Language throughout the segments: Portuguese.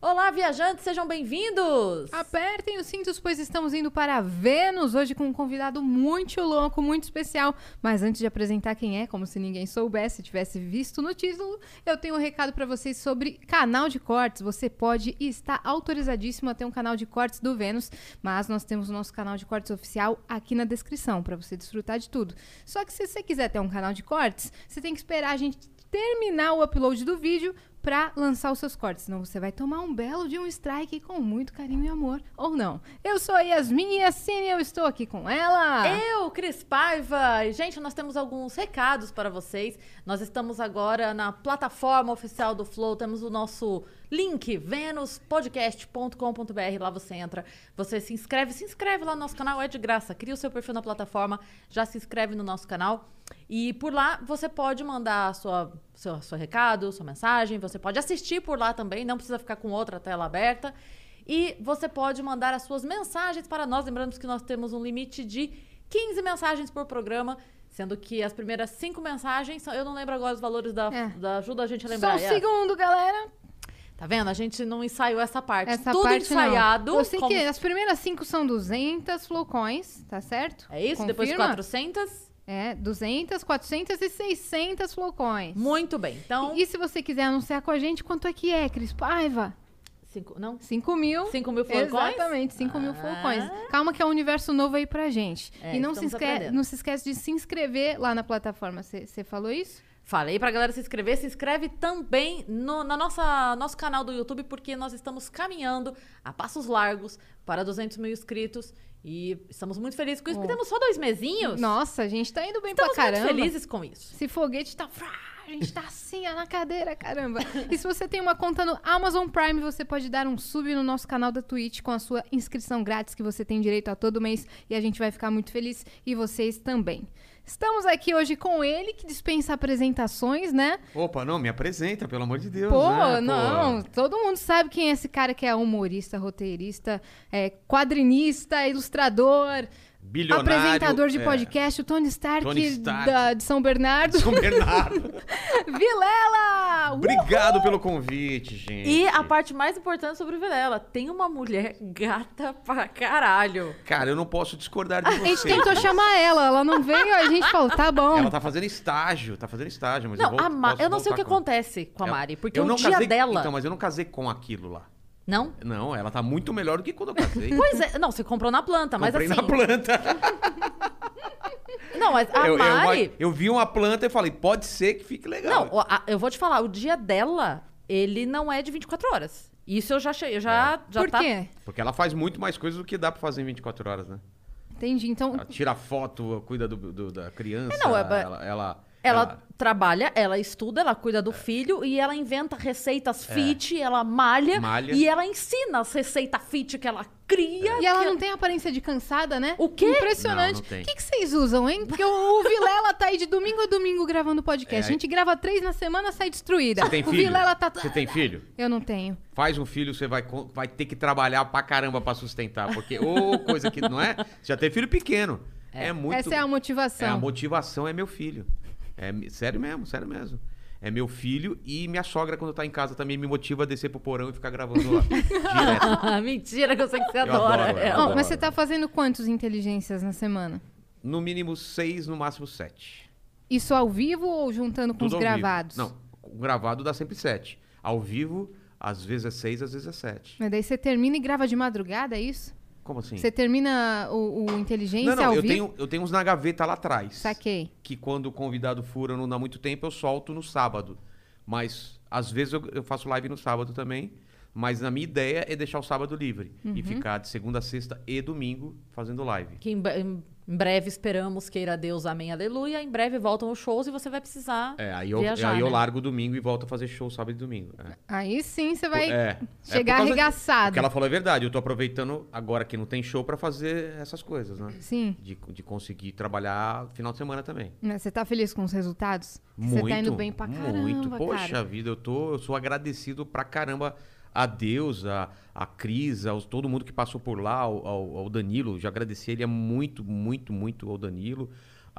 Olá, viajantes, sejam bem-vindos! Apertem os cintos, pois estamos indo para Vênus hoje com um convidado muito louco, muito especial. Mas antes de apresentar quem é, como se ninguém soubesse, tivesse visto no título, eu tenho um recado para vocês sobre canal de cortes. Você pode e está autorizadíssimo a ter um canal de cortes do Vênus, mas nós temos o nosso canal de cortes oficial aqui na descrição para você desfrutar de tudo. Só que se você quiser ter um canal de cortes, você tem que esperar a gente terminar o upload do vídeo para lançar os seus cortes, senão você vai tomar um belo de um strike com muito carinho e amor, ou não. Eu sou a Yasmin e eu estou aqui com ela. Eu, Cris Paiva. Gente, nós temos alguns recados para vocês. Nós estamos agora na plataforma oficial do Flow, temos o nosso link, venuspodcast.com.br. Lá você entra, você se inscreve, se inscreve lá no nosso canal, é de graça. Cria o seu perfil na plataforma, já se inscreve no nosso canal. E por lá você pode mandar sua, seu, seu recado, sua mensagem, você pode assistir por lá também, não precisa ficar com outra tela aberta. E você pode mandar as suas mensagens para nós, lembrando que nós temos um limite de 15 mensagens por programa. Sendo que as primeiras cinco mensagens, são- eu não lembro agora os valores da, É. da ajuda a gente a Só lembrar. um Yas. segundo, galera. Tá vendo? A gente não ensaiou essa parte. Essa Tudo parte não. ensaiado. Eu sei como- que as primeiras cinco são 200 flowcoins, tá certo? É isso? Depois Confirma? 400? É, 200, 400 e 600 flowcoins. Muito bem. Então, E se você quiser anunciar com a gente, quanto é que é, Cris Paiva? Cinco, não? 5 mil. 5 mil? Exatamente, 5 mil Ah. flowcoins. Calma que é um universo novo aí pra gente. É, e não se, estamos esque não se esquece de se inscrever lá na plataforma. Você falou isso? Falei pra galera se inscrever. Se inscreve também no na nossa, nosso canal do YouTube, porque nós estamos caminhando a passos largos para 200 mil inscritos. E estamos muito felizes com isso, porque Oh. temos só dois mesinhos. Nossa, a gente tá indo bem estamos pra muito caramba. felizes com isso. Esse foguete tá. A gente tá assim, ó, na cadeira, caramba. E se você tem uma conta no Amazon Prime, você pode dar um sub no nosso canal da Twitch com a sua inscrição grátis, que você tem direito a todo mês. E a gente vai ficar muito feliz. E vocês também. Estamos aqui hoje com ele, que dispensa apresentações, né? Opa, não, me apresenta, pelo amor de Deus. Pô, né, não, todo mundo sabe quem é esse cara que é humorista, roteirista, é, quadrinista, ilustrador, Bilionário. apresentador de é, podcast, o Tony Stark, Tony Stark. da- de São Bernardo. São Bernardo. Vilela! Obrigado pelo convite, gente. E a parte mais importante sobre o Vilela, tem uma mulher gata pra caralho. Cara, eu não posso discordar de A gente você. tentou chamar ela, ela não veio, a gente falou, tá bom. Ela tá fazendo estágio, tá fazendo estágio, mas eu Não, vou, a Ma- eu não sei o que com- acontece com a Mari, porque eu o não dia casei... dela... Então, mas eu não casei com aquilo lá. Não? Não, ela tá muito melhor do que quando eu casei. Pois é, não, você comprou na planta, mas Comprei assim... na planta. Não, mas a eu, eu- Mari... eu vi uma planta e falei, pode ser que fique legal. Não, a- eu vou te falar, o dia dela, ele não é de 24 horas. Isso eu já achei, eu já, já Por tá... quê? Porque ela faz muito mais coisas do que dá pra fazer em 24 horas, né? Entendi, então... Ela tira foto, cuida do, do- da criança. É, não, é ba- ela, ela, Ela trabalha, ela estuda, ela cuida do filho e ela inventa receitas fit, ela malha, É. Malha. e ela ensina as receitas fit que ela cria. E ela não tem aparência de cansada, né? O quê? Impressionante. Não, não tem. O que, que vocês usam, hein? Porque o, o Vilela tá aí de domingo a domingo gravando podcast. É. A gente grava três na semana, sai destruída. Você tem o filho? Vilela tá... Você tem filho? Eu não tenho. Faz um filho, você vai, vai ter que trabalhar pra caramba pra sustentar. Porque, ô, coisa que não é. Você já tem filho pequeno. É, muito. Essa é a motivação. É, a motivação é meu filho. É sério mesmo, sério mesmo. É meu filho e minha sogra, quando tá em casa, também me motiva a descer pro porão e ficar gravando lá. Direto. Mentira, que eu sei que você Eu adora. adoro, eu adoro. mas você tá fazendo quantos inteligências na semana? No mínimo seis, no máximo sete. Isso ao vivo ou juntando com Tudo os ao vivo. gravados? Não, o gravado dá sempre sete. Ao vivo, às vezes é seis, às vezes é sete. Mas daí você termina e grava de madrugada, é isso? Como assim? Você termina o, o inteligência Não, não, ao eu vivo? tenho, eu tenho uns na gaveta lá atrás. Saquei. Que quando o convidado fura não dá muito tempo, eu solto no sábado. Mas Às vezes eu, eu faço live no sábado também, mas a minha ideia é deixar o sábado livre Uhum. e ficar de segunda a sexta e domingo fazendo live. Que em, bre- em breve esperamos, queira Deus, amém, aleluia. Em breve voltam os shows e você vai precisar É, aí eu, viajar, aí eu né? largo domingo e volto a fazer show sábado e domingo. É. Aí sim você vai É, é chegar por causa de- arregaçado. O que ela falou é verdade. Eu tô aproveitando agora que não tem show pra fazer essas coisas, né? Sim. De, de conseguir trabalhar final de semana também. Mas Você tá feliz com os resultados? Muito. Você tá indo bem pra caramba, Muito. Poxa cara. vida, eu tô, eu sou agradecido pra caramba a Deus, a, a Cris, aos, todo mundo que passou por lá, ao, ao- ao Danilo. Já agradeci ele é muito, muito, muito ao Danilo.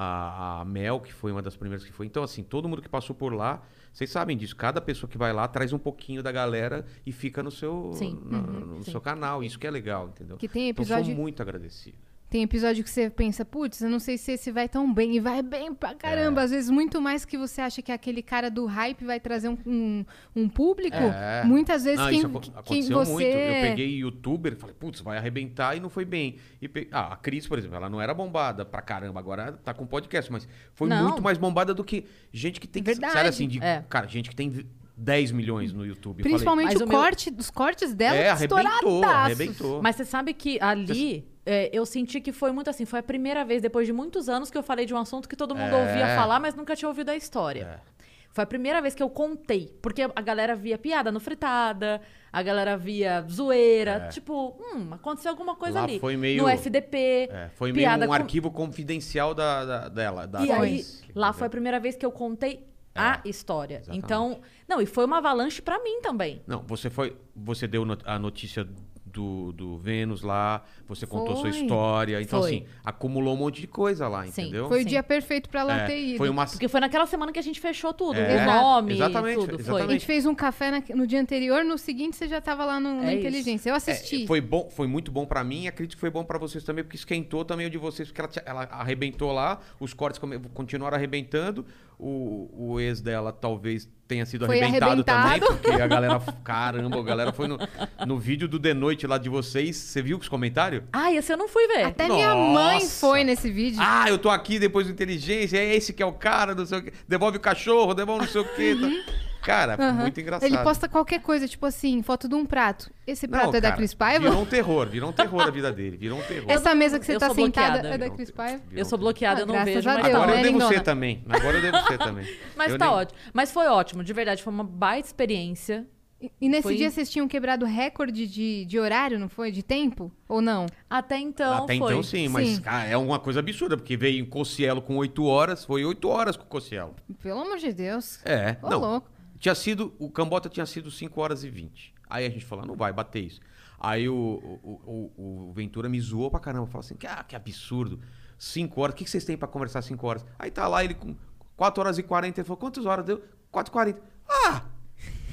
A, a Mel, que foi uma das primeiras que foi. Então, assim, todo mundo que passou por lá, vocês sabem disso. Cada pessoa que vai lá traz um pouquinho da galera e fica no seu, Sim. na- Uhum, no sim. seu canal. Isso que é legal, entendeu? Que tem Então, episódio, sou muito agradecido. Tem episódio que você pensa, putz, eu não sei se esse vai tão bem. E vai bem pra caramba. Às vezes, muito mais que você acha que aquele cara do hype vai trazer um, um, um público. É. Muitas vezes Não, quem, isso aco- quem aconteceu você... muito. Eu peguei youtuber, falei, putz, vai arrebentar e não foi bem. E pe- Ah, a Cris, por exemplo, ela não era bombada pra caramba, agora tá com podcast, mas foi Não. muito mais bombada do que gente que tem. Verdade. Sério assim, de, É. cara, gente que tem vi- 10 milhões no YouTube. Falei, Principalmente Mas o o meu- corte, os cortes dela é, arrebentou, arrebentou. Mas você sabe que ali é, eu senti que foi muito assim. Foi a primeira vez, depois de muitos anos, que eu falei de um assunto que todo mundo É. ouvia falar, mas nunca tinha ouvido a história. É. Foi a primeira vez que eu contei. Porque a galera via piada no fritada, a galera via zoeira. Tipo, hum, aconteceu alguma coisa É. Lá ali. foi meio- No FDP. É, foi meio um com- arquivo confidencial da, da- dela. Da E aí, lá foi a primeira vez que eu contei a história. É, exatamente. Então, não, e foi uma avalanche pra mim também. Não, você foi. Você deu a notícia do, do Vênus lá, você contou sua Foi. história. Então, Foi. assim, acumulou um monte de coisa lá, Sim. entendeu? Foi o Sim. dia perfeito pra ela É, ter ido. foi uma. Porque foi naquela semana que a gente fechou tudo. É, o nome, exatamente, tudo. A exatamente. gente fez um café na- no dia anterior, no seguinte você já tava lá no, na É isso. inteligência. Eu É, assisti. foi bom, foi muito bom pra mim, acredito que foi bom pra vocês também, porque esquentou também o de vocês, porque ela, ela arrebentou lá, os cortes continuaram arrebentando, o, o ex dela talvez tenha sido Foi arrebentado, arrebentado. também, porque a galera, caramba, a galera foi no, no vídeo do The Noite lá de vocês, você viu os comentários? Ah, esse eu não fui ver. Até minha mãe Nossa! foi nesse vídeo. Ah, eu tô aqui depois do Inteligência, é esse que é o cara, não sei o quê, devolve o cachorro, devolve não sei o quê. tá. Cara, muito engraçado. Ele posta qualquer coisa, tipo assim, foto de um prato. Esse Não, prato é da cara, Cris Paiva? Virou um terror, virou um terror a vida dele, virou um terror. Essa mesa que você Eu tá sentada bloqueada. é da Cris Paiva? Eu sou bloqueada, Ah, eu não vejo, Agora né, eu devo lindona? ser também. Agora eu devo ser também. Mas Eu tá nem- ótimo. Mas foi ótimo, de verdade. Foi uma baita experiência. E- E nesse Foi- dia vocês tinham quebrado recorde de, de horário, não foi? De tempo? Ou não? Até então Até foi. então sim, mas Sim. cara, é uma coisa absurda, porque veio em Cossielo com 8 horas, foi 8 horas com o Cossielo. Pelo amor de Deus. É, Ô, não. louco. Tinha sido, o Cambota tinha sido 5 horas e 20. Aí a gente falou, não vai bater isso. Aí o, o, o- o Ventura me zoou pra caramba, falou assim, que, ah, que absurdo. 5 horas, o que vocês têm pra conversar 5 horas? Aí tá lá ele com 4 horas e 40, ele falou, quantas horas deu? 4 e 40. Ah,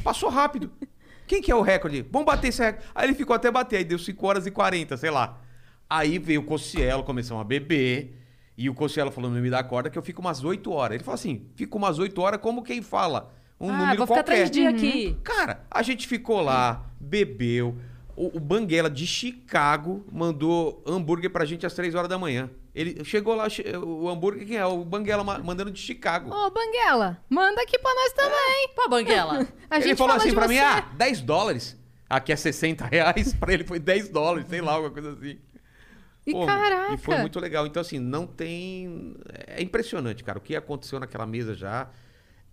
passou rápido. Quem que é o recorde? Vamos bater esse recorde. Aí ele ficou até bater, aí deu 5 horas e 40, sei lá. Aí veio o Cossielo, começamos a beber. E o Cossielo falou, me dá corda que eu fico umas 8 horas. Ele falou assim, fico umas 8 horas como quem fala. Um ah, número vou ficar qualquer. três dias aqui. Cara, a gente ficou lá, bebeu. O, o Banguela de Chicago mandou hambúrguer pra gente às 3 horas da manhã. Ele chegou lá, o hambúrguer, quem é? O Banguela ma- mandando de Chicago. Ô, Banguela, manda aqui pra nós também. Pô, Banguela. A ele gente falou fala assim pra mim, você. ah, 10 dólares. Aqui é 60 reais, pra ele foi 10 dólares, sei lá, alguma coisa assim. E Pô, caraca. E foi muito legal. Então, assim, não tem. É impressionante, cara. O que aconteceu naquela mesa já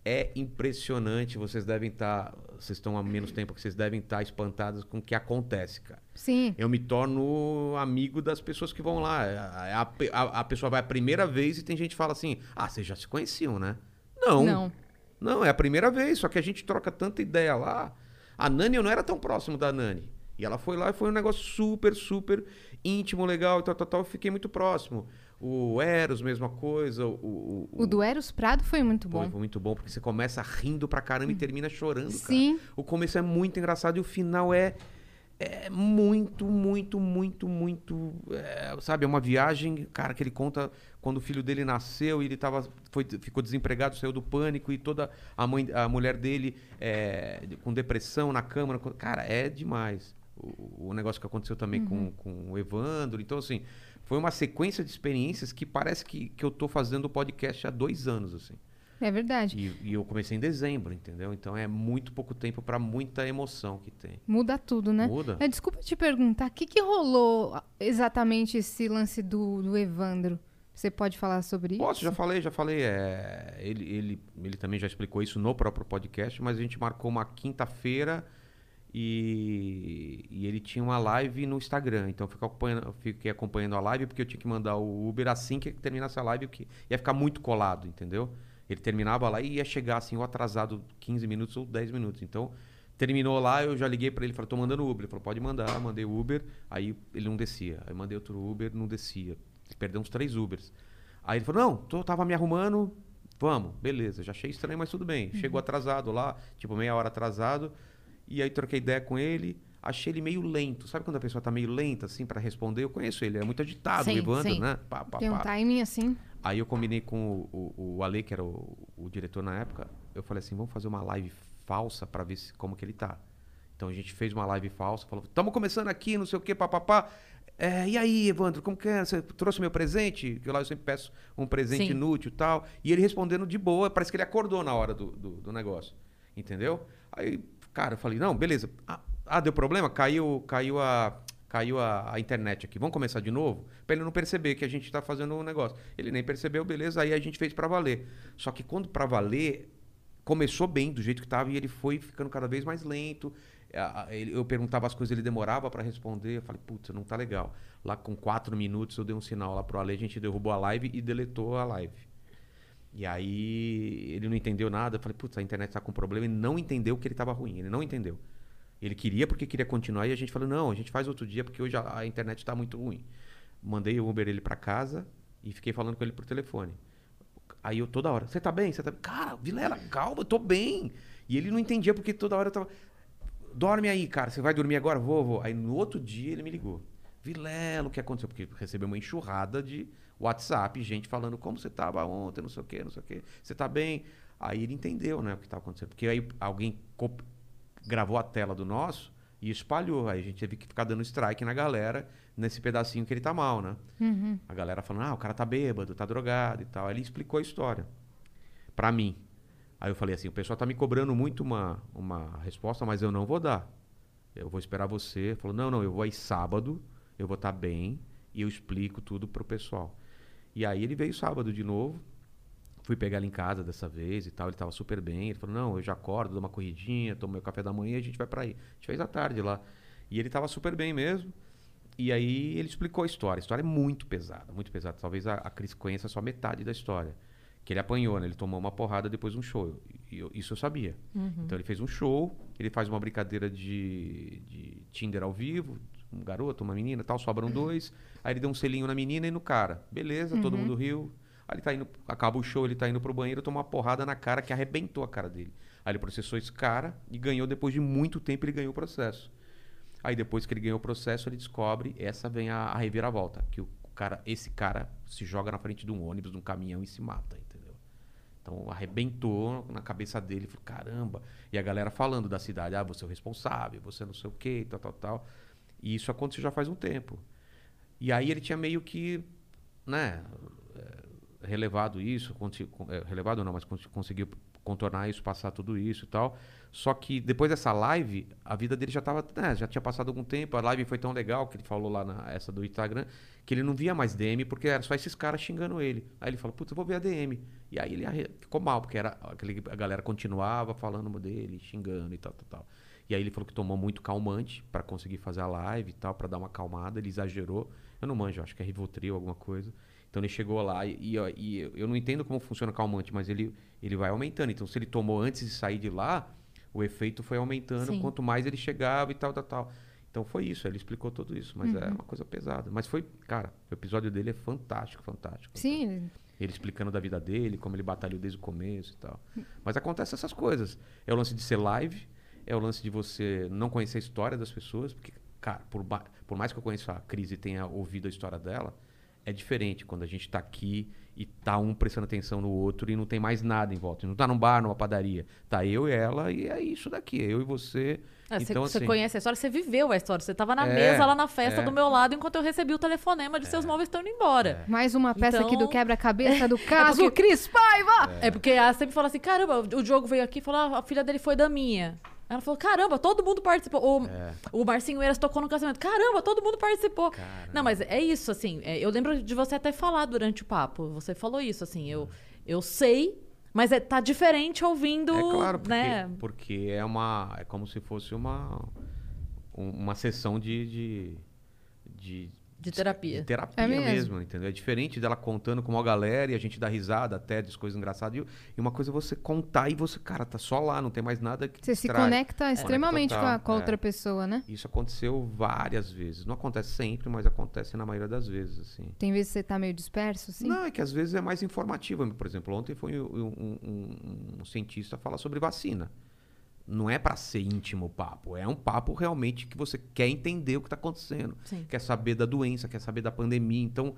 é impressionante. Vocês devem estar. Vocês estão há menos tempo que vocês devem estar espantados com o que acontece, cara. Sim. Eu me torno amigo das pessoas que vão lá. A, a- a- a pessoa vai a primeira vez e tem gente que fala assim: Ah, vocês já se conheciam, né? Não. Não. Não, é a primeira vez, só que a gente troca tanta ideia lá. A Nani, eu não era tão próximo da Nani. E ela foi lá e foi um negócio super, super íntimo, legal e tal, tal, tal. Eu fiquei muito próximo. O Eros, mesma coisa. O, o, O do Eros Prado foi muito Foi, bom. foi muito bom, porque você começa rindo pra caramba e termina chorando, Sim. cara. O começo é muito engraçado e o final é, é muito, muito, muito, muito. é, sabe, é uma viagem, cara, que ele conta quando o filho dele nasceu e ele tava, foi, ficou desempregado, saiu do pânico e toda a, mãe, a mulher dele é, com depressão na câmara. Cara, é demais. O, o negócio que aconteceu também com, com o Evandro. Então, assim, foi uma sequência de experiências que parece que, que eu tô fazendo o podcast há dois anos, assim. É verdade. E, e eu comecei em dezembro, entendeu? Então é muito pouco tempo para muita emoção que tem. Muda tudo, né? Muda. É, desculpa te perguntar, o que, que rolou exatamente esse lance do, do Evandro? Você pode falar sobre Posso, isso? já falei, já falei. É, ele, ele, ele também já explicou isso no próprio podcast, mas a gente marcou uma quinta-feira e, e ele tinha uma live no Instagram. Então eu fiquei acompanhando, eu fiquei acompanhando a live porque eu tinha que mandar o Uber assim que terminasse a live, porque ia ficar muito colado, entendeu? Ele terminava lá e ia chegar assim, ou atrasado 15 minutos ou 10 minutos. Então, terminou lá, eu já liguei para ele, falei, tô mandando Uber. Ele falou, pode mandar, mandei Uber, aí ele não descia. Aí mandei outro Uber, não descia. Perdeu uns três Ubers. Aí ele falou, não, tô, tava me arrumando, vamos, beleza. Já achei estranho, mas tudo bem. Chegou atrasado lá, tipo meia hora atrasado. E aí troquei ideia com ele. Achei ele meio lento. Sabe quando a pessoa tá meio lenta, assim, para responder? Eu conheço ele, é muito agitado, Sim, Evandro, sim. né? Pá, pá, Tem um pá. timing assim. Aí eu combinei com o, o, o Ale, que era o, o diretor na época. Eu falei assim, vamos fazer uma live falsa para ver se, como que ele tá. Então a gente fez uma live falsa, falou, estamos começando aqui, não sei o que, papapá. É, e aí, Evandro, como que é? Você trouxe meu presente? Que lá eu sempre peço um presente Sim. inútil e tal. E ele respondendo de boa, parece que ele acordou na hora do, do, do negócio. Entendeu? Aí, cara, eu falei, não, beleza. Ah, ah, deu problema? Caiu, caiu a. Caiu a, a internet aqui. Vamos começar de novo? Pra ele não perceber que a gente tá fazendo um negócio. Ele nem percebeu, beleza. Aí a gente fez pra valer. Só que quando pra valer, começou bem do jeito que tava e ele foi ficando cada vez mais lento. Eu perguntava as coisas, ele demorava para responder. Eu falei, putz, não tá legal. Lá com quatro minutos eu dei um sinal lá pro Ale, a gente derrubou a live e deletou a live. E aí ele não entendeu nada. Eu falei, putz, a internet tá com problema. Ele não entendeu que ele tava ruim. Ele não entendeu. Ele queria porque queria continuar e a gente falou, não, a gente faz outro dia porque hoje a, a internet tá muito ruim. Mandei o Uber ele para casa e fiquei falando com ele por telefone. Aí eu toda hora, você tá bem? Você tá? Cara, Vilela, calma, eu tô bem. E ele não entendia porque toda hora eu tava. Dorme aí, cara. Você vai dormir agora? Vou, vou. Aí no outro dia ele me ligou. Vilela, o que aconteceu? Porque recebeu uma enxurrada de WhatsApp, gente falando como você tava ontem, não sei o quê, não sei o quê. Você tá bem? Aí ele entendeu, né, o que tava acontecendo. Porque aí alguém gravou a tela do nosso e espalhou. Aí a gente teve que ficar dando strike na galera nesse pedacinho que ele tá mal, né? A galera falando, ah, o cara tá bêbado, tá drogado e tal. Aí ele explicou a história pra mim. Aí eu falei assim, o pessoal tá me cobrando muito uma, uma resposta, mas eu não vou dar. Eu vou esperar você. Falou, não, não, eu vou aí sábado, eu vou estar bem e eu explico tudo pro pessoal. E aí ele veio sábado de novo. Fui pegar ele em casa dessa vez e tal, ele tava super bem. Ele falou, não, eu já acordo, dou uma corridinha, tomo meu café da manhã e a gente vai pra aí. A gente fez à tarde lá. E ele tava super bem mesmo. E aí ele explicou a história. A história é muito pesada, muito pesada. Talvez a, a Cris conheça só metade da história. Que ele apanhou, né? Ele tomou uma porrada depois de um show. Eu- isso eu sabia. Então ele fez um show, ele faz uma brincadeira de, de Tinder ao vivo, um garoto, uma menina tal, sobram dois. Aí ele deu um selinho na menina e no cara. Beleza, todo mundo riu. Aí ele tá indo, acaba o show, ele tá indo pro banheiro, toma uma porrada na cara que arrebentou a cara dele. Aí ele processou esse cara e ganhou, depois de muito tempo, ele ganhou o processo. Aí depois que ele ganhou o processo, ele descobre, essa vem a, a reviravolta, que o cara, esse cara se joga na frente de um ônibus, de um caminhão e se mata, entendeu? Então arrebentou na cabeça dele, falou, caramba. E a galera falando da cidade, ah, você é o responsável, você não sei o quê, tal, tal, tal. E isso aconteceu já faz um tempo. E aí ele tinha meio que, né, eh, relevado isso, eh, relevado não, mas cons- conseguiu contornar isso, passar tudo isso e tal. Só que depois dessa live, a vida dele já tava, né, já tinha passado algum tempo, a live foi tão legal que ele falou lá na essa do Instagram, que ele não via mais DM porque era só esses caras xingando ele. Aí ele falou: "Putz, eu vou ver a DM". E aí ele ficou mal, porque era aquele a galera continuava falando dele, xingando e tal, tal, tal. E aí ele falou que tomou muito calmante pra conseguir fazer a live e tal, pra dar uma acalmada, ele exagerou. Eu não manjo, acho que é Rivotril, alguma coisa. Então ele chegou lá e, e, e eu não entendo como funciona o calmante, mas ele, ele vai aumentando. Então se ele tomou antes de sair de lá, o efeito foi aumentando Sim. quanto mais ele chegava e tal, tal, tal. Então foi isso, ele explicou tudo isso, mas é uma coisa pesada. Mas foi, cara, o episódio dele é fantástico, fantástico. Sim, Ele explicando da vida dele, como ele batalhou desde o começo e tal. Mas acontece essas coisas. É o lance de ser live, é o lance de você não conhecer a história das pessoas, porque, cara, por, por mais que eu conheça a Cris e tenha ouvido a história dela, é diferente quando a gente tá aqui e tá um prestando atenção no outro e não tem mais nada em volta. Não tá num bar, numa padaria. Tá eu e ela e é isso daqui. Eu e você. É, você, então, você assim, conhece a história, você viveu a história. Você tava na É, mesa lá na festa é. do meu lado enquanto eu recebi o telefonema de seus móveis estão indo embora. Mais uma peça aqui do Então- quebra-cabeça do caso porque- Cris Paiva! É, porque ela sempre fala assim: caramba, o Diogo veio aqui e falou: ah, a filha dele foi da minha. Ela falou: caramba, todo mundo participou. O, É. o Marcinho Eiras tocou no casamento. Caramba, todo mundo participou. Não, mas é isso, assim. é, eu lembro de você até falar durante o papo. Você falou isso, assim. Eu, eu sei, mas é, tá diferente ouvindo. É claro, porque, né? porque é uma. É como se fosse uma. um- Uma sessão de. de, de De terapia. de terapia É mesmo. mesmo. entendeu? É diferente dela contando com uma galera e a gente dá risada até, diz coisas engraçadas. E, uma coisa é você contar e você, cara, tá só lá, não tem mais nada que Você se distrai. conecta extremamente com a, com a é. outra pessoa, né? Isso aconteceu várias vezes. Não acontece sempre, mas acontece na maioria das vezes, assim. Tem vezes que você tá meio disperso, assim? Não, é que às vezes é mais informativo. Por exemplo, ontem foi um, um- um- um cientista falar sobre vacina. Não é para ser íntimo o papo, é um papo realmente que você quer entender o que está acontecendo, Sim. quer saber da doença, quer saber da pandemia. Então,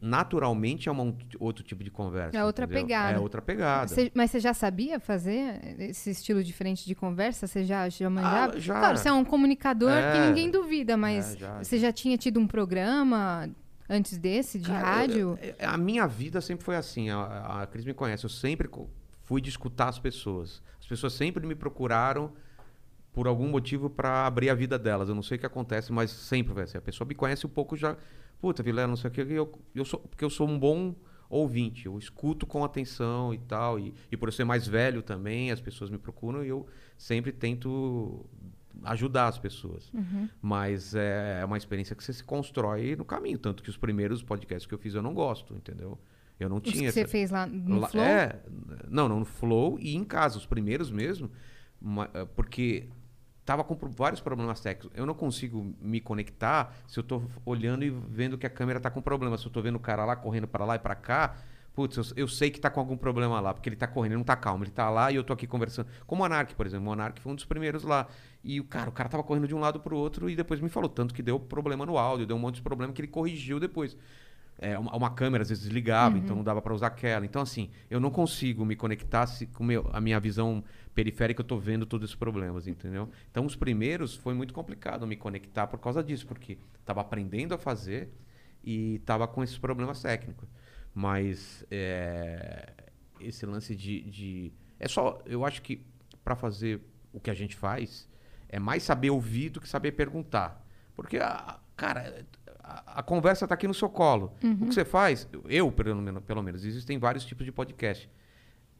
naturalmente é um- outro tipo de conversa. É outra entendeu? pegada. É outra pegada. Você- mas você já sabia fazer esse estilo diferente de conversa? Você já, já manjava? Ah, já. Claro, você é um comunicador que É. ninguém duvida, mas É, já, você já tinha tido um programa antes desse, de Cara, rádio? eu- eu- a minha vida sempre foi assim. A, a Cris me conhece. Eu sempre fui de escutar as pessoas. As pessoas sempre me procuraram por algum motivo para abrir a vida delas. Eu não sei o que acontece, mas sempre vai ser. A pessoa me conhece um pouco já. Puta, Vilela, não sei o que. Eu, eu sou, porque eu sou um bom ouvinte. Eu escuto com atenção e tal. E, e por eu ser mais velho também, as pessoas me procuram e eu sempre tento ajudar as pessoas. Mas é uma experiência que você se constrói no caminho. Tanto que os primeiros podcasts que eu fiz eu não gosto, entendeu? Eu não Os que tinha você essa- fez lá no Lá- Flow? É, não, não, no Flow e em casa, os primeiros mesmo, eh, porque tava com vários problemas técnicos. Eu não consigo me conectar se eu tô olhando e vendo que a câmera tá com problema. Se eu tô vendo o cara lá correndo para lá e para cá, putz, eu, eu sei que tá com algum problema lá, porque ele tá correndo, ele não tá calmo, ele tá lá e eu tô aqui conversando. Como o Monark, por exemplo, o Monark foi um dos primeiros lá. E o cara, o cara tava correndo de um lado pro outro e depois me falou tanto que deu problema no áudio, deu um monte de problema que ele corrigiu depois. É, uma, uma câmera às vezes desligava, então não dava para usar aquela. Então, assim, eu não consigo me conectar se, com meu, a minha visão periférica, eu tô vendo todos esses problemas, entendeu? Então, os primeiros foi muito complicado me conectar por causa disso, porque tava aprendendo a fazer e tava com esses problemas técnicos. Mas é, esse lance de, de. É só. Eu acho que para fazer o que a gente faz, é mais saber ouvir do que saber perguntar. Porque, cara, a, a conversa está aqui no seu colo. O que você faz, eu, pelo menos, pelo menos, existem vários tipos de podcast.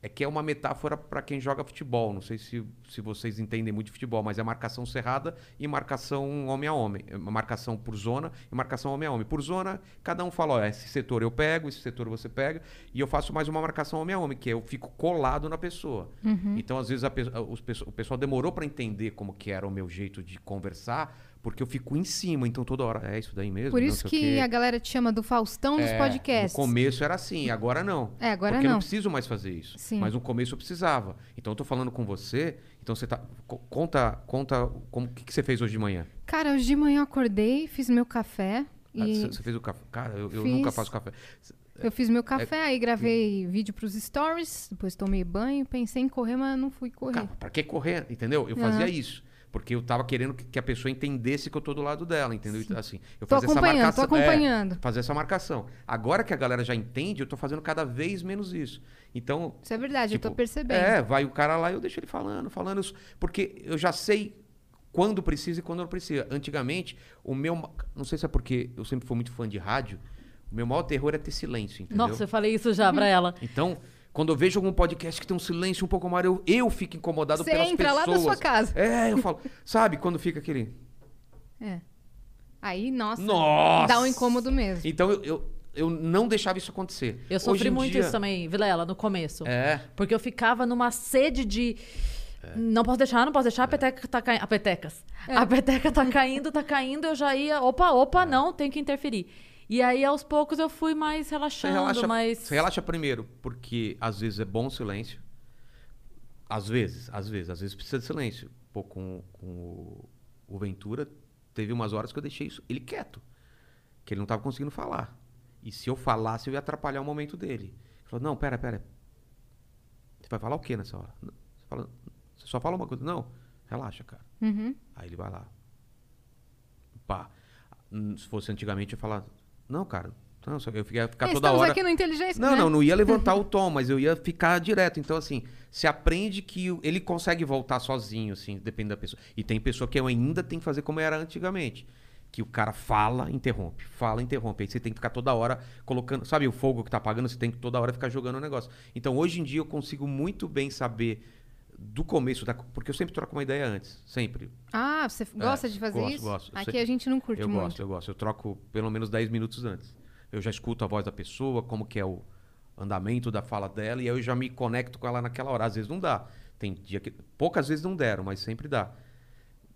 É que é uma metáfora para quem joga futebol. Não sei se, se vocês entendem muito de futebol, mas é marcação cerrada e marcação homem a homem. É Marcação por zona e marcação homem a homem. Por zona, cada um fala: ó, esse setor eu pego, esse setor você pega. E eu faço mais uma marcação homem a homem, que é eu fico colado na pessoa. Então, às vezes, a pesso- o pessoal demorou para entender como que era o meu jeito de conversar, porque eu fico em cima. Então, toda hora, é isso daí mesmo. Por não isso que quê." a galera te chama do Faustão dos É, podcasts. No começo era assim, agora não. É, agora Porque eu não. não preciso mais fazer isso. Sim. Mas no começo eu precisava. Então eu tô falando com você, então você tá. co- Conta, conta como que, que você fez hoje de manhã. Cara, hoje de manhã eu acordei, fiz meu café. Ah, E Você fez o café. Cara, eu, eu nunca faço café. eu fiz meu É café, aí gravei vídeo pros stories, depois tomei banho, pensei em correr, mas não fui correr. Cara, pra que correr? Entendeu? Eu fazia isso. Porque eu tava querendo que que a pessoa entendesse que eu tô do lado dela, entendeu? Então, Assim, eu Tô fazia essa acompanhando, tô marcação. é, acompanhando. fazer essa marcação. Agora que a galera já entende, eu tô fazendo cada vez menos isso. Então, Isso é verdade, eu tô Tipo, percebendo. É, vai o cara lá e eu deixo ele falando, falando isso. Porque eu já sei quando precisa e quando não precisa. Antigamente, o meu. Não sei se é porque eu sempre fui muito fã de rádio, o meu maior terror é ter silêncio, entendeu? Nossa, eu falei isso já pra ela. Então, quando eu vejo algum podcast que tem um silêncio um pouco maior, eu, eu fico incomodado Você pelas entra lá pessoas. na sua casa. É, eu falo. sabe quando fica aquele. É. Aí, nossa, Nossa! dá um incômodo mesmo. Então eu, eu, eu não deixava isso acontecer. Eu sofri muito dia- isso também, Vilela, no começo. É. Porque eu ficava numa sede de. Não posso deixar, não posso deixar, a peteca tá caindo. A petecas. É. A peteca tá caindo, tá caindo, eu já ia. Opa, opa, não, tem que interferir. E aí, aos poucos, eu fui mais Você relaxando, relaxa, mais. você relaxa primeiro, porque às vezes é bom o silêncio. Às vezes, às vezes, às vezes precisa de silêncio. Pô, com, com o, o Ventura, teve umas horas que eu deixei isso, ele quieto. Que ele não estava conseguindo falar. E se eu falasse, eu ia atrapalhar o momento dele. Ele falou, não, pera, pera. Você vai falar o quê nessa hora? Você, fala, você só fala uma coisa. Não, relaxa, cara. Uhum. Aí ele vai lá. Pá. Hum, Se fosse antigamente, eu ia falar, não, cara. Não, só- eu ia ficar toda hora. aqui no Inteligência. Não, né? não, não ia levantar o tom, mas eu ia ficar direto. Então, assim, se aprende que ele consegue voltar sozinho, assim, depende da pessoa. E tem pessoa que eu ainda tem que fazer como era antigamente. Que o cara fala, interrompe, fala, interrompe. Aí você tem que ficar toda hora colocando. Sabe o fogo que tá apagando? Você tem que toda hora ficar jogando o negócio. Então, hoje em dia, eu consigo muito bem saber do começo da. Porque eu sempre troco uma ideia antes. Sempre. Ah, você gosta de fazer É, gosto, isso? gosto. Eu Aqui sei- a gente não curte eu muito. gosto, eu gosto. Eu troco pelo menos 10 minutos antes. Eu já escuto a voz da pessoa, como que é o andamento da fala dela, e aí eu já me conecto com ela naquela hora. Às vezes não dá. Tem dia que. Poucas vezes não deram, mas sempre dá.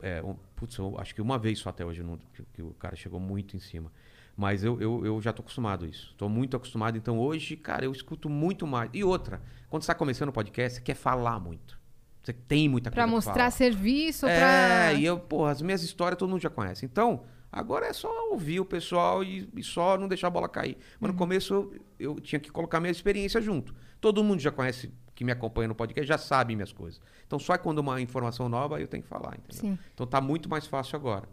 É, um- putz, eu acho que uma vez só até hoje não- que, que o cara chegou muito em cima. Mas eu, eu, eu já tô acostumado a isso. Tô muito acostumado. Então hoje, cara, eu escuto muito mais. E outra, quando você tá começando o podcast, você quer falar muito. Você tem muita Pra coisa mostrar falar. serviço, É, pra... e eu, porra, as minhas histórias todo mundo já conhece. Então, agora é só ouvir o pessoal e, e só não deixar a bola cair. Mas no começo eu, eu tinha que colocar minha experiência junto. Todo mundo já conhece, que me acompanha no podcast, já sabe minhas coisas. Então, só quando uma informação nova eu tenho que falar, entendeu? Sim. Então tá muito mais fácil agora.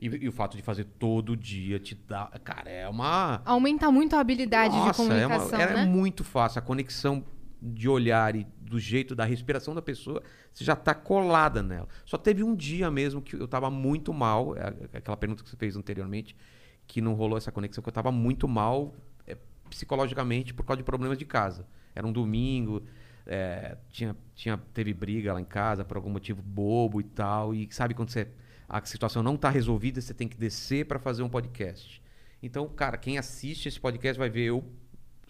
E, e o fato de fazer todo dia te dá. Cara, é uma. Aumenta muito a habilidade de Nossa, é, comunicação, uma, era né? muito fácil. A conexão de olhar e do jeito da respiração da pessoa, você já tá colada nela. Só teve um dia mesmo que eu tava muito mal, é, aquela pergunta que você fez anteriormente, que não rolou essa conexão, que eu tava muito mal é, psicologicamente por causa de problemas de casa. Era um domingo, é, tinha, tinha, teve briga lá em casa por algum motivo bobo e tal, e sabe quando você, a situação não tá resolvida, você tem que descer para fazer um podcast. Então, cara, quem assiste esse podcast vai ver eu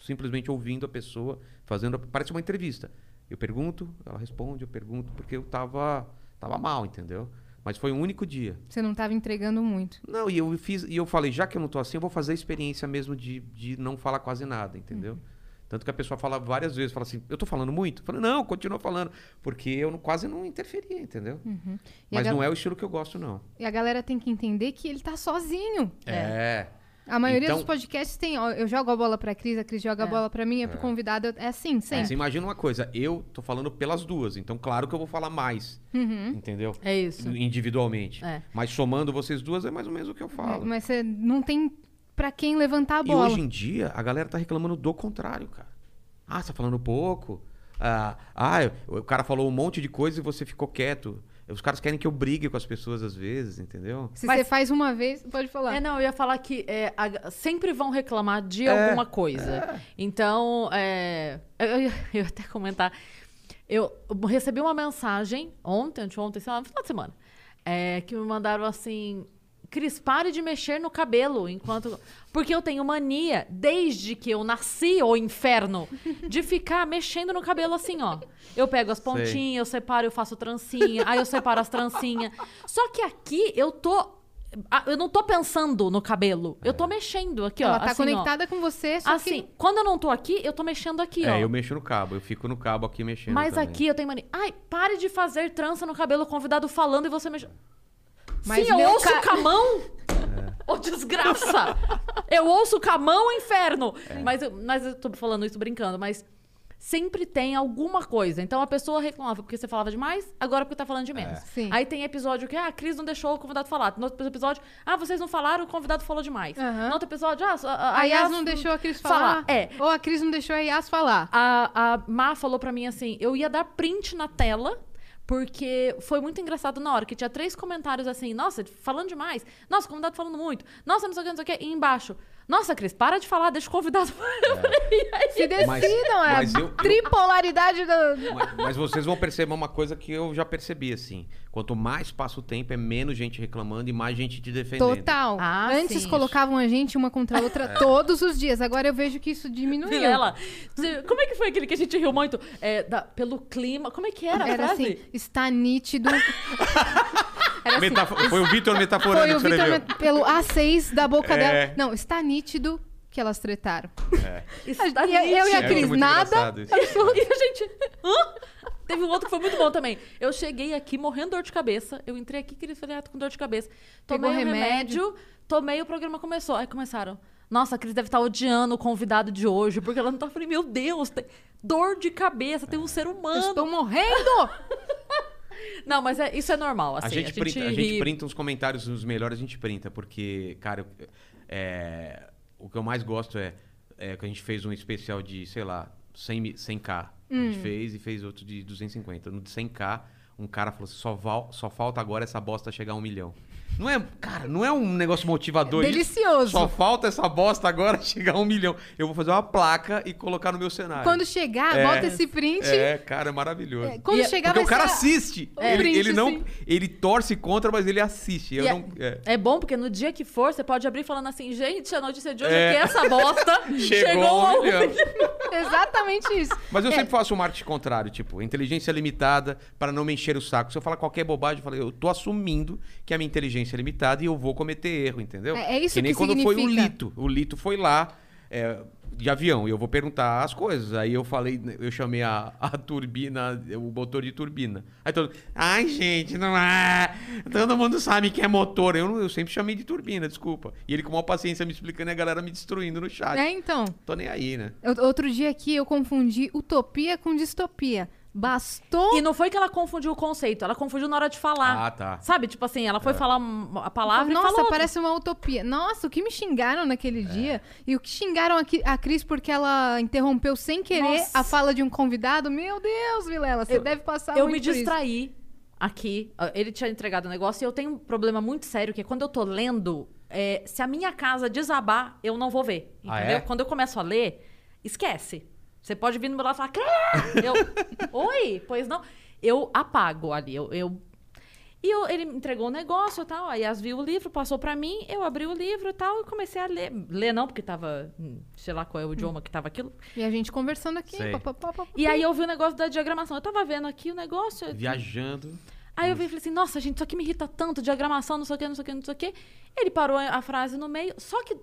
simplesmente ouvindo a pessoa, fazendo. Parece uma entrevista. Eu pergunto, ela responde, eu pergunto, porque eu tava, tava mal, entendeu? Mas foi um único dia. Você não estava entregando muito. Não, e eu fiz, e eu falei, já que eu não tô assim, eu vou fazer a experiência mesmo de, de não falar quase nada, entendeu? Tanto que a pessoa fala várias vezes, fala assim, eu tô falando muito? Eu falei, não, continua falando. Porque eu não- quase não interferia, entendeu? A Mas gal- não é o estilo que eu gosto, não. E a galera tem que entender que ele tá sozinho. É. A maioria Então- dos podcasts tem. ó, Eu jogo a bola pra Cris, a Cris joga a bola pra mim, é pro convidado. É assim, sempre. Você imagina uma coisa, eu tô falando pelas duas, então claro que eu vou falar mais, Uhum. entendeu? É isso. Individualmente. É. Mas somando vocês duas é mais ou menos o que eu falo. Mas você não tem pra quem levantar a E bola. hoje em dia, a galera tá reclamando do contrário, cara. Ah, você tá falando pouco. Ah, ah, o cara falou um monte de coisa e você ficou quieto. Os caras querem que eu brigue com as pessoas às vezes, entendeu? Se Mas- você faz uma vez, pode falar. É, não, eu ia falar que é, a- sempre vão reclamar de É, alguma coisa. Então, é, eu, eu, ia- eu ia até comentar. Eu recebi uma mensagem ontem, anteontem, sei lá, no final de semana, é, que me mandaram assim. Cris, pare de mexer no cabelo enquanto. Porque eu tenho mania, desde que eu nasci, o inferno, de ficar mexendo no cabelo assim, ó. Eu pego as pontinhas, eu separo, eu faço trancinha, aí eu separo as trancinhas. Só que aqui eu tô. Eu não tô pensando no cabelo. Eu tô mexendo aqui, ó. Ela tá assim, ó. conectada com você, só Assim, que. quando eu não tô aqui, eu tô mexendo aqui, ó. É, eu mexo no cabo, eu fico no cabo aqui mexendo. Mas também. aqui eu tenho mania. Ai, pare de fazer trança no cabelo, o convidado falando e você mexe. Mas Sim, eu meu ouço ca- com a mão. Ô, desgraça! Eu ouço com a mão, inferno! É. Mas, eu, mas eu tô falando isso brincando, mas sempre tem alguma coisa. Então a pessoa reclamava porque você falava demais, agora porque tá falando de É. menos. Sim. Aí tem episódio que ah, a Cris não deixou o convidado falar. No outro episódio, ah, vocês não falaram, o convidado falou demais. Aham. No outro episódio, ah, a, a, A Yas Yas não deixou a Cris falar. falar. É. Ou a Cris não deixou a Yas falar. A, a Má falou pra mim assim: eu ia dar print na tela. Porque foi muito engraçado na hora que tinha três comentários assim, nossa, falando demais, nossa, o convidado falando muito, nossa, não sei o que, não sei o que, e embaixo, nossa, Cris, para de falar, deixa o convidado. Se decidam, Mas- é mas a eu- eu- tripolaridade do. Mas, mas vocês vão perceber uma coisa que eu já percebi, assim. Quanto mais passa o tempo, é menos gente reclamando e mais gente te defendendo. Total. Ah, Antes sim. colocavam a gente uma contra a É. outra todos os dias. Agora eu vejo que isso diminuiu. Vilela, você- como é que foi aquele que a gente riu muito? É, da- pelo clima, como é que era, a Era frase? assim, está nítido. Era assim, Metafo- Foi o Vitor metaforando foi que o Vitor escreveu. met- pelo A6 da boca É. dela. Não, está nítido que elas tretaram. Está E eu e a nítido. É Cris, muito nada. engraçado isso. E a gente. Hã? Teve um outro que foi muito bom também. Eu cheguei aqui morrendo de dor de cabeça. Eu entrei aqui, queria falei, ah, tô com dor de cabeça. Tomei Pegou remédio. remédio, tomei, o programa começou. Aí começaram. Nossa, a Cris deve estar odiando o convidado de hoje, porque ela não tá. Eu falei, meu Deus, tem dor de cabeça, tem um ser Eu humano. estou morrendo! Não, mas é- isso é normal, assim. a, gente printa, a gente printa uns comentários, os melhores a gente printa, porque, cara, é, o que eu mais gosto é, é que a gente fez um especial de, sei lá, 100, mi- 100k. A Hum. gente fez e fez outro de 250. No de 100k, um cara falou assim, só, val- só falta agora essa bosta chegar a um milhão. Não é, cara, não é um negócio motivador isso? Delicioso. Só falta essa bosta agora chegar a um milhão. Eu vou fazer uma placa e colocar no meu cenário. Quando chegar, É. bota esse print. É, cara, é maravilhoso. É, Quando E é- chegar, Porque vai o cara ser... assiste. o ele, print, ele não. sim. Ele torce contra, mas ele assiste. Eu E é- não. é. É bom porque no dia que for, você pode abrir falando assim, gente, a notícia de hoje É. é, que essa bosta chegou, a a um um milhão. Exatamente isso. Mas eu É. sempre faço um marketing contrário, tipo, inteligência limitada para não me encher o saco. Se eu falar qualquer bobagem, eu falo, eu tô assumindo que a minha inteligência é limitada e eu vou cometer erro, entendeu? É- é isso que nem que quando foi o significa. Lito. O Lito foi lá é, de avião e eu vou perguntar as coisas. Aí eu falei, eu chamei a, a turbina, o motor de turbina. Aí todo ai gente, não é. Todo mundo sabe que é motor. Eu, eu sempre chamei de turbina, desculpa. E ele com maior paciência me explicando e a galera me destruindo no chat. É, então. Tô nem aí, né? Outro dia aqui eu confundi utopia com distopia. Bastou. E não foi que ela confundiu o conceito, ela confundiu na hora de falar. Ah, tá. Sabe, tipo assim, ela foi falar um- a palavra e Nossa, falou. outra. parece uma utopia. Nossa, o que me xingaram naquele dia. E o que xingaram a, Cris porque ela interrompeu sem querer Nossa. a fala de um convidado. Meu Deus, Vilela, você Eu- deve passar Eu muito me por isso. distraí aqui. Ah, Ele tinha entregado o negócio e eu tenho um problema muito sério, que é quando eu tô lendo, é, se a minha casa desabar, eu não vou ver. Ah, Entendeu? é? Quando eu começo a ler, esquece. Você pode vir no meu lado e falar, "Crê!" eu, oi, pois não. Eu apago ali. Eu, eu- E eu- ele me entregou o negócio e tal. Aí as viu o livro, passou pra mim, eu abri o livro e tal, e comecei a ler. Ler não, porque tava. hum, Sei lá qual é o idioma que tava aquilo. E a gente conversando aqui. Pá, pá, pá, E aí eu vi o negócio da diagramação. Eu tava vendo aqui o negócio. Viajando. Aí eu vi e falei assim, nossa, gente, isso aqui me irrita tanto, diagramação, não sei o que, não sei o que, não sei o que. Ele parou a frase no meio, só que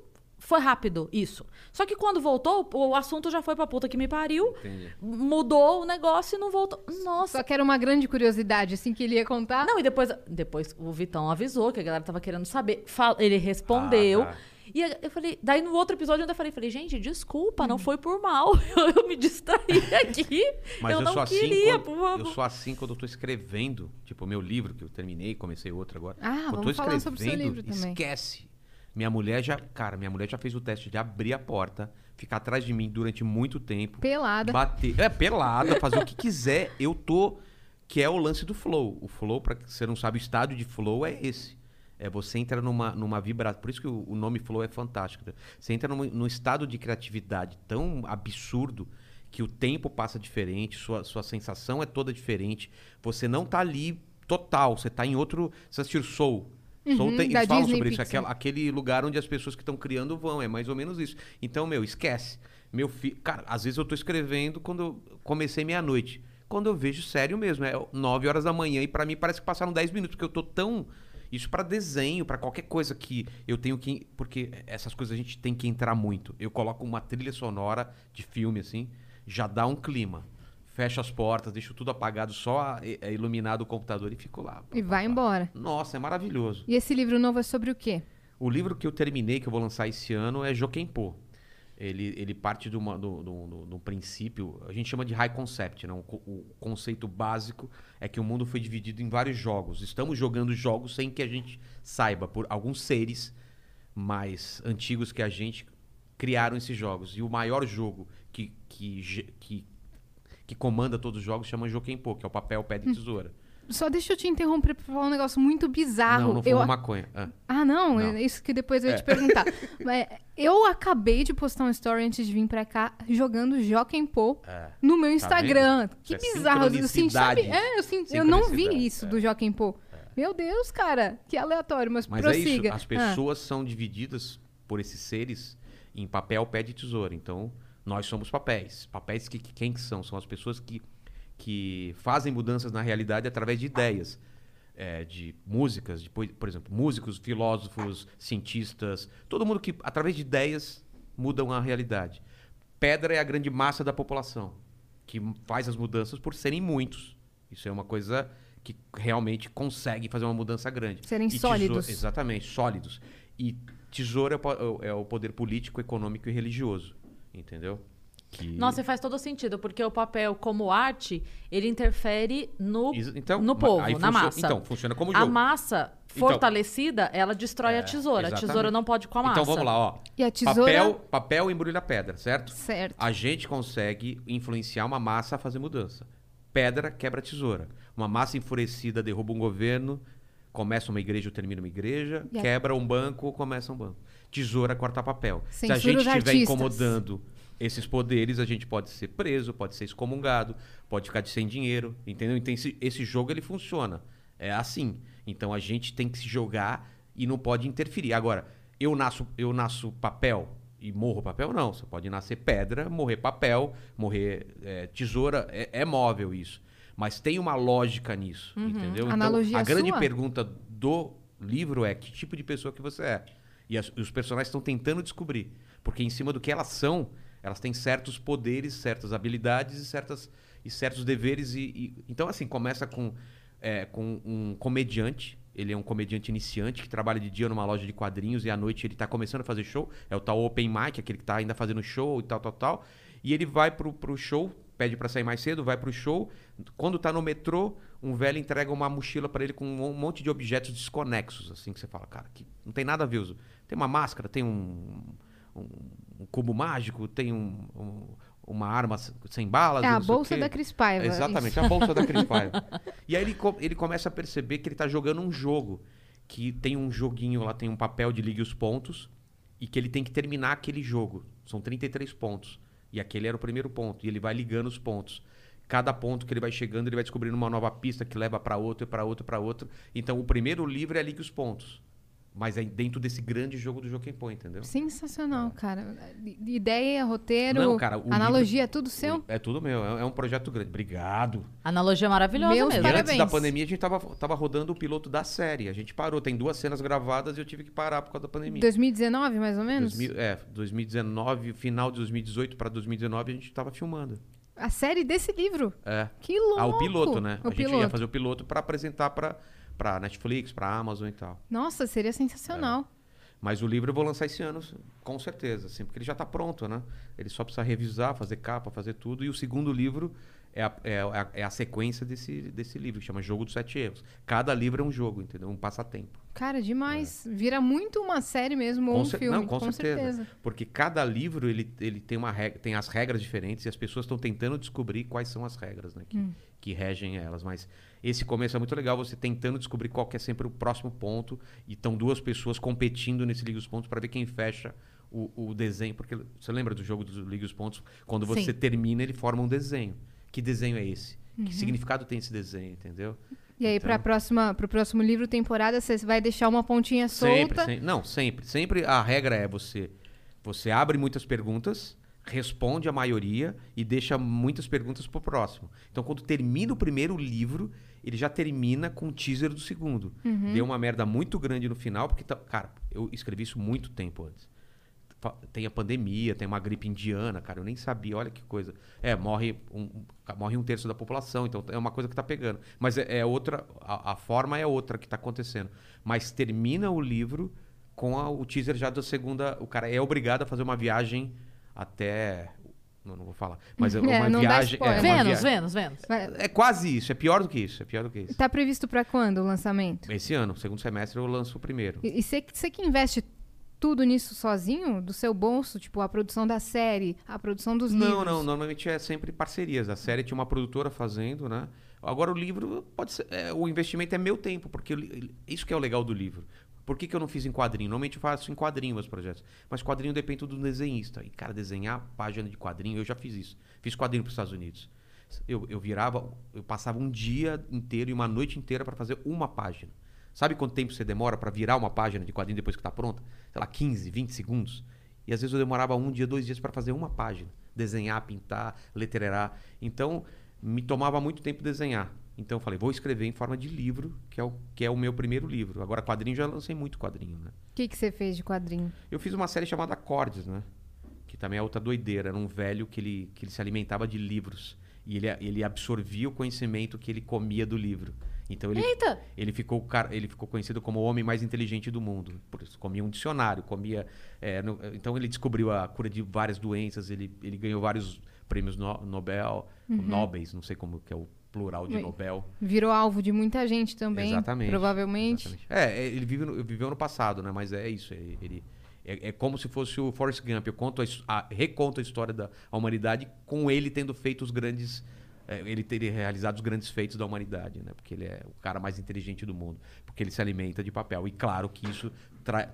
foi rápido isso. Só que quando voltou, o assunto já foi pra puta que me pariu, Entendi. mudou o negócio e não voltou. Nossa. Só que era uma grande curiosidade, assim, que ele ia contar. Não, e depois, depois o Vitão avisou que a galera tava querendo saber. Ele respondeu. Ah, tá. E eu falei, daí no outro episódio eu ainda falei, falei, gente, desculpa, não foi por mal. Eu me distraí aqui. Mas eu, eu, não sou assim queria, quando, por favor. eu sou assim quando eu tô escrevendo, tipo, o meu livro, que eu terminei, comecei outro agora. Ah, Quando eu vamos falar sobre o seu livro também. Esquece. Minha mulher já, cara, minha mulher já fez o teste de abrir a porta, ficar atrás de mim durante muito tempo. Pelada. Bater, é pelada, fazer o que quiser. Eu tô que é o lance do flow. O flow, para você não sabe, o estado de flow é esse. É você entra numa, numa vibração. Por isso que o, o nome flow é fantástico. né? Você entra num, num estado de criatividade tão absurdo que o tempo passa diferente, sua, sua sensação é toda diferente. Você não tá ali total, você tá em outro. Você assistiu Soul. Soul Uhum, tem, da eles falam Disney sobre isso, aquela, aquele lugar onde as pessoas que estão criando vão, é mais ou menos isso. Então, meu, esquece. Meu filho, cara, às vezes eu tô escrevendo quando eu comecei meia-noite. Quando eu vejo sério mesmo, é 9 horas da manhã e pra mim parece que passaram 10 minutos, porque eu tô tão isso pra desenho, pra qualquer coisa que eu tenho que, porque essas coisas a gente tem que entrar muito. Eu coloco uma trilha sonora de filme assim, já dá um clima. Fecho as portas, deixo tudo apagado, só é, é iluminado o computador e fico lá. E vai embora. Nossa, é maravilhoso. E esse livro novo é sobre o quê? O livro que eu terminei, que eu vou lançar esse ano, é Jokenpô. Ele, ele parte de, uma, do, do, do- princípio, a gente chama de high concept, né? o, o conceito básico é que o mundo foi dividido em vários jogos. Estamos jogando jogos sem que a gente saiba, por alguns seres mais antigos que a gente criaram esses jogos. E o maior jogo que, que, que, que comanda todos os jogos chama Jokenpô, que é o papel, pé de tesoura. Só deixa eu te interromper pra falar um negócio muito bizarro. Não, não eu... fuma maconha. Ah. Ah, não, Não. é isso que depois eu ia É. te perguntar. Mas eu acabei de postar um story antes de vir pra cá jogando Jokenpô É. no meu Tá Instagram. que Isso é bizarro. Eu, senti, sabe? É, eu, senti, eu não vi isso é. do Jokenpô. Meu Deus, cara, que aleatório, mas, Mas prossiga. é isso, as pessoas são divididas por esses seres em papel, pé de tesoura. Então, nós somos papéis. Papéis que, que quem que são? São as pessoas que, que fazem mudanças na realidade através de ideias. É, de músicas, de, por exemplo, músicos, filósofos, cientistas, todo mundo que, através de ideias, mudam a realidade. Pedra é a grande massa da população, que faz as mudanças por serem muitos. Isso é uma coisa que realmente consegue fazer uma mudança grande. Serem E tesoura- sólidos. Exatamente, sólidos. E Tesoura é o é o poder político, econômico e religioso. Entendeu? Que... Nossa, faz todo sentido, porque o papel como arte, ele interfere no, então, no povo, na massa. então, funciona como A jogo. massa Então- fortalecida, ela destrói a tesoura. A exatamente. tesoura não pode com a massa. Então vamos lá, ó. E a tesoura- Papel, papel embrulha pedra, certo? Certo. A gente consegue influenciar uma massa a fazer mudança. Pedra quebra tesoura. Uma massa enfurecida derruba um governo, começa uma igreja ou termina uma igreja, E a- quebra um banco, começa um banco. Tesoura corta papel. Se a Censura gente estiver incomodando esses poderes, a gente pode ser preso, pode ser excomungado, pode ficar de sem dinheiro, entendeu? Então esse, esse jogo ele funciona. É assim. Então a gente tem que se jogar e não pode interferir. Agora, eu nasço, eu nasço papel e morro papel? Não. Você pode nascer pedra, morrer papel, morrer é, tesoura. É, é móvel isso. Mas tem uma lógica nisso, entendeu? Então, Analogia a grande sua? pergunta do livro é que tipo de pessoa que você é. E, as- e os personagens estão tentando descobrir. Porque em cima do que elas são, elas têm certos poderes, certas habilidades e, certas, e certos deveres. E, e- então, assim, começa com, é, com um comediante. Ele é um comediante iniciante que trabalha de dia numa loja de quadrinhos e à noite ele tá começando a fazer show. É o tal Open Mic, aquele que tá ainda fazendo show e tal, tal, tal. E ele vai pro, pro show, pede pra sair mais cedo, vai pro show. Quando tá no metrô, um velho entrega uma mochila pra ele com um monte de objetos desconexos, assim, que você fala, cara, que não tem nada a ver. Uso. Tem uma máscara, tem um, um, um cubo mágico, tem um- um- uma arma sem balas. É a bolsa da Cris Paiva. Exatamente, isso. a bolsa da Cris Paiva. E aí ele, ele começa a perceber que ele tá jogando um jogo. Que tem um joguinho lá, tem um papel de ligue os pontos. E que ele tem que terminar aquele jogo. São 33 pontos. E aquele era o primeiro ponto. E ele vai ligando os pontos. Cada ponto que ele vai chegando, ele vai descobrindo uma nova pista que leva para outro, para outro, para outro. Então o primeiro livro é ligue os pontos. Mas é dentro desse grande jogo do Joaquim Pô, entendeu? Sensacional, cara. I- Ideia, roteiro, Não, cara, o analogia, livro- tudo seu. É tudo meu. É é um projeto grande. Obrigado. Analogia maravilhosa Meus mesmo. E antes Parabéns. da pandemia, a gente tava, tava rodando o piloto da série. A gente parou. Tem duas cenas gravadas e eu tive que parar por causa da pandemia. 2019, mais ou menos? 2000 é, 2019, final de 2018 para 2019, a gente tava filmando. A série desse livro. É. Que louco. Ah, o piloto, né? O a gente piloto. ia fazer o piloto para apresentar para para Netflix, para Amazon e tal. Nossa, seria sensacional. Mas o livro eu vou lançar esse ano, com certeza, assim, porque ele já está pronto, né? Ele só precisa revisar, fazer capa, fazer tudo. E o segundo livro é a, é a, é a sequência desse, desse livro, que chama Jogo dos Sete Erros. Cada livro é um jogo, entendeu? Um passatempo. Cara, demais. Vira muito uma série mesmo, ou um filme. Não, com, certeza. Porque cada livro ele, ele tem, uma regra, tem as regras diferentes e as pessoas estão tentando descobrir quais são as regras né, que, Hum. Que regem elas. Mas esse começo é muito legal, você tentando descobrir qual é sempre o próximo ponto. E estão duas pessoas competindo nesse Liga dos Pontos para ver quem fecha o, o desenho. Porque você lembra do jogo do Liga dos Pontos? Quando você Sim. termina, ele forma um desenho. Que desenho é esse? Uhum. Que significado tem esse desenho, entendeu? E aí, Então- pra próxima, pro próximo livro, temporada, você vai deixar uma pontinha Sempre, solta. sempre. Não, sempre. Sempre a regra é você você abre muitas perguntas, responde a maioria e deixa muitas perguntas pro próximo. Então, quando termina o primeiro livro, ele já termina com o teaser do segundo. Uhum. Deu uma merda muito grande no final, porque, tá- cara, eu escrevi isso muito tempo antes. Tem a pandemia, tem uma gripe indiana, cara, eu nem sabia, olha que coisa. É, morre um, morre um terço da população, então é uma coisa que tá pegando. Mas é, é outra, a, a forma é outra que tá acontecendo. Mas termina o livro com a- o teaser já da segunda. O cara é obrigado a fazer uma viagem até. Não, não vou falar. Mas é É, uma não dá viagem. É, uma Vênus, via- Vênus, Vênus. É quase isso, é pior do que isso, é pior do que isso. Tá previsto pra quando o lançamento? Esse ano, segundo semestre, eu lanço o primeiro. E você que investe tudo nisso sozinho, do seu bolso, tipo a produção da série, a produção dos Não, livros? não, normalmente é sempre parcerias. A série tinha uma produtora fazendo, né? Agora o livro pode ser. é, o investimento é meu tempo, porque isso que é o legal do livro. Por que, que eu não fiz em quadrinho? Normalmente eu faço em quadrinho meus projetos. Mas quadrinho depende do desenhista. E, cara, desenhar página de quadrinho, eu já fiz isso. Fiz quadrinho para os Estados Unidos. Eu, eu virava, eu passava um dia inteiro e uma noite inteira para fazer uma página. Sabe quanto tempo você demora para virar uma página de quadrinho depois que está pronta? Sei lá, 15, 20 segundos. E às vezes eu demorava um dia, dois dias para fazer uma página. Desenhar, pintar, letrerar. Então, me tomava muito tempo desenhar. Então eu falei, vou escrever em forma de livro, que é o, que é o meu primeiro livro. Agora, quadrinho, já lancei muito quadrinho, né? O que que você fez de quadrinho? Eu fiz uma série chamada Acordes, né? Que também é outra doideira. Era um velho que ele, que ele se alimentava de livros. E ele, ele absorvia o conhecimento que ele comia do livro. Então ele, Eita! ele, ficou, ele ficou conhecido como o homem mais inteligente do mundo. Por isso, comia um dicionário, comia. é, no- então ele descobriu a cura de várias doenças, ele, ele ganhou vários prêmios no- Nobel, Nobels, não sei como que é o plural de. Nobel. Virou alvo de muita gente também. Exatamente. Provavelmente. Exatamente. É, é, ele vive no- viveu no passado, né? Mas é isso. Ele, ele- é, é como se fosse o Forrest Gump. Eu conto a, a- reconto a história da humanidade com ele tendo feito os grandes. É, ele teria realizado os grandes feitos da humanidade, né? Porque ele é o cara mais inteligente do mundo. Porque ele se alimenta de papel. E claro que isso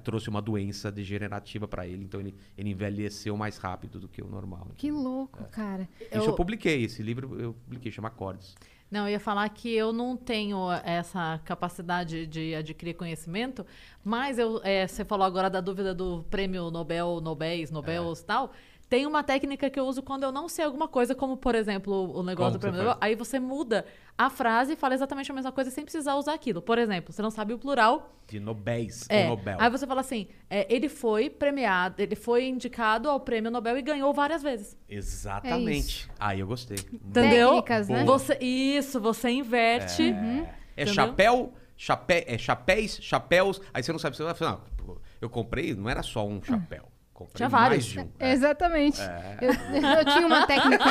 trouxe uma doença degenerativa para ele. Então ele, ele envelheceu mais rápido do que o normal. Que louco, É. cara. Isso eu publiquei. Esse livro eu publiquei, chama Acordes. Não, eu ia falar que eu não tenho essa capacidade de adquirir conhecimento, mas eu, é, você falou agora da dúvida do prêmio Nobel, Nobéis, Nobels e tal. Tem uma técnica que eu uso quando eu não sei alguma coisa, como, por exemplo, o negócio Como do prêmio você? Aí você muda a frase e fala exatamente a mesma coisa sem precisar usar aquilo. Por exemplo, você não sabe o plural, De Nobéis é. ou Nobel. Aí você fala assim, é, ele foi premiado, ele foi indicado ao prêmio Nobel e ganhou várias vezes. Exatamente. Aí eu gostei. Entendeu? Técnicas, né? Você, isso, você inverte. É Entendeu? chapéu, chapé, é chapéus, chapéus. Aí você não sabe, você vai falar, não, eu comprei, não era só um chapéu. Comprei Tinha mais vários. de um. Exatamente. Eu, eu tinha uma técnica.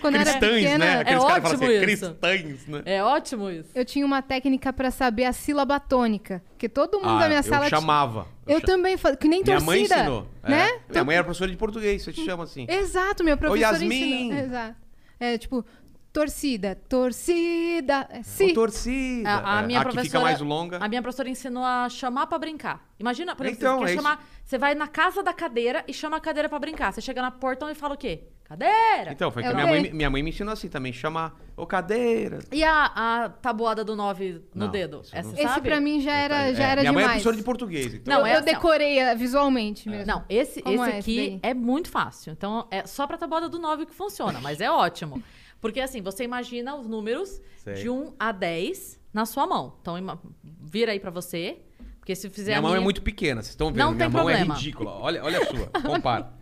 Quando eu era Cristãs, pequena, né? Aqueles caras falam ótimo assim, isso. cristãs, né? É ótimo isso. eu tinha uma técnica pra saber a sílaba tônica. Porque todo mundo Ah, da minha eu sala. tinha- chamava. Eu cha- também, que nem Minha torcida. mãe ensinou. Né? É. Minha mãe era professora de português, você te chama assim. Exato, meu professor Yasmin! ensinou. Exato. É tipo, torcida, torcida. É, si. torcida. A, a É, minha Aqui professora, fica mais longa. A minha professora ensinou a chamar pra brincar. Imagina, por exemplo, Então, você, quer é chamar, você vai na casa da cadeira e chama a cadeira pra brincar. Você chega na portão e fala o quê? Cadeira! Então, foi que Eu minha mãe, minha mãe me ensinou assim também, chamar, ô cadeira. E a, a tabuada do 9 no Não, dedo? Essa não- Esse sabe? pra mim já era, já É, era minha mãe é demais. professora de português, então. Não, eu, é eu decorei eh, visualmente mesmo. Não, esse, Como esse é esse aqui daí? é muito fácil. Então, é só pra tabuada do 9 que funciona, mas é ótimo. Porque assim, você imagina os números Sei. de 1 a 10 na sua mão. Então, ima- vira aí pra você. Porque se fizer Minha a mão é minha- muito pequena, vocês estão vendo? Não minha tem mão problema. é ridícula. Olha, olha a sua, compara.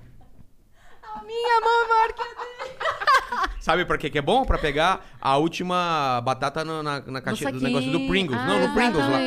Minha mão é maior que a Sabe pra que que é bom? Pra pegar a última batata na, na no caixinha do negócio do Pringles. Ah, não, no Pringles lá.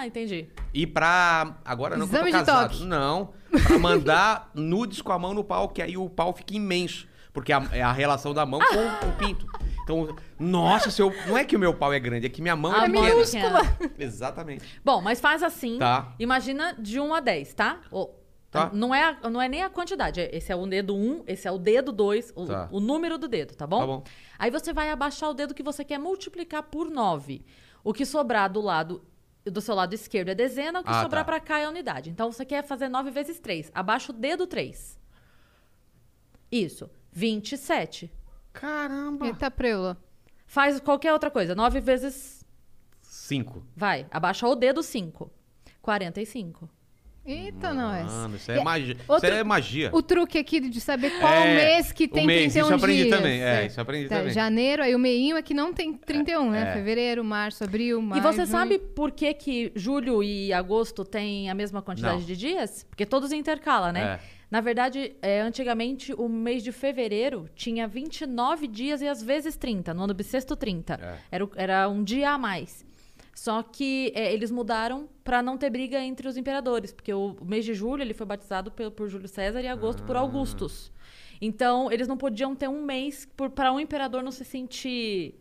Ah, entendi. E pra. Agora não que eu Exame tô casado. Não. Pra mandar nudes com a mão no pau, que aí o pau fica imenso. Porque a- é a relação da mão com o pinto. Então, nossa, seu. Não é que o meu pau é grande, é que minha mão A é mão pequena. pequena. Exatamente. Bom, mas faz assim. Tá. Imagina de 1 a 10, tá? Ô, Tá. Não, é, a- não é nem a quantidade. é- Esse é o dedo 1, esse é o dedo 2, o, Tá. o número do dedo, tá bom? Tá bom. Aí você vai abaixar o dedo que você quer multiplicar por 9. O que sobrar do lado do seu lado esquerdo é dezena, o que Ah, sobrar tá. pra cá é unidade. Então você quer fazer 9 vezes 3. Abaixa o dedo 3. Isso. 27. Caramba. Eita preula. Faz qualquer outra coisa. 9 vezes. Cinco. Vai. Abaixa o dedo 5. 45. Eita, nós. Mano, isso é, magia. outro- Isso é magia. O truque aqui de saber qual É, mês que o tem mês, 31 isso eu aprendi dias. também, é, isso eu aprendi Tá, também. Janeiro, aí o meinho é que não tem 31, né? é. Fevereiro, março, abril, maio, E você junho. sabe por que, que julho e agosto têm a mesma quantidade Não. de dias? Porque todos intercalam, né? É. Na verdade, é, antigamente, o mês de fevereiro tinha 29 dias e às vezes 30. No ano bissexto, 30. É. Era, era um dia a mais. Só que é, eles mudaram para não ter briga entre os imperadores. Porque o, o mês de julho ele foi batizado por, por Júlio César e agosto Ah. por Augustus. Então, eles não podiam ter um mês para um imperador não se sentir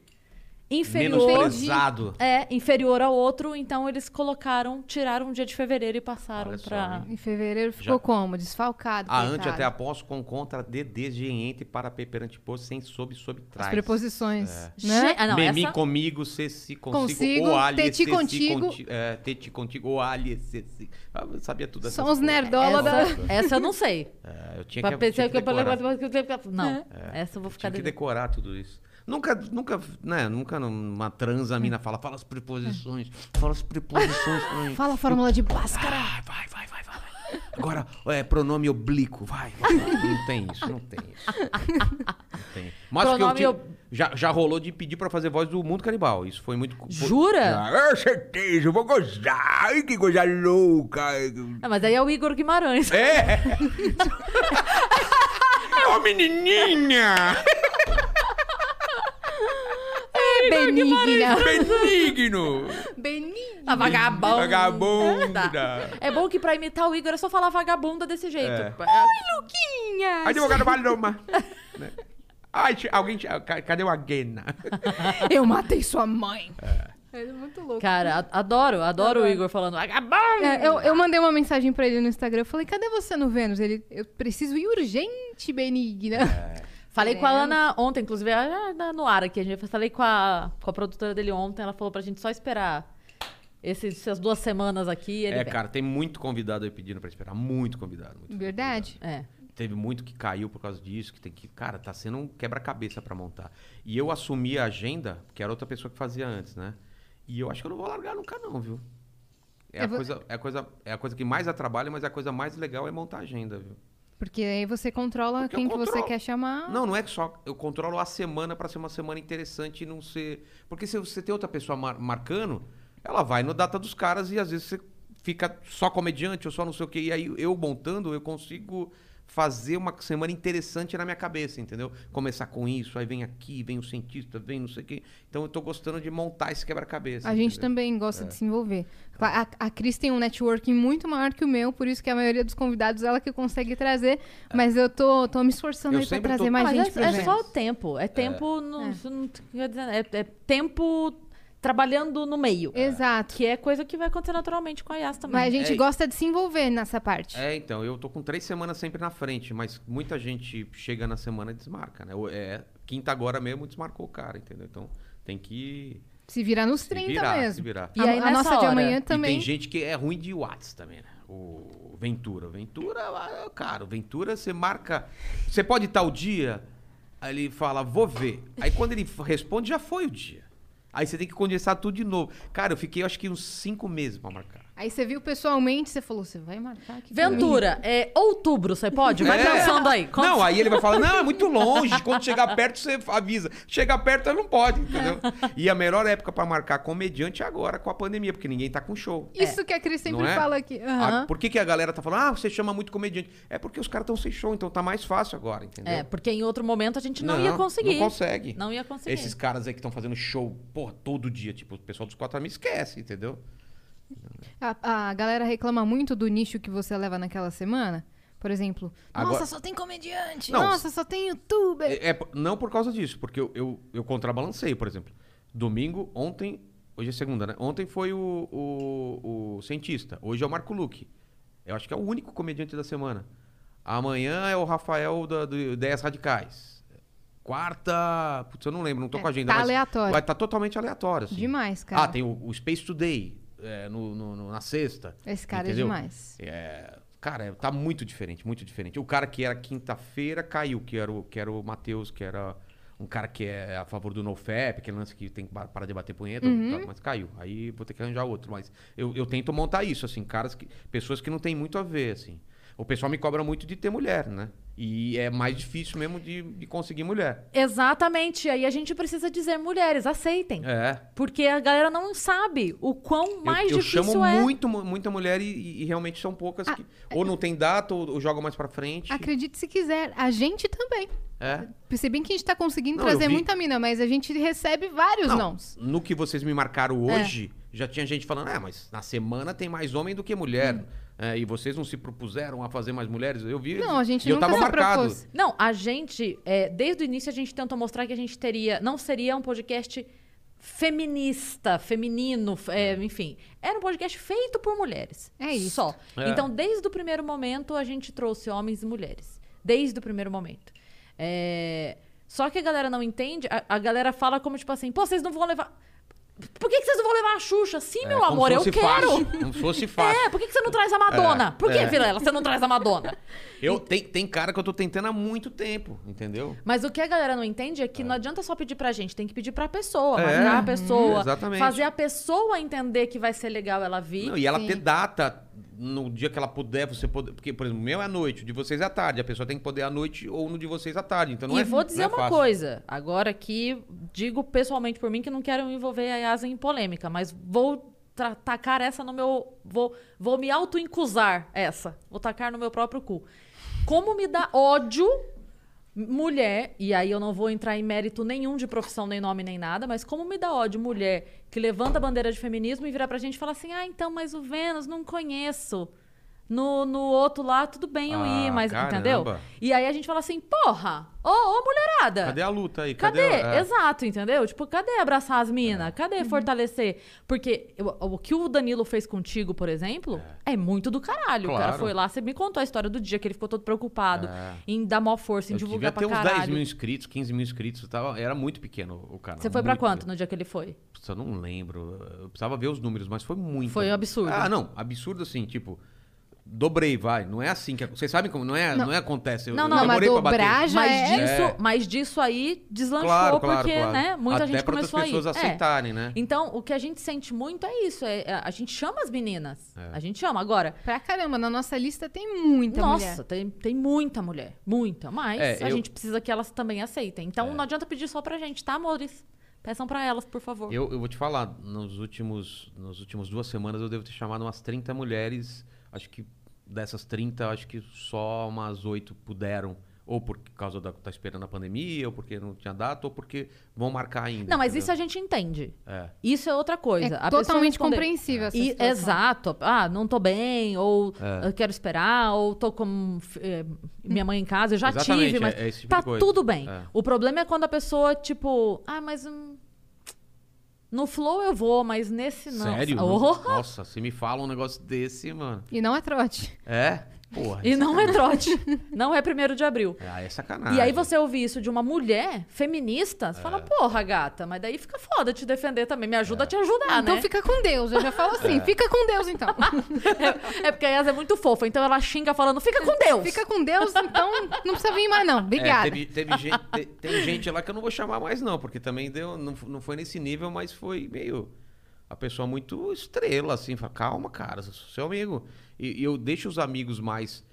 inferior. Menosprezado. É, inferior ao outro, então eles colocaram, tiraram o dia de fevereiro e passaram Olha só, pra. hein? Em fevereiro ficou Já- como? Desfalcado. A coitado. ante até após com contra de desde entre para perante por sem sob sob As trás. preposições. Che- Né? Ah, não, Memi essa... comigo, se se consigo, Consigo, ou alhe, teti se se contigo. conti- é, teti contigo, ou se se. Ah, eu sabia tudo essas São os coisas. nerdola da... essa, essa eu não sei. É, eu tinha Pra que, pensar tinha que que eu- decorar. Não, essa eu vou Tinha ficar que devendo. decorar tudo isso. Nunca, nunca, né, nunca numa transa a mina fala, fala as preposições, fala as preposições mim. Fala a fórmula de Bhaskara. Ah, vai, vai, vai, vai. Agora, é, pronome oblíquo, vai. vai. Não tem isso, não tem isso. Não tem. Mas que eu Pronome ob- já, já rolou de pedir pra fazer voz do Mundo Canibal. Isso foi muito... Jura? Ah, é certeza, eu vou gozar. Ai, que coisa louca. Ah, mas aí é o Igor Guimarães. É! Ô, menininha! Benigna. Benigno! Benigna. A vagabunda. Vagabunda! É bom que pra imitar o Igor é só falar vagabunda desse jeito. É. Luquinhas. Advogado Paloma! Né? Ai, alguém. Cadê o Aguena? Eu matei sua mãe. É muito louco. Cara, a- adoro, adoro o Igor falando. É, eu, eu mandei uma mensagem pra ele no Instagram. Eu falei, cadê você no Vênus? Ele, eu preciso ir urgente, Benigna. Falei com a. Ana ontem, inclusive, ah, no ar aqui. A gente falei com a, com a produtora dele ontem. Ela falou pra gente só esperar esses, essas duas semanas aqui. Ele É, vem. cara, tem muito convidado aí pedindo pra esperar. Muito convidado. Muito Verdade. convidado. É. Teve muito que caiu por causa disso, que tem que. Cara, tá sendo um quebra-cabeça pra montar. E eu assumi a agenda, que era outra pessoa que fazia antes, né? E eu acho que eu não vou largar nunca, não, viu? É, Eu a, vou- coisa, é, a, coisa, é a coisa que mais dá trabalho, mas a coisa mais legal é montar a agenda, viu? Porque aí você controla Porque quem que você quer chamar. Não, não é que só. Eu controlo a semana pra ser uma semana interessante e não ser. Porque se você tem outra pessoa mar- marcando, ela vai no data dos caras e às vezes você fica só comediante ou só não sei o quê. E aí eu montando, eu consigo fazer uma semana interessante na minha cabeça, entendeu? Começar com isso, aí vem aqui, vem o cientista, vem não sei o quê. Então eu tô gostando de montar esse quebra-cabeça. A gente entendeu? também gosta de se envolver. Cla- A, a Cris tem um networking muito maior que o meu, por isso que a maioria dos convidados ela que consegue trazer. Mas eu tô, tô me esforçando Eu aí pra trazer tô- mais Mas gente é, é só tempo. É tempo. Não dizer- é, é tempo trabalhando no meio. Exato. Que é coisa que vai acontecer naturalmente com a Yas também. Mas a gente É. gosta de se envolver nessa parte. É, então, eu tô com três semanas sempre na frente, mas muita gente chega na semana e desmarca, né? É, quinta agora mesmo desmarcou o cara, entendeu? Então tem que Se virar nos se 30 virar, se mesmo. virar. E a, aí, a nossa de hora? amanhã E também. tem gente que é ruim de Whats também, né? O Ventura. O Ventura, ah, cara, o Ventura você marca. Você pode estar o dia, aí ele fala, vou ver. Aí quando ele responde, já foi o dia. Aí você tem que condensar tudo de novo. Cara, eu fiquei acho que uns cinco meses pra marcar. Aí você viu pessoalmente, você falou, você vai marcar aqui. Ventura, é outubro, você pode? Vai É. pensando aí. Não, aí ele vai falar, não, é muito longe. Quando chegar perto, você avisa. Chegar perto, ele não pode, entendeu? E a melhor época pra marcar comediante é agora, com a pandemia, porque ninguém tá com show. Isso que a Cris sempre Não é? fala aqui. A- Aham. por que, que a galera tá falando, ah, você chama muito comediante? É porque os caras estão sem show, então tá mais fácil agora, entendeu? É, porque em outro momento a gente não, ia conseguir. Não consegue. Não ia conseguir. Esses caras aí que estão fazendo show, porra, todo dia, tipo, o pessoal dos quatro amigos esquece, entendeu? A, a galera reclama muito do nicho que você leva naquela semana. Por exemplo, Agora- nossa, só tem comediante. Não, nossa, só tem youtuber. É, é não por causa disso, porque eu, eu, eu contrabalancei, por exemplo. Domingo, ontem, hoje é segunda, né? Ontem foi o, o, o cientista, hoje é o Marco Luque. Eu acho que é o único comediante da semana. Amanhã é o Rafael da, do Ideias Radicais. Quarta, putz, eu não lembro, não tô É, com a agenda. tá mas aleatório. Vai estar totalmente aleatório. assim. Demais, cara. Ah, tem o, o Space Today é, no, no- na sexta. Esse cara entendeu? é demais. É, cara, é- tá muito diferente, muito diferente. O cara que era quinta-feira caiu, que era o, que era o Matheus, que era um cara que é a favor do NoFap, aquele lance que tem que parar de bater punheta, Uhum. mas caiu. Aí vou ter que arranjar outro. Mas eu, eu tento montar isso, assim, caras que. Pessoas que não tem muito a ver, assim. O pessoal me cobra muito de ter mulher, né? E é mais difícil mesmo de, de conseguir mulher. Exatamente. Aí a gente precisa dizer, mulheres, aceitem. É. Porque a galera não sabe o quão mais eu, eu difícil chamo é. muito, mu- muita mulher e, e realmente são poucas Ah, que ou não tem data ou, ou jogam mais pra frente. Acredite se quiser, a gente também. É. Se bem que a gente tá conseguindo Não, eu trazer vi- muita mina, mas a gente recebe vários Não, nãos. No que vocês me marcaram hoje, já tinha gente falando, é, mas na semana tem mais homem do que mulher. Hum. É, e vocês não se propuseram a fazer mais mulheres? Eu vi. Não, a gente e eu nunca tava se marcado. propôs. Não, a gente, é, desde o início, a gente tentou mostrar que a gente teria. Não seria um podcast feminista, feminino, f- é, enfim. Era um podcast feito por mulheres. É isso. Só. É. Então, desde o primeiro momento, a gente trouxe homens e mulheres. Desde o primeiro momento. É, Só que a galera não entende. A, a galera fala como, tipo assim, pô, vocês não vão levar. Por que, que vocês não vão levar a Xuxa? Sim, É, meu amor, eu quero. Fácil, como se fosse fácil. É, por que, que você não traz a Madonna? É, por que, é. Vilela, você não traz a Madonna? Eu, tem, tem cara que eu tô tentando há muito tempo, entendeu? Mas o que a galera não entende é que não adianta só pedir pra gente, tem que pedir pra pessoa, É, marcar a pessoa, exatamente. fazer a pessoa entender que vai ser legal ela vir. Não, e ela Sim. ter data no dia que ela puder, você poder. Porque, por exemplo, o meu é à noite, o de vocês é à tarde. A pessoa tem que poder à noite ou no de vocês à tarde. Então não e é vou dizer é uma fácil. coisa, agora aqui, digo pessoalmente por mim que não quero envolver a Yasa em polêmica, mas vou tacar essa no meu. Vou, vou me auto-incusar essa. Vou tacar no meu próprio cu. Como me dá ódio Mulher, e aí eu não vou entrar em mérito nenhum de profissão, nem nome, nem nada, mas como me dá ódio mulher que levanta a bandeira de feminismo e vira pra gente e fala assim: ah, então, mas o Vênus não conheço. No, no outro lá, tudo bem eu Ah, ir, mas caramba. entendeu? E aí a gente fala assim, porra, ô, ô mulherada. Cadê a luta aí? Cadê? é. Exato, entendeu? Tipo, cadê abraçar as minas? Cadê fortalecer? Porque eu- o, que o Danilo fez contigo, por exemplo, é, muito do caralho. O cara Claro. foi lá, você me contou a história do dia que ele ficou todo preocupado É. em dar maior força, em Eu divulgar devia ter pra uns caralho. 10 mil inscritos, 15 mil inscritos. Tava, era muito pequeno o canal. Você foi pra muito quanto pequeno. no dia que ele foi? Putz, Eu não lembro. Eu precisava ver os números, mas foi muito. Foi um absurdo. Ah, não. Absurdo assim, tipo. Dobrei, vai. Não é assim que. Vocês sabem como. Não é, não. Não. é acontece. Eu, Não, eu não, mas demorei pra bater. dobrar já Mas, é- disso, É. mas disso aí deslanchou, Claro, claro, porque, claro. né, muita Até gente outras começou a ir. pessoas É. aceitarem, né? Então, o que a gente sente muito é isso. é- é- a gente chama as meninas. É. A gente chama. Agora, Pra caramba, na nossa lista tem muita Nossa, mulher. tem, tem muita mulher. Muita. Mas É, a eu- gente precisa que elas também aceitem. Então É. não adianta pedir só pra gente, tá, amores? Peçam pra elas, por favor. Eu, eu vou te falar, nos últimos, nos últimos duas semanas eu devo ter chamado umas 30 mulheres. Acho que dessas 30, acho que só umas 8 puderam. Ou por causa da tá esperando a pandemia, ou porque não tinha data, ou porque vão marcar ainda. Não, mas entendeu? isso a gente entende. É. Isso é outra coisa. É totalmente compreensível essa E- situação. exato. Ah, não tô bem, ou É. eu quero esperar, ou tô com eh, minha mãe em casa. Eu já Exatamente, tive, mas é- é esse tipo tá de coisa. tudo bem. É. O problema é quando a pessoa, tipo, ah, mas hum, no flow eu vou, mas nesse não. Sério? Oh! Nossa, se me fala um negócio desse, mano. E não é trote. É? Porra. E não é trote. não é primeiro de abril. É, é sacanagem. E aí você ouvir isso de uma mulher feminista, você É. fala, porra, gata, mas daí fica foda te defender também. Me ajuda a te ajudar, Então né? fica com Deus. Eu já falo assim, É. fica com Deus então. É porque a Yas é muito fofa, então ela xinga falando, fica com Deus. Fica com Deus, então não precisa vir mais não. É, Obrigada. teve, teve gente, te- tem gente lá que eu não vou chamar mais, não, porque também deu. Não, não foi nesse nível, mas foi meio. A pessoa muito estrela, assim. Fala, calma, cara, sou seu amigo. E, eu deixo os amigos mais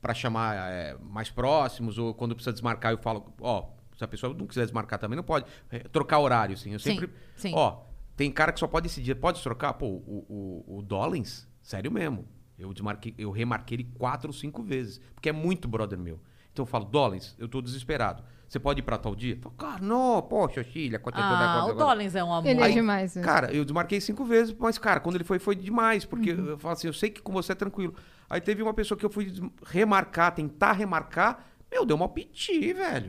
pra chamar é, mais próximos, ou quando precisa desmarcar, eu falo, ó, se a pessoa não quiser desmarcar também, não pode. É, trocar horário, assim. Eu Sim, sempre. sim. Ó, tem cara que só pode dia. Pode trocar? Pô, o, o, o Dollins, sério mesmo. Eu, desmarquei, eu remarquei ele quatro ou cinco vezes. Porque é muito brother meu. Então eu falo, Dollins, eu tô desesperado. Você pode ir pra tal dia? Eu falo, cara, não, poxa, filha, quanto Ah, o Dollins é um amor. Ele é Aí, demais. né? Cara, eu desmarquei cinco vezes, mas, cara, quando ele foi, foi demais. Porque Uhum. eu falo assim, eu sei que com você é tranquilo. Aí teve uma pessoa que eu fui remarcar, tentar remarcar. Meu, deu uma piti, velho.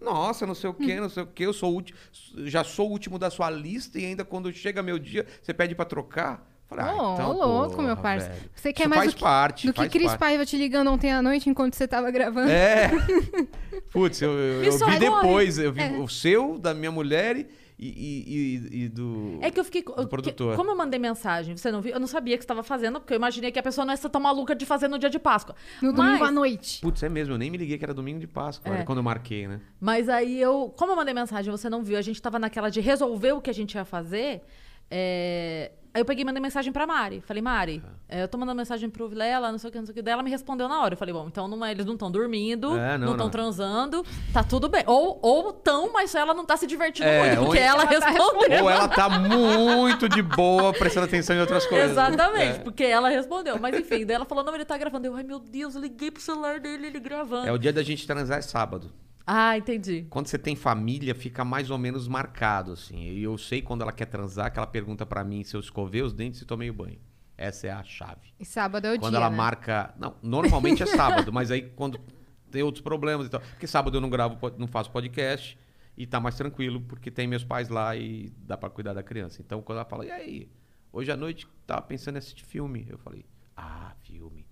Nossa, não sei o que, não sei o que. Eu sou o último, já sou o último da sua lista e ainda quando chega meu dia, você pede pra trocar. Falei, ah, Ô, então, louco, porra, meu parça. velho. Você quer Isso mais faz do que, parte, do que Cris parte. Paiva te ligando ontem à noite enquanto você tava gravando? É. Putz, eu, eu, eu vi depois. Eu vi É. o seu, da minha mulher e, e, e- e do. É que eu fiquei. do que- produtor. como eu mandei mensagem, você não viu? Eu não sabia que você estava fazendo, porque eu imaginei que a pessoa não ia ser tão maluca de fazer no dia de Páscoa. No domingo Mas- à noite. Putz, é mesmo, eu nem me liguei que era domingo de Páscoa, É. quando eu marquei, né? Mas aí eu. Como eu mandei mensagem, você não viu, a gente tava naquela de resolver o que a gente ia fazer. é, Aí eu peguei e mandei mensagem pra Mari. Falei, Mari, é, eu tô mandando mensagem pro Vilela, não sei o que, não sei o que. Daí ela me respondeu na hora. Eu falei, bom, então não é- eles não estão dormindo, É, não, estão transando, tá tudo bem. Ou ou tão, mas ela não tá se divertindo É, muito, porque ela, ela tá respondeu. Ou ela tá muito de boa, prestando atenção em outras coisas. Exatamente, É. porque ela respondeu. Mas enfim, daí ela falou: não, ele tá gravando. Eu, ai meu Deus, eu liguei pro celular dele, ele gravando. É o dia da gente transar é sábado. Ah, entendi. Quando você tem família, fica mais ou menos marcado, assim. E eu sei quando ela quer transar, que ela pergunta pra mim se eu escovei os dentes e tomei o banho. Essa é a chave. E sábado é o quando dia, ela né? marca. Não, normalmente é sábado, mas aí quando tem outros problemas e tal. Porque sábado eu não gravo, não faço podcast e tá mais tranquilo, porque tem meus pais lá e dá pra cuidar da criança. Então quando ela fala, e aí? Hoje à noite tava pensando em assistir filme. Eu falei, ah, filme.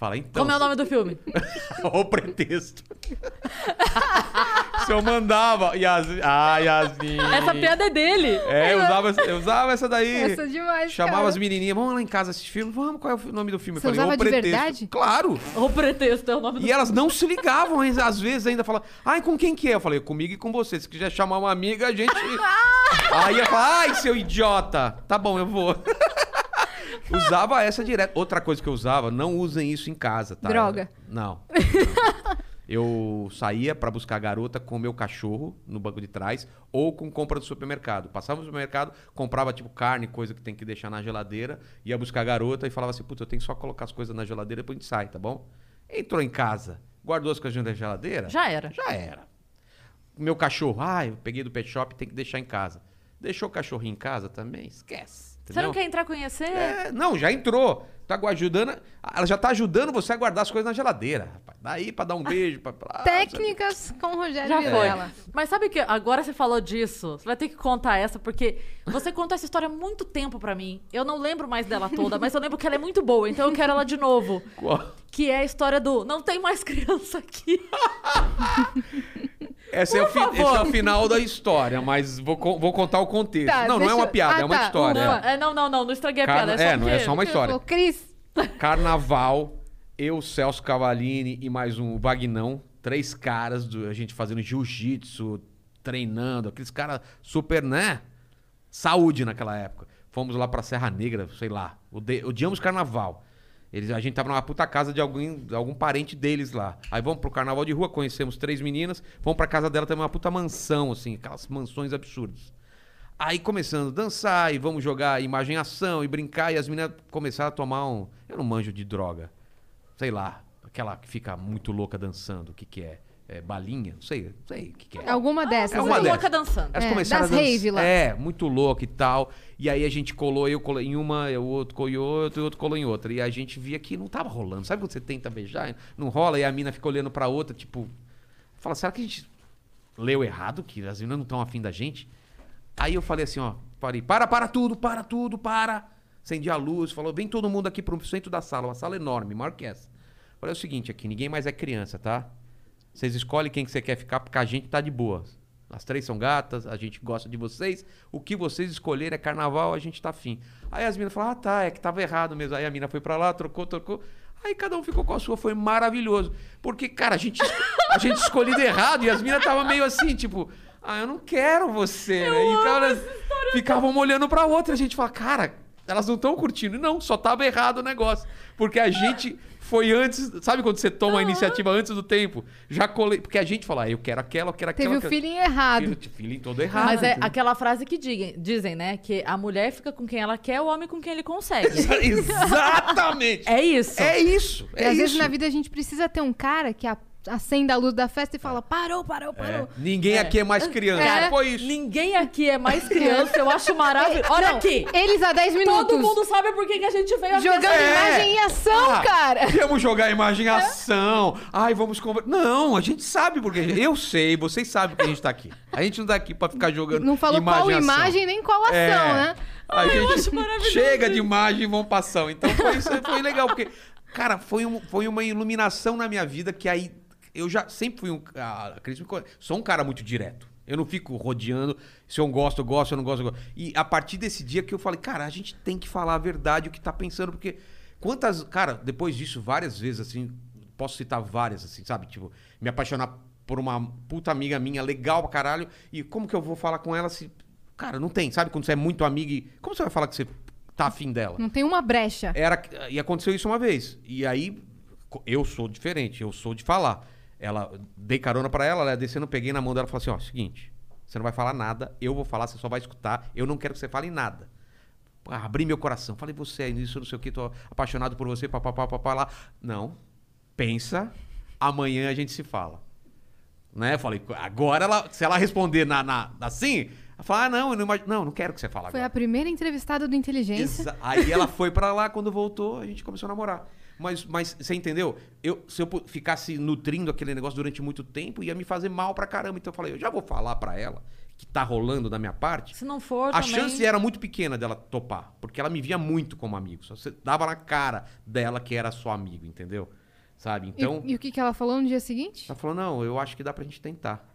Fala, então. Como é o nome do filme? o pretexto. Se eu mandava. Yasmin. Ah, Yasmin. Essa piada é dele. É, eu usava, essa- eu usava essa daí. Essa é demais, Chamava cara. as menininhas, vamos lá em casa assistir filme? Vamos, qual é o nome do filme? Você eu falei, usava o de pretexto. verdade? Claro. O pretexto é o nome do E elas não se ligavam, às vezes ainda falavam, ai, com quem que é? Eu falei, comigo e com você. Se quiser chamar uma amiga, a gente. Aí ia falar, ai, seu idiota. Tá bom, eu vou. Usava essa direto. Outra coisa que eu usava, não usem isso em casa, tá? Droga. Não. Eu saía pra buscar a garota com o meu cachorro no banco de trás ou com compra do supermercado. Passava no supermercado, comprava tipo carne, coisa que tem que deixar na geladeira, ia buscar a garota e falava assim: Puta, eu tenho que só colocar as coisas na geladeira e depois a gente sai, tá bom? Entrou em casa, guardou as coisas na geladeira, Já era. já era. Meu cachorro, ah, eu peguei do pet shop, tem que deixar em casa. Deixou o cachorrinho em casa também? Esquece. Você não quer entrar conhecer? É, não, já entrou. Tá ajudando. Ela já tá ajudando você a guardar as coisas na geladeira, rapaz. Daí pra dar um beijo, pra. pra Técnicas com o Rogério Já foi. Vilela. Mas sabe que agora você falou disso, você vai ter que contar essa, porque você contou essa história há muito tempo pra mim. Eu não lembro mais dela toda, mas eu lembro que ela é muito boa, então eu quero ela de novo. Qual? Que é a história do não tem mais criança aqui. Esse é, o fi- esse é o final da história, mas vou, vou contar o contexto. Tá, não, não é uma eu- piada, Ah, é uma tá, história. Não, é. é, não, não, não, não estraguei a piada. É, só é, não é só uma história. Cris, Carnaval, eu, Celso Cavalini e mais um Vagnão, três caras, do- a gente fazendo jiu-jitsu, treinando, aqueles caras super, né? Saúde naquela época. Fomos lá pra Serra Negra, sei lá, ode- odiamos carnaval. Eles, a gente tava numa puta casa de alguém, de algum parente deles lá. Aí vamos pro carnaval de rua, conhecemos três meninas, vamos pra casa dela também, uma puta mansão, assim, aquelas mansões absurdas. Aí começando a dançar e vamos jogar imagem ação e brincar, e as meninas começaram a tomar um. Eu não manjo de droga. Sei lá, aquela que fica muito louca dançando, o que que é? É balinha? Não sei, não sei o que que é. alguma dessas. É dessas. louca dançando. Elas É, começaram das a dançar. rave lá. É, muito louco e tal. E aí a gente colou, eu colei em uma, o outro colou em outra, e o outro colou em outra. E a gente via que não tava rolando. Sabe quando você tenta beijar, não rola, e a mina fica olhando pra outra, tipo. Fala, será que a gente leu errado? Que as meninas não estão afim da gente? Aí eu falei assim, ó, parei, para, para tudo, para tudo, para. Acendi a luz, falou, vem todo mundo aqui pro centro da sala, uma sala enorme, maior que essa. Falei é o seguinte aqui, ninguém mais é criança, tá? Vocês escolhem quem que você quer ficar, porque a gente tá de boa. As três são gatas, a gente gosta de vocês. O que vocês escolherem é carnaval, a gente tá afim. Aí as meninas falaram, ah, tá, é que tava errado mesmo. Aí a mina foi pra lá, trocou, trocou. Aí cada um ficou com a sua, foi maravilhoso. Porque, cara, a gente, a gente escolhido errado e as minas tava meio assim, tipo, ah, eu não quero você, né? E elas ficavam uma olhando pra outra. E a gente fala, cara, elas não estão curtindo. E Não, só tava errado o negócio. Porque a gente foi antes. Sabe quando você toma a iniciativa antes do tempo? Já colei. Porque a gente fala, ah, eu quero aquela, eu quero aquela. Teve o feeling errado. Feeling, feeling todo errado. Mas é aquela frase que digam- dizem, né? Que a mulher fica com quem ela quer, o homem com quem ele consegue. Exatamente! é isso. É isso! E É às isso. vezes na vida a gente precisa ter um cara que a- acenda a luz da festa e fala: parou, parou, É. parou. Ninguém aqui é mais criança. É. Foi isso. Ninguém aqui é mais criança, eu acho maravilhoso. Olha Não, aqui. Eles há 10 minutos. Todo mundo sabe por que, que a gente veio aqui. Jogando É. imagem em ação, Ah, cara. Vamos jogar imagem em ação. Ai, vamos conversar. Não, a gente sabe porque. Eu sei, vocês sabem que a gente tá aqui. A gente não tá aqui pra ficar jogando. Não falou imagem qual imagem nem qual ação, É. né? A eu gente acho maravilhoso chega de imagem e vão ação. Então foi, isso, foi legal, porque, cara, foi, um, foi uma iluminação na minha vida que aí. Eu já sempre fui um. A Cris me conhece, Sou um cara muito direto. Eu não fico rodeando. Se eu gosto, eu gosto, se eu não gosto, eu gosto. E a partir desse dia que eu falei, cara, a gente tem que falar a verdade, o que tá pensando, porque. Quantas. Cara, depois disso, várias vezes, assim. Posso citar várias, assim, sabe? Tipo, me apaixonar por uma puta amiga minha, legal pra caralho. E como que eu vou falar com ela se. Cara, não tem, sabe? Quando você é muito amigo e. Como você vai falar que você tá afim dela? Não tem uma brecha. Era, e aconteceu isso uma vez. E aí, eu sou diferente, eu sou de falar. Ela, dei carona pra ela, ela descendo, peguei na mão dela e falei assim: ó, seguinte, você não vai falar nada, eu vou falar, você só vai escutar, eu não quero que você fale nada. Abri meu coração, falei, você é isso, não sei o que, tô apaixonado por você, papapá, papá lá. Não, pensa, amanhã a gente se fala. Né? Eu falei, agora ela, se ela responder na, na- assim, ela fala, ah, não, eu não, não, não quero que você fale Foi agora. a primeira entrevistada do Inteligência. Exa- Aí ela foi pra lá, quando voltou, a gente começou a namorar. Mas, mas você entendeu? Eu, se eu ficasse nutrindo aquele negócio durante muito tempo, ia me fazer mal pra caramba. Então eu falei, eu já vou falar pra ela que tá rolando da minha parte. Se não for, A também... chance era muito pequena dela topar, porque ela me via muito como amigo. Só Você dava na cara dela que era só amigo, entendeu? Sabe? E- Então, E, o que, que ela falou no dia seguinte? ela falou: não, eu acho que dá pra gente tentar.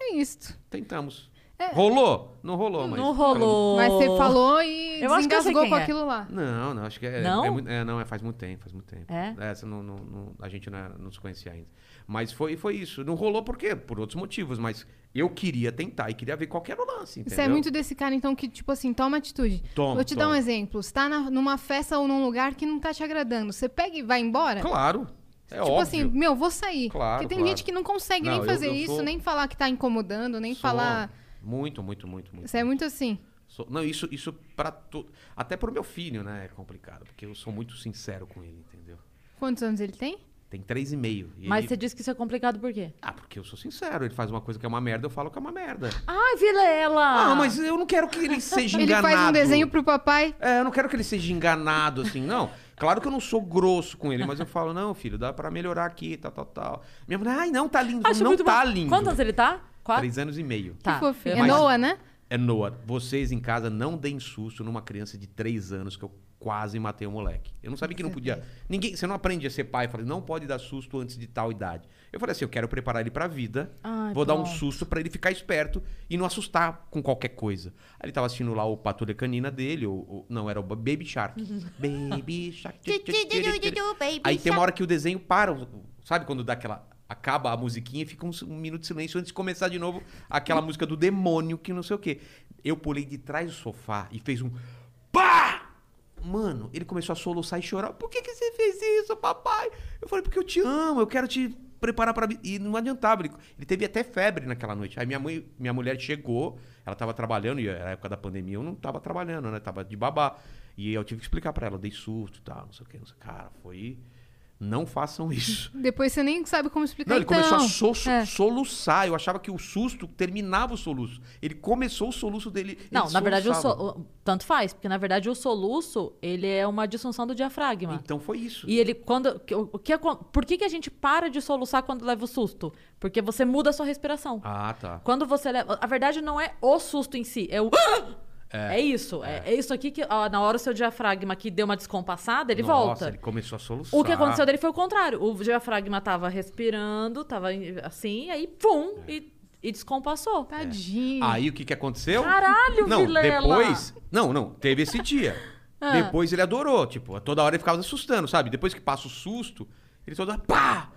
É isto. Tentamos. É. Rolou? Não rolou, mas. Não rolou. Mas você falou e Eu acho que eu sei desengasgou quem com é. aquilo lá. Não, não, acho que é. Não? É, muito- é, não, é faz muito tempo, faz muito tempo. É? Essa não, não- não- a gente não, era- não se conhecia ainda. Mas foi, foi isso. Não rolou por quê? Por outros motivos, mas eu queria tentar e queria ver qual que era o lance, entendeu? Você é muito desse cara, então, que, tipo assim, toma atitude. Tomo, Vou te dar um exemplo. Você tá na- numa festa ou num lugar que não tá te agradando. Você pega e vai embora? Claro. É tipo óbvio. assim, meu, vou sair. Claro, Porque tem claro. gente que não consegue Não, nem eu- fazer eu isso, sou- nem falar que tá incomodando, nem Sou falar. Muito, muito, muito, muito. Você é muito assim. Sou- Não, isso, isso para tudo. Até pro meu filho, né? É complicado, porque eu sou muito sincero com ele, entendeu? Quantos anos ele tem? tem três e meio. E Mas ele- você disse que isso é complicado por quê? Ah, porque eu sou sincero. Ele faz uma coisa que é uma merda, eu falo que é uma merda. Ai, Vilela! Ah, mas eu não quero que ele seja Ele enganado. faz um desenho pro papai. É, eu não quero que ele seja enganado, assim, não. Claro que eu não sou grosso com ele, mas eu falo, não, filho, dá pra melhorar aqui, tal, tal, tal. Minha mulher, ai, não, tá lindo. Acho não tá bom. lindo. Quantos anos ele tá? Quatro? Três anos e meio. Tá. que fofinho. É Mas- Noah, né? É Noah, vocês em casa não deem susto numa criança de três anos que eu quase matei o moleque. Eu não sabia que não podia. Ninguém, você não aprende a ser pai. Eu falei, não pode dar susto antes de tal idade. Eu falei assim, eu quero preparar ele pra vida. Ai, vou dar um pronto. susto pra ele ficar esperto e não assustar com qualquer coisa. Aí ele tava assistindo lá o Patrulha Canina dele, o, o- não, era o Baby Shark. Baby Shark. Aí tem uma hora que o desenho para, sabe quando dá aquela acaba a musiquinha e fica um, um minuto de silêncio antes de começar de novo aquela música do demônio que não sei o quê. Eu pulei de trás do sofá e fez um pá! Mano, ele começou a soluçar e chorar. Por que, que você fez isso, papai? Eu falei, porque eu te amo, eu quero te preparar vida. E não adiantava. Ele, ele teve até febre naquela noite. Aí minha mãe, minha mulher chegou, ela tava trabalhando, e era época da pandemia, eu não tava trabalhando, né? Tava de babá. E eu tive que explicar pra ela, dei susto e tal, não sei o que, não sei. Cara, foi. Não façam isso. Depois você nem sabe como explicar. Não, ele então. começou a so- É. soluçar. Eu achava que o susto terminava o soluço. Ele começou o soluço dele. ele Não, na verdade, o so- tanto faz, porque na verdade o soluço, ele é uma disfunção do diafragma. Então foi isso. E ele, quando. que- O, que, por que, que a gente para de soluçar quando leva o susto? Porque você muda a sua respiração. Ah, tá. Quando você leva. A verdade não é o susto em si, é o. É, isso. É. é isso aqui que, ó, na hora o seu diafragma aqui deu uma descompassada, ele Nossa, volta. ele começou a soluçar. O que aconteceu dele foi o contrário. O diafragma tava respirando, tava assim, aí pum, e, e descompassou. Tadinho. Aí o que, que aconteceu? Caralho, Não, Vilela! depois. Não, não, teve esse dia. Ah. Depois ele adorou. Tipo, toda hora ele ficava assustando, sabe? Depois que passa o susto, ele toda. pá!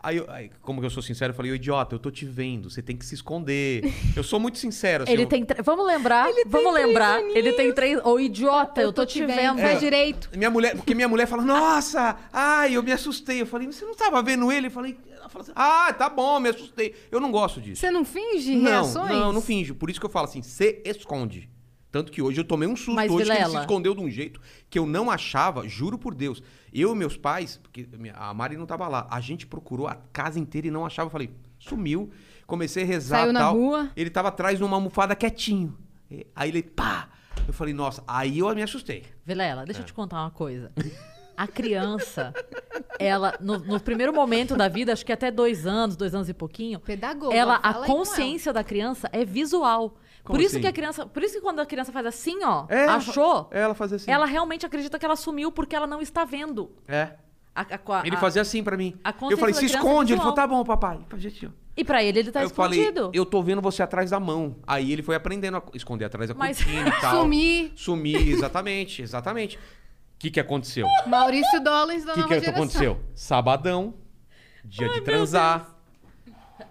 Aí, eu- aí, como que eu sou sincero, eu falei, ô idiota, eu tô te vendo, você tem que se esconder. Eu sou muito sincero, assim. Ele eu- tem. tre- Vamos lembrar. vamos lembrar. Ele tem três. Ô, idiota, eu tô, te vendo. Faz direito. Minha mulher, porque minha mulher fala, nossa, ai, eu me assustei. Eu falei, você não tava vendo ele? Eu falei, ela fala assim, ah, tá bom, me assustei. Eu não gosto disso. Você não finge Não, reações? não, não finjo. Por isso que eu falo assim, se esconde. Tanto que hoje eu tomei um susto Mas, hoje que ele se Vilela- escondeu de um jeito que eu não achava, juro por Deus. Eu e meus pais, porque a Mari não tava lá, a gente procurou a casa inteira e não achava. Eu falei, sumiu. Comecei a rezar Saiu na tal. rua. Ele tava atrás de uma almofada quietinho. E- Aí ele, pá! Eu falei, nossa, aí eu me assustei. Vilela, É. deixa eu te contar uma coisa. A criança, ela, no, no primeiro momento da vida, acho que até dois anos, dois anos e pouquinho, Pedagoga, ela, a consciência da criança é visual. Como por isso assim? que a criança, por isso que quando a criança faz assim, ó, É, achou, ela fazia assim. ela realmente acredita que ela sumiu porque ela não está vendo. É. A- a- a- Ele fazia assim pra mim. a Eu falei, se é esconde. Ele falou, tá bom, papai. Assim. E pra ele, ele tá eu falei, escondido. eu tô vendo você atrás da mão. Aí ele foi aprendendo a esconder atrás da Mas- cortina e tal. Sumir. Sumir, exatamente, exatamente. O que que aconteceu? O Maurício Dollars da que nova que geração. aconteceu? Sabadão, dia de transar.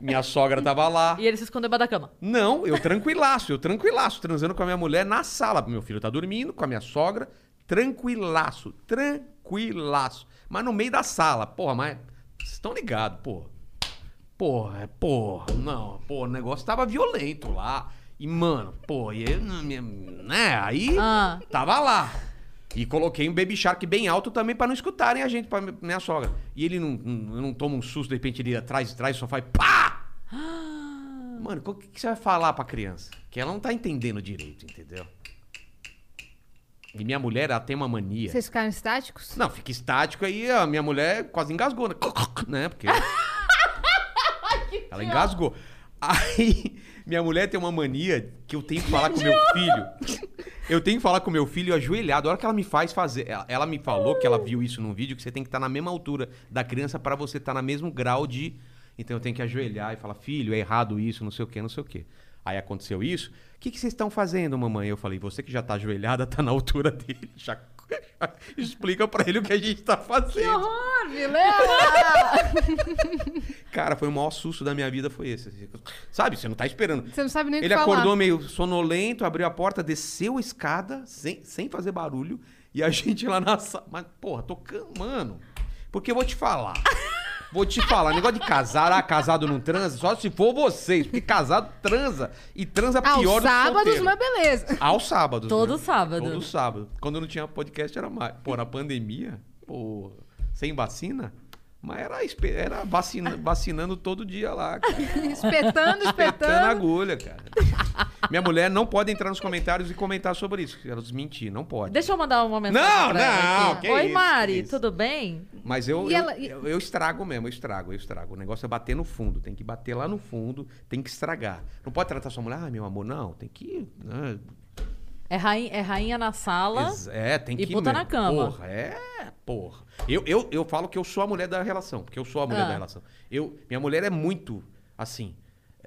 Minha sogra tava lá. E ele se escondeu debaixo da cama. Não, eu tranquilaço, eu tranquilaço, transando com a minha mulher na sala. Meu filho tá dormindo, com a minha sogra, tranquilaço, tranquilaço. Mas no meio da sala, porra, mas vocês estão ligados, porra. Porra, é, porra, não, porra, o negócio tava violento lá. E, mano, porra, e eu, né, aí Ah. tava lá. E coloquei um Baby Shark bem alto também pra não escutarem a gente, pra minha sogra. E ele não, não, não toma um susto, de repente ele atrás, atrás do sofá e pá! Mano, o que, que você vai falar pra criança? Que ela não tá entendendo direito, entendeu? E minha mulher, ela tem uma mania. Vocês ficaram estáticos? Não, fica estático aí, a minha mulher quase engasgou, né? né? Porque. ela engasgou. Aí, minha mulher tem uma mania que eu tenho que falar com meu filho. Eu tenho que falar com meu filho ajoelhado. A hora que ela me faz fazer. Ela, ela me falou que ela viu isso num vídeo, que você tem que estar na mesma altura da criança pra você estar no mesmo grau de. Então eu tenho que ajoelhar e falar, filho, é errado isso, não sei o quê, não sei o quê. Aí aconteceu isso. O que, que vocês estão fazendo, mamãe? Eu falei, você que já tá ajoelhada, tá na altura dele. Já explica pra ele o que a gente tá fazendo. horror, Vilela! Cara, foi o maior susto da minha vida, foi esse. Sabe, você não tá esperando. Você não sabe nem o que Ele falar. acordou meio sonolento, abriu a porta, desceu a escada, sem, sem fazer barulho, e a gente lá na sala. Mas, porra, tocando, mano. Porque eu vou te falar. Vou te falar, negócio de casar, ah, casado não transa, só se for vocês, porque casado transa e transa Aos pior do que sábados, solteiro. mas beleza. Aos sábados. Todo né? sábado. Todo sábado. Quando não tinha podcast era mais. Pô, na pandemia, pô, sem vacina, Mas era, era vacina- vacinando todo dia lá, cara. espetando, Espetando a espetando. agulha, cara. Minha mulher não pode entrar nos comentários e comentar sobre isso. Ela desmentir, não pode. Deixa eu mandar uma mensagem. Não, pra ela não, que Oi, isso, Mari, isso. tudo bem? Mas eu, eu, ela- eu, eu estrago mesmo, eu estrago, eu estrago. O negócio é bater no fundo, tem que bater lá no fundo, tem que estragar. Não pode tratar sua mulher, ah, meu amor, não, tem que. né, É rainha, é rainha na sala. é, tem e que. puta meu, na cama. Porra, é, porra. Eu, eu, eu falo que eu sou a mulher da relação, porque eu sou a mulher Ah. da relação. Eu, minha mulher é muito assim.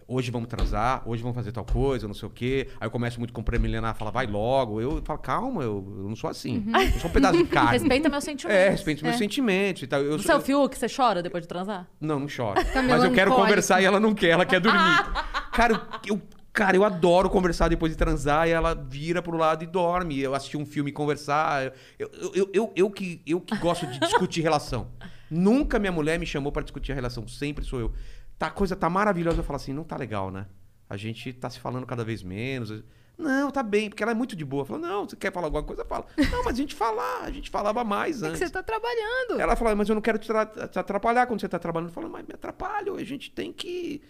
Hoje vamos transar, hoje vamos fazer tal coisa, não sei o quê. Aí eu começo muito com preliminar, fala, vai logo. Eu falo, calma, eu, eu não sou assim. Eu sou um pedaço de carne. Respeita meus sentimentos. É, respeito meus sentimentos e tal. Eu Você é o Fiuk, você chora depois de transar? Não, não chora. Tá Mas eu quero conversar e ela não quer, ela quer dormir. cara, eu, eu- cara, eu adoro conversar depois de transar e ela vira pro lado e dorme. Eu assisti um filme e conversar. Eu, eu, eu, eu, que, eu que gosto de discutir relação. Nunca minha mulher me chamou pra discutir a relação, sempre sou eu. Tá, a coisa tá maravilhosa. Eu falo assim, não tá legal, né? A gente tá se falando cada vez menos. Não, tá bem, porque ela é muito de boa. Fala, não, você quer falar alguma coisa? Fala. Não, mas a gente falar, a gente falava mais É que antes. você tá trabalhando. Ela fala, mas eu não quero te, tra- te atrapalhar quando você está trabalhando. Eu falo, mas me atrapalho, a gente tem que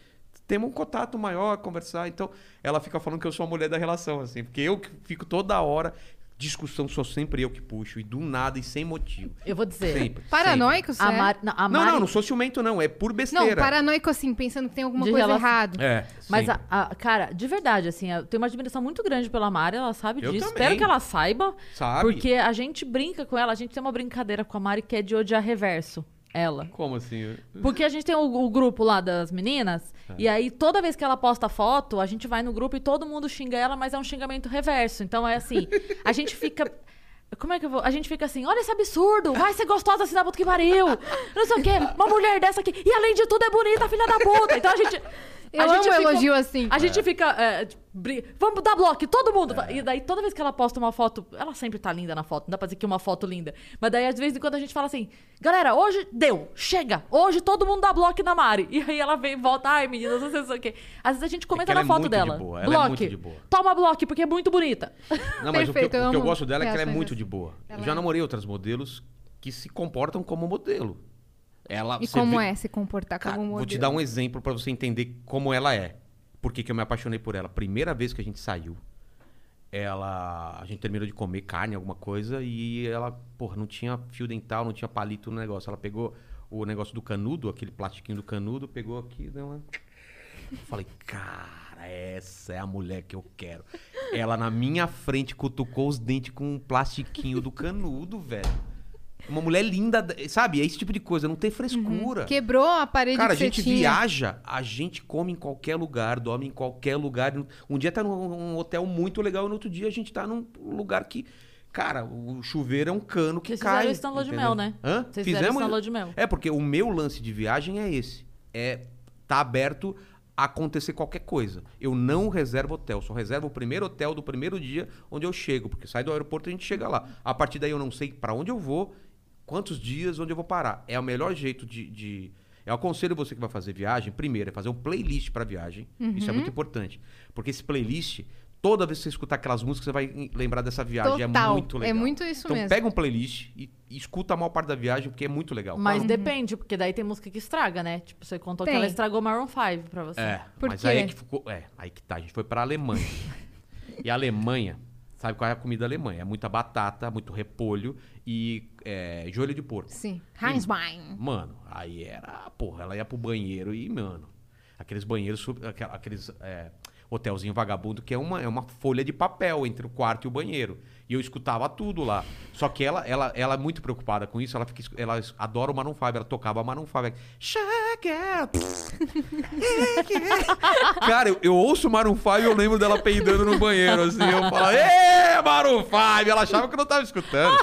ter um contato maior, conversar. Então, ela fica falando que eu sou a mulher da relação, assim, porque eu que fico toda hora, discussão sou sempre eu que puxo, e do nada e sem motivo. Eu vou dizer. Sempre. Paranoico, você A é? Mari, não. Não, não, não sou ciumento, não, é por Não, besteira. paranoico assim, pensando que tem alguma De coisa relação- errada. É, Mas, a, a- cara, de verdade, assim, eu tenho uma admiração muito grande pela Mari, ela sabe Eu disso. também. Espero que ela saiba. Sabe? Porque a gente brinca com ela, a gente tem uma brincadeira com a Mari que é de odiar reverso. Ela. Como assim? Porque a gente tem o, o grupo lá das meninas, É. e aí toda vez que ela posta foto, a gente vai no grupo e todo mundo xinga ela, mas é um xingamento reverso. Então é assim, a gente fica. Como é que eu vou? A gente fica assim, olha esse absurdo, vai ser gostosa assim da puta que pariu. Não sei o quê, uma mulher dessa aqui. E além de tudo é bonita, filha da puta. Então a gente. Eu a amo gente fica- elogio assim. A gente fica. é, bri- Vamos dar bloco, todo mundo. E daí, toda vez que ela posta uma foto, ela sempre tá linda na foto, não dá pra dizer que é uma foto linda. Mas daí, às vezes, quando a gente fala assim, galera, hoje deu, chega, hoje todo mundo dá bloco na Mari. E aí ela vem e volta, ai, meninas, não sei o que. Às vezes a gente comenta ela na é foto de dela. boa, é bloco. muito de boa. Toma bloco, porque é muito bonita. Não, mas o que, eu- Perfeito, eu o que eu gosto dela é que ela é muito assim. de boa. Ela eu já é. namorei outras modelos que se comportam como modelo. Ela, E como vê- é se comportar Cara, como um vou te modelo? dar um exemplo pra você entender como ela é. Por que, eu me apaixonei por ela? Primeira vez que a gente saiu, ela. A gente terminou de comer carne, alguma coisa, e ela, porra, não tinha fio dental, não tinha palito no negócio. Ela pegou o negócio do canudo, aquele plastiquinho do canudo, pegou aqui e deu uma. Eu falei, cara, essa é a mulher que eu quero. Ela na minha frente cutucou os dentes com um plastiquinho do canudo, velho. Uma mulher linda, sabe? É esse tipo de coisa, não tem frescura. Quebrou a parede Cara, a gente tinha. viaja, a gente come em qualquer lugar, dorme em qualquer lugar. Um dia tá num, hotel muito legal e no outro dia a gente tá num lugar que. Cara, o chuveiro é um cano que Vocês cai. fizeram isso na de mel, né? Hã? Vocês fizeram na lua de mel. É, porque o meu lance de viagem é esse. É tá aberto a acontecer qualquer coisa. Eu não reservo hotel, só reservo o primeiro hotel do primeiro dia onde eu chego, porque sai do aeroporto e a gente chega lá. A partir daí eu não sei pra onde eu vou, quantos dias, onde eu vou parar. É o melhor jeito de. de... Eu aconselho você que vai fazer viagem, primeiro, é fazer um playlist pra viagem. Isso é muito importante. Porque esse playlist, toda vez que você escutar aquelas músicas, você vai lembrar dessa viagem. Total. É muito legal. É muito isso então mesmo. pega um playlist e, e escuta a maior parte da viagem, porque é muito legal. Mas Fala- depende, porque daí tem música que estraga, né? Tipo, você contou Tem. que ela estragou Maroon 5 pra você. É, Por mas quê? aí é que ficou. É, aí que tá. A gente foi pra Alemanha. e a Alemanha, sabe qual é a comida da Alemanha? É muita batata, muito repolho e é, joelho de porco. Sim. Heinzwein. Mano, aí era. Porra, ela ia pro banheiro e, mano. Aqueles banheiros, aqueles. É, hotelzinho vagabundo que é uma, é uma folha de papel entre o quarto e o banheiro. E eu escutava tudo lá. Só que ela, ela, ela é muito preocupada com isso. Ela, fica, ela adora o Maroon 5. Ela tocava Maroon 5. ela, Shake it. Cara, eu, eu ouço o Maroon 5 e eu lembro dela peidando no banheiro, assim. Eu falo, ê, Maroon 5! Ela achava que eu não tava escutando.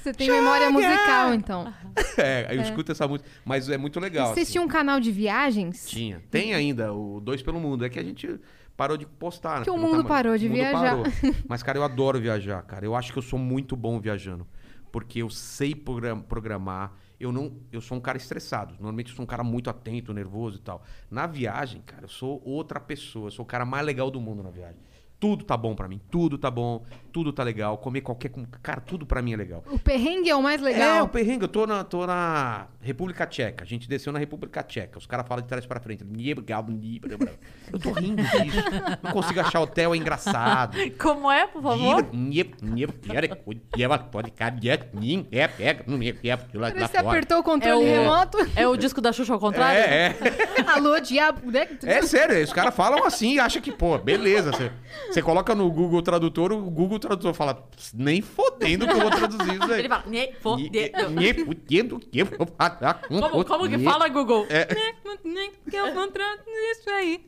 Você tem memória musical, então. É, aí eu escuto essa música. Mas é muito legal. Vocês assim. tinham um canal de viagens? Tinha. Tem ainda, o Dois pelo Mundo. É que a gente parou de postar, né? Que o Porque não mundo tá- parou de mundo viajar. parou. Mas, cara, eu adoro viajar, cara. Eu acho que eu sou muito bom viajando. Porque eu sei program- programar. Eu não, eu sou um cara estressado. Normalmente eu sou um cara muito atento, nervoso e tal. Na viagem, cara, eu sou outra pessoa. Eu sou o cara mais legal do mundo na viagem. Tudo tá bom pra mim. Tudo tá bom. Tudo tá legal. Comer qualquer. Cara, tudo pra mim é legal. O perrengue é o mais É, legal. o perrengue, eu tô na, tô na República Tcheca. A gente desceu na República Tcheca. Os caras falam de trás pra frente. Eu tô rindo disso. Não consigo achar hotel, é engraçado. Como é, por favor? Você É, apertou o É controle o, remoto. é o disco da Xuxa ao contrário? é, é. Alô, diabo. né? É sério, os caras falam assim e acham que, pô, beleza. Você, você coloca no Google Tradutor, o Google Tradutor fala, nem fodendo que eu vou traduzir isso aí. Ele fala, "Nhê, fodeu." Nem fodendo que eu vou falar com Como, como que fala, Google? É. Que eu contrato isso aí.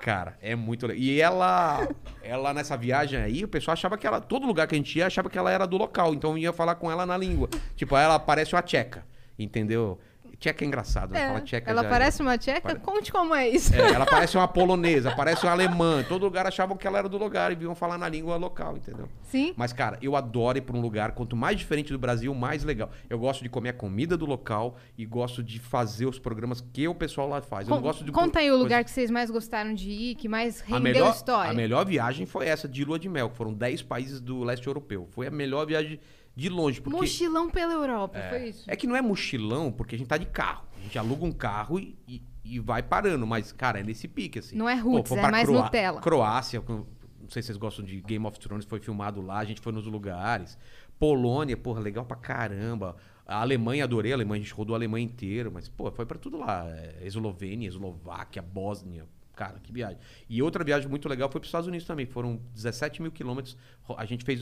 Cara, é muito legal. E ela, ela nessa viagem aí, o pessoal achava que ela, todo lugar que a gente ia, achava que ela era do local. Então eu ia falar com ela na língua. Tipo, ela parece uma tcheca, entendeu? Tcheca é engraçado, né? É, Fala tcheca ela já- parece uma tcheca? Pare- Conte como é isso. É, ela parece uma polonesa, parece uma alemã. Todo lugar achavam que ela era do lugar e vinham falar na língua local, entendeu? Sim. Mas, cara, eu adoro ir pra um lugar, quanto mais diferente do Brasil, mais legal. Eu gosto de comer a comida do local e gosto de fazer os programas que o pessoal lá faz. Eu gosto de Conta aí o lugar que vocês mais gostaram de ir, que mais rendeu a melhor, história. a melhor viagem foi essa de lua de mel, que foram 10 países do leste europeu. Foi a melhor viagem de longe, porque Mochilão pela Europa, é, foi isso? é que não é mochilão, porque a gente tá de carro. A gente aluga um carro e, e- e vai parando, mas cara, é nesse pique assim. Não é roots, foi é mais Nutella. Croácia, não sei se vocês gostam de Game of Thrones, foi filmado lá, a gente foi nos lugares. Polônia, porra, legal pra caramba. A Alemanha, adorei a Alemanha, a gente rodou a Alemanha inteira, mas, pô, foi pra tudo lá. É, Eslovênia, Eslováquia, Bósnia. Cara, que viagem. E outra viagem muito legal foi pros Estados Unidos também. Foram 17 mil quilômetros. A gente fez,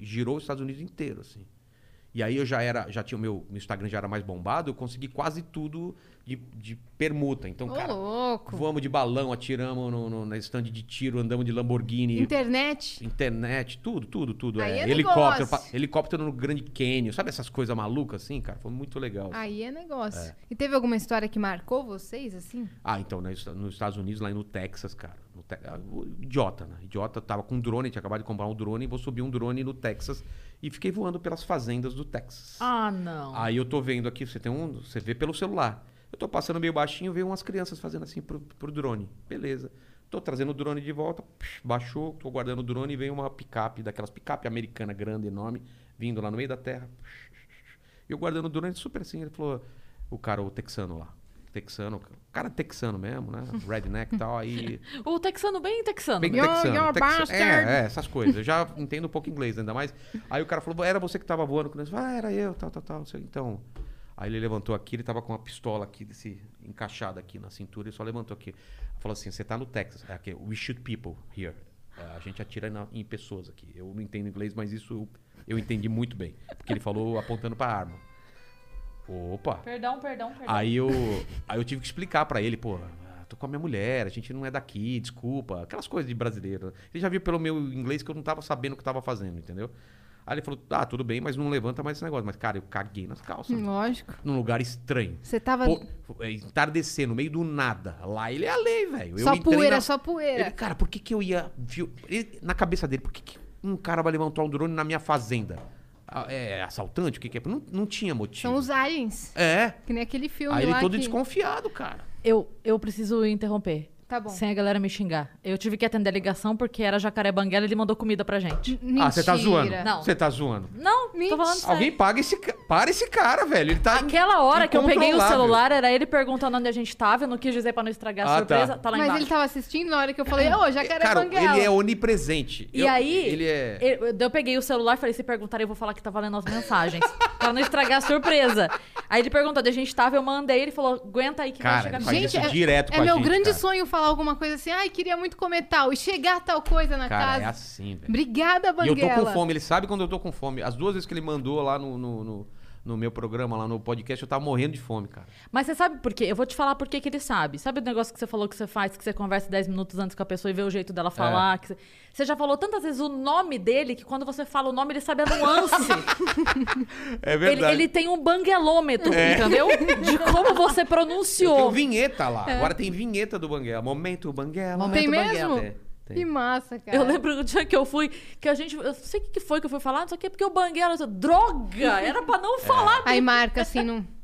girou os Estados Unidos inteiro, assim. E aí eu já era, já tinha o meu, meu Instagram já era mais bombado, eu consegui quase tudo de, de permuta. Então, Ô, cara, louco. voamos de balão, atiramos no, no- na estande de tiro, andamos de Lamborghini, Internet. internet, tudo, tudo, tudo. Aí é, é helicóptero, pa- helicóptero no Grande Canyon, sabe essas coisas malucas assim, cara? Foi muito legal. Aí é negócio. E teve alguma história que marcou vocês, assim? Ah, então, né, nos Estados Unidos, lá no Texas, cara. No Te- ah, Idiota, né? Idiota tava com um drone, tinha acabado de comprar um drone, vou subir um drone no Texas e fiquei voando pelas fazendas do Texas. Ah, não. Aí eu tô vendo aqui, você tem um. Você vê pelo celular. Eu tô passando meio baixinho, veio umas crianças fazendo assim pro, pro drone. Beleza. Tô trazendo o drone de volta, psh, baixou, tô guardando o drone e veio uma picape, daquelas picape americana grande, enorme, vindo lá no meio da terra. E eu guardando o drone super assim, ele falou, o cara, o texano lá. Texano, o cara texano mesmo, né? Redneck e tal, aí. O texano bem texano. Bem You're- texano. you're a Texa- bastard. É, é, essas coisas. Eu já entendo um pouco inglês, ainda mais. Aí o cara falou, era você que tava voando com nós? Ah, era eu, tal, tal, tal. Então. Aí ele levantou aqui, ele tava com uma pistola aqui, desse, encaixada aqui na cintura, ele só levantou aqui. Falou assim: você tá no Texas. É aqui, we shoot people here. É, a gente atira na- em pessoas aqui. Eu não entendo inglês, mas isso eu entendi muito bem. Porque ele falou apontando pra arma. Opa! Perdão, perdão, perdão. Aí eu, aí eu tive que explicar pra ele, pô, tô com a minha mulher, a gente não é daqui, desculpa. Aquelas coisas de brasileiro. Ele já viu pelo meu inglês que eu não tava sabendo o que tava fazendo, entendeu? Aí ele falou, ah, tudo bem, mas não levanta mais esse negócio. Mas, cara, eu caguei nas calças. Lógico. Num lugar estranho. Você tava. Pô, é, entardecer no meio do nada. Lá ele é a lei, velho. Só poeira, na- só poeira. Ele, cara, por que que eu ia... viu- ele- na cabeça dele, por que, que um cara vai levantar um drone na minha fazenda? Ah, É assaltante? O que que é? Não, não tinha motivo. São os aliens. É. Que nem aquele filme Aí ele lá todo que... desconfiado, cara. Eu, eu preciso interromper. Tá bom. Sem a galera me xingar. Eu tive que atender a ligação porque era jacaré banguela e ele mandou comida pra gente. Ah, você tá Mentira. zoando? Não. Você tá zoando? Não, Mentira. tô falando sério. Alguém paga esse ca- Para esse cara, velho. Ele tá. Aquela hora que eu peguei o incontrolável. celular, era ele perguntando onde a gente tava. Eu não quis dizer pra não estragar a Ah, surpresa. tá. Tá, lá Mas embaixo. ele tava assistindo na hora que eu falei, ô, jacaré Cara, banguela. ele é onipresente. E Eu- aí, Ele é. eu, eu peguei o celular e falei, se perguntarem, eu vou falar que tá valendo as mensagens. pra não estragar a surpresa. Aí ele perguntou onde a gente tava, eu mandei, ele falou, aguenta aí que Cara, vai chegar ele faz Gente, isso é, direto é com a meu gente, grande cara. sonho falar alguma coisa assim, ai, queria muito comer tal, e chegar tal coisa na Cara, casa. é assim, velho. Obrigada, E eu Banguela. tô com fome. Ele sabe quando eu tô com fome. As duas vezes que ele mandou lá no, no, no, no meu programa, lá no podcast, eu tava morrendo de fome, cara. Mas você sabe por quê? Eu vou te falar por que ele sabe. Sabe o negócio que você falou que você faz, que você conversa 10 minutos antes com a pessoa e vê o jeito dela falar? que você... você já falou tantas vezes o nome dele que quando você fala o nome, ele sabe a nuance. É ele, ele tem um banguelômetro, entendeu? De como você pronunciou. vinheta lá. Agora tem vinheta do Banguela. Momento Banguela. Momento Tem Banguela. mesmo? Tem, tem. Que massa, cara. Eu lembro do dia que eu fui, que a gente. Eu não sei o que foi que eu fui falar, não sei o que, porque o Banguela. eu disse, Droga! Era pra não falar. Aí marca assim, não...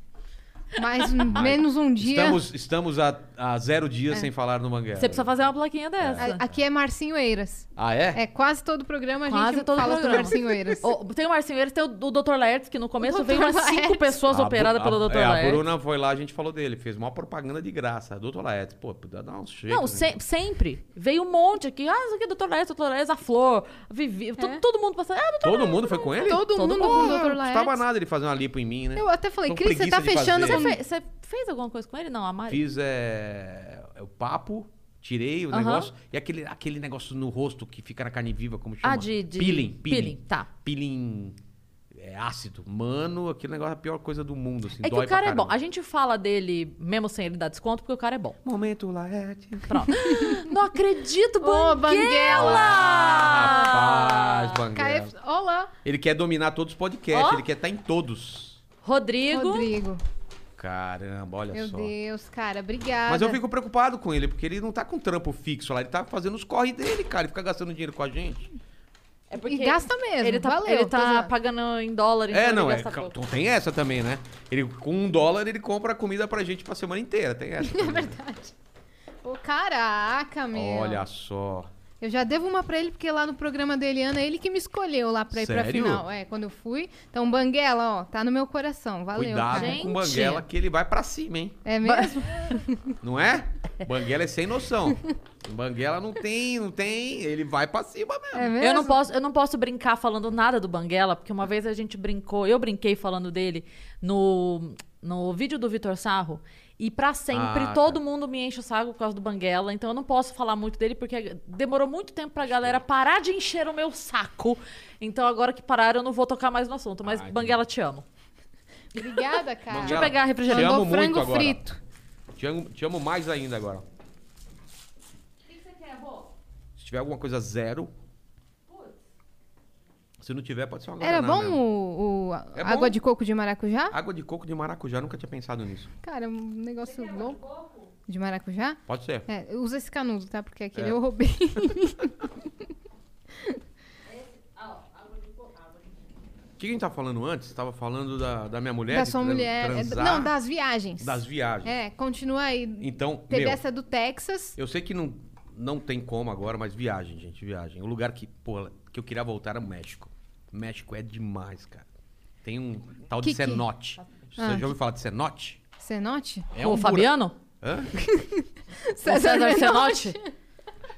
Mais menos um dia. Estamos, estamos há, há zero dias sem falar no Banguela. Você precisa fazer uma plaquinha dessa. A- Aqui é Marcinho Eiras. Ah, é? É, quase todo programa a Quase gente todo fala programa. do Marcinho Eiras. Tem o Marcinho Eiras, tem o, o Dr. Laertes, que no começo Dr. veio umas cinco Laertes. pessoas A operadas Bu- pelo a, Dr. é, a Laertes. Bruna foi lá, a gente falou dele, fez uma propaganda de graça. Doutor Laerte, pô, podia dar uns cheiros. Não, se- sempre. Veio um monte aqui. Ah, isso aqui é Dr. Laertes, Dr. Laertes, a Flor, a Vivi. É. Todo mundo passando. Ah, Dr. Todo mundo foi com ele? Todo, Todo mundo com o Não Dr. Laertes. custava nada ele fazer uma lipo em mim, né? Eu até falei, Cris, você tá fechando com... Você, fe- você fez alguma coisa com ele? Não, a Mari. Fiz é, o papo, tirei o Aham. negócio. E aquele, aquele negócio no rosto que fica na carne viva, como chama? Ah, de, de... Peeling. Peeling. Peeling, tá. Peeling é, ácido. Mano, aquele negócio é a pior coisa do mundo. Assim, É que o cara é bom. A gente fala dele mesmo sem ele dar desconto, porque o cara é bom. Momento Laerte. Pronto. Não acredito, Ô, Banguela! Ah, rapaz, Banguela. Olá, Ele quer dominar todos os podcasts, Ó. ele quer estar em todos. Rodrigo. Rodrigo. Caramba, olha Meu só. Deus, cara, obrigada. Mas eu fico preocupado com ele, porque ele não tá com trampo fixo lá, ele tá fazendo os corre dele, cara. Ele fica gastando dinheiro com a gente. É E gasta mesmo, Ele tá, valeu. ele tá pagando em dólar, então é, não, é. gasta ca- pouco. Então tem essa também, né? Ele, com um dólar, ele compra comida pra gente pra semana inteira. Tem essa. É verdade. Ô, caraca, meu. Olha só. Eu já devo uma pra ele, porque lá no programa dele, Ana, é ele que me escolheu lá pra ir pra Sério? final. É, quando eu fui. Então, Banguela, ó, tá no meu coração. Valeu, Cuidado cara. Com o Banguela, que ele vai pra cima, hein? É mesmo? Não é? Banguela é sem noção. Banguela não tem, não tem. Ele vai pra cima mesmo. É mesmo? Eu não, posso, eu não posso brincar falando nada do Banguela, porque uma vez a gente brincou, eu brinquei falando dele no, no vídeo do Vitor Sarro, e pra sempre Ah, todo tá. mundo me enche o saco por causa do Banguela, então eu não posso falar muito dele, porque demorou muito tempo pra galera parar de encher o meu saco. Então agora que pararam, eu não vou tocar mais no assunto, mas Ah. Banguela, te amo. Obrigada, cara. Deixa eu pegar refrigerante. Te amo muito frango agora. frito. Te amo, te amo mais ainda agora. O que você quer, Rô? Se tiver alguma coisa zero. Se não tiver, pode ser uma Era bom mesmo. o, o- É água bom. de coco de maracujá? Água de coco de maracujá, nunca tinha pensado nisso. Cara, um negócio louco. De maracujá? Pode ser. É, usa esse canudo, tá? Porque aquele É. eu roubei. O que a gente tava falando antes? Você tava falando da, da minha mulher? da de sua mulher. é, transar, Não, das viagens. das viagens. É, continua aí. Então, Teve meu, essa do Texas. eu sei que não, não tem como agora, mas viagem, gente, viagem. O lugar que, pô, que eu queria voltar era o México. México é demais, cara. Tem um tal de Que que- cenote. Você Ah. já ouviu falar de cenote? Cenote? É o um Fabiano? Hã? O César Cenote?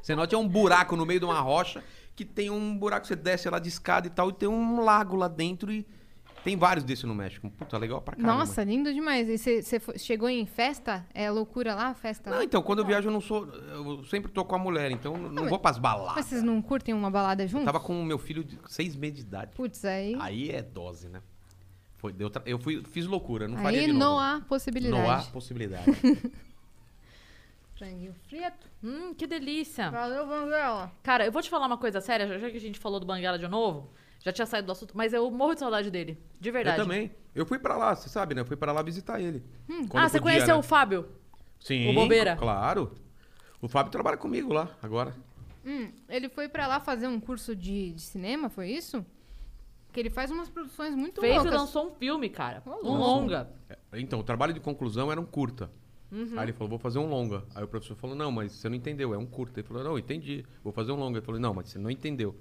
Cenote é um buraco no meio de uma rocha que tem um buraco, você desce lá de escada e tal, e tem um lago lá dentro e tem vários desses no México. Puta, legal pra caramba. Nossa, lindo demais. E você chegou em festa? É loucura lá, festa Não, lá? então, quando eu viajo eu não sou. Eu sempre tô com a mulher, então eu não vou pras Mas baladas. vocês não curtem uma balada juntos? Tava com o meu filho de seis meses de idade. Putz, aí. Aí é dose, né? Foi, deu tra- Eu fui, fiz loucura, não Aí, faria de novo. não há possibilidade. Não há possibilidade. Franguinho frito. Hum, que delícia. Valeu, Banguela. Cara, eu vou te falar uma coisa séria, já- já que a gente falou do Banguela de novo, já tinha saído do assunto, mas eu morro de saudade dele. De verdade. eu também. Eu fui pra lá, você sabe, né? Eu fui pra lá visitar ele. Quando Ah, você podia, conheceu né? o Fábio? Sim, o Bobeira? Claro. O Fábio trabalha comigo lá, agora. Hum, ele foi pra lá fazer um curso de, de cinema, foi isso? Que ele faz umas produções muito Fez loucas. e lançou um filme, cara. Um longa. É, Então, o trabalho de conclusão era um curta. Uhum. Aí ele falou, vou fazer um longa. Aí o professor falou, não, mas você não entendeu, é um curta. Ele falou, não, entendi, vou fazer um longa. Ele falou, não, mas você não entendeu.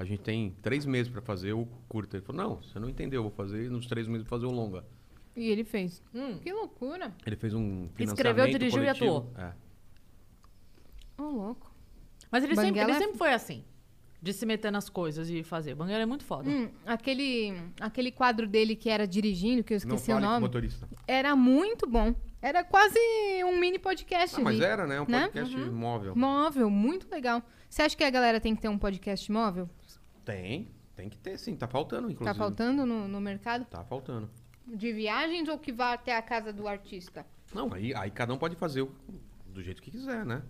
A gente tem três meses pra fazer o curta. Ele falou, não, você não entendeu, vou fazer nos três meses vou fazer um longa. E ele fez. Hum. Que loucura. Ele fez um financiamento Escreveu, dirigiu e coletivo. atuou. É. Ô, louco. Mas ele, sempre, ele é- sempre foi assim. De se meter nas coisas e fazer. Banguela é muito foda. Hum, aquele, aquele quadro dele que era dirigindo, que eu esqueci o o nome, motorista. era muito bom. Era quase um mini podcast Ah, mas era, né? Um Né? podcast móvel. Móvel, muito legal. Você acha que a galera tem que ter um podcast móvel? Tem, tem que ter sim. Tá faltando, inclusive. Tá faltando no, no mercado? Tá faltando. De viagens ou que vá até a casa do artista? Não, aí, aí cada um pode fazer o- do jeito que quiser, né?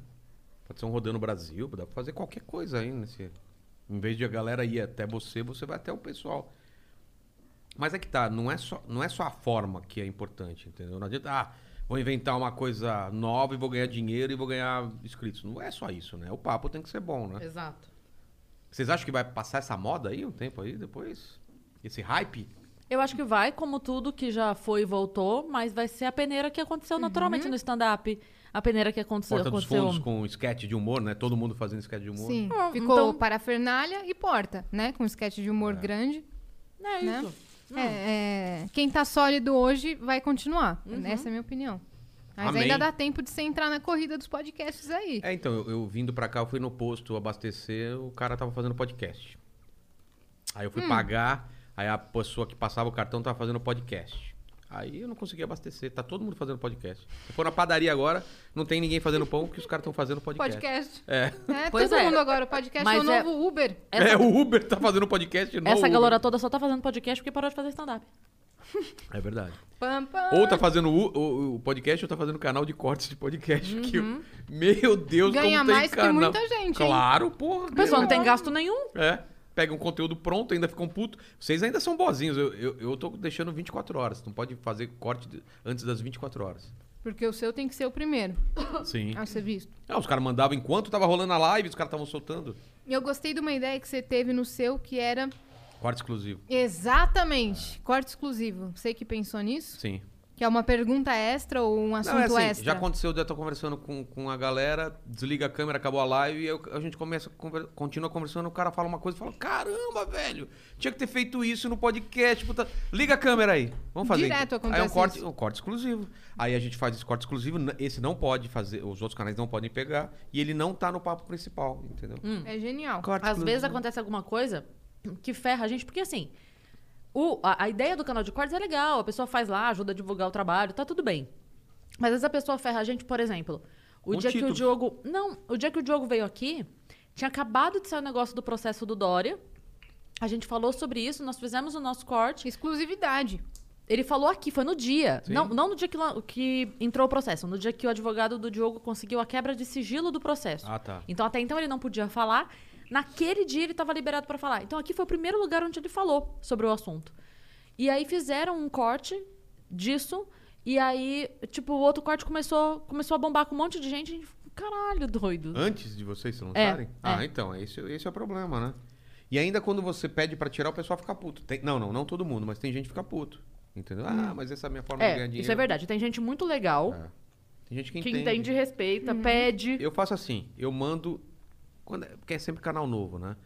Pode ser um rodando Brasil, dá pra fazer qualquer coisa aí nesse. Em vez de a galera ir até você, você vai até o pessoal. Mas é que tá, não é só, não é só a forma que é importante, entendeu? Não adianta, ah, vou inventar uma coisa nova e vou ganhar dinheiro e vou ganhar inscritos. Não é só isso, né? O papo tem que ser bom, né? Exato. Vocês acham que vai passar essa moda aí um tempo aí depois? Esse hype? Eu acho que vai, como tudo que já foi e voltou, mas vai ser a peneira que aconteceu naturalmente no stand-up. A peneira que aconteceu. Porta dos aconteceu... Fundos com sketch de humor, né? Todo mundo fazendo sketch de humor. Sim. Ah, Ficou então- parafernália e porta, né? Com sketch de humor grande. É Né? isso. É, é, quem tá sólido hoje vai continuar. Essa é a minha opinião. Mas Amém. ainda dá tempo de você entrar na corrida dos podcasts aí. É, então, eu, eu vindo pra cá, eu fui no posto abastecer, o cara tava fazendo podcast. Aí Hum. eu fui pagar, aí a pessoa que passava o cartão tava fazendo podcast. Aí eu não consegui abastecer, tá todo mundo fazendo podcast. Se for na padaria agora, não tem ninguém fazendo pão, porque os caras estão fazendo podcast. Podcast. É. É, Pois todo é. mundo agora. O podcast Mas é o é- novo Uber. Essa, É, o Uber tá fazendo podcast novo. essa galera toda só tá fazendo podcast porque parou de fazer stand-up. É verdade. Pam, pam. Ou tá fazendo o, o- o podcast ou tá fazendo canal de cortes de podcast. Que eu- meu Deus, Uhum. Ganha como tem mais que canal. muita gente, hein? Claro, porra. O pessoal não tem gasto nenhum. É. Pega um conteúdo pronto, ainda ficam puto. Vocês ainda são bozinhos. Eu, eu, eu tô deixando 24 horas. Não pode fazer corte de- antes das 24 horas. Porque o seu tem que ser o primeiro Sim. a ser visto. Ah, os caras mandavam enquanto tava rolando a live, os caras estavam soltando. E eu gostei de uma ideia que você teve no seu, que era Corte exclusivo. exatamente corte exclusivo. Você que pensou nisso? Sim. Que é uma pergunta extra ou um assunto Não, é assim, extra? já aconteceu eu estar conversando com, com a galera, desliga a câmera, acabou a live, e eu- a gente começa, a conver- continua conversando, o cara fala uma coisa e fala, caramba, velho, tinha que ter feito isso no podcast, puta, liga a câmera aí, vamos fazer. Direto então. Aí é acontece um corte, isso. um corte exclusivo. Aí a gente faz esse corte exclusivo, esse não pode fazer, os outros canais não podem pegar, e ele não tá no papo principal, entendeu? É genial. Corte Às vezes exclusivo. acontece alguma coisa que ferra a gente, porque assim, o- a, a ideia do canal de cortes é legal, a pessoa faz lá, ajuda a divulgar o trabalho, tá tudo bem. Mas às vezes a pessoa ferra a gente, por exemplo, o dia que o. Diogo. Não, o dia que o Diogo veio aqui, tinha acabado de sair o negócio do processo do Dória. A gente falou sobre isso, nós fizemos o nosso corte. Exclusividade. Ele falou aqui, foi no dia. Sim. Não, não no dia que, que entrou o processo, no dia que o advogado do Diogo conseguiu a quebra de sigilo do processo. Ah, tá. Então, até então, ele não podia falar. Naquele dia, ele estava liberado para falar. Então, aqui foi o primeiro lugar onde ele falou sobre o assunto. E aí, fizeram um corte disso. E aí, tipo, o outro corte começou, começou a bombar com um monte de gente. Gente Caralho, doido. Antes de vocês se É, lançarem? ah, é. então, esse, esse é o problema, né? E ainda quando você pede pra tirar, o pessoal fica puto. Tem- não, não, não todo mundo, mas tem gente que fica puto. Entendeu? Ah, mas essa é a minha forma de ganhar É, dinheiro. isso é verdade. Tem gente muito legal É. Tem gente que que entende. entende, respeita, pede. Eu faço assim, eu mando. Quando é- porque é sempre canal novo, né?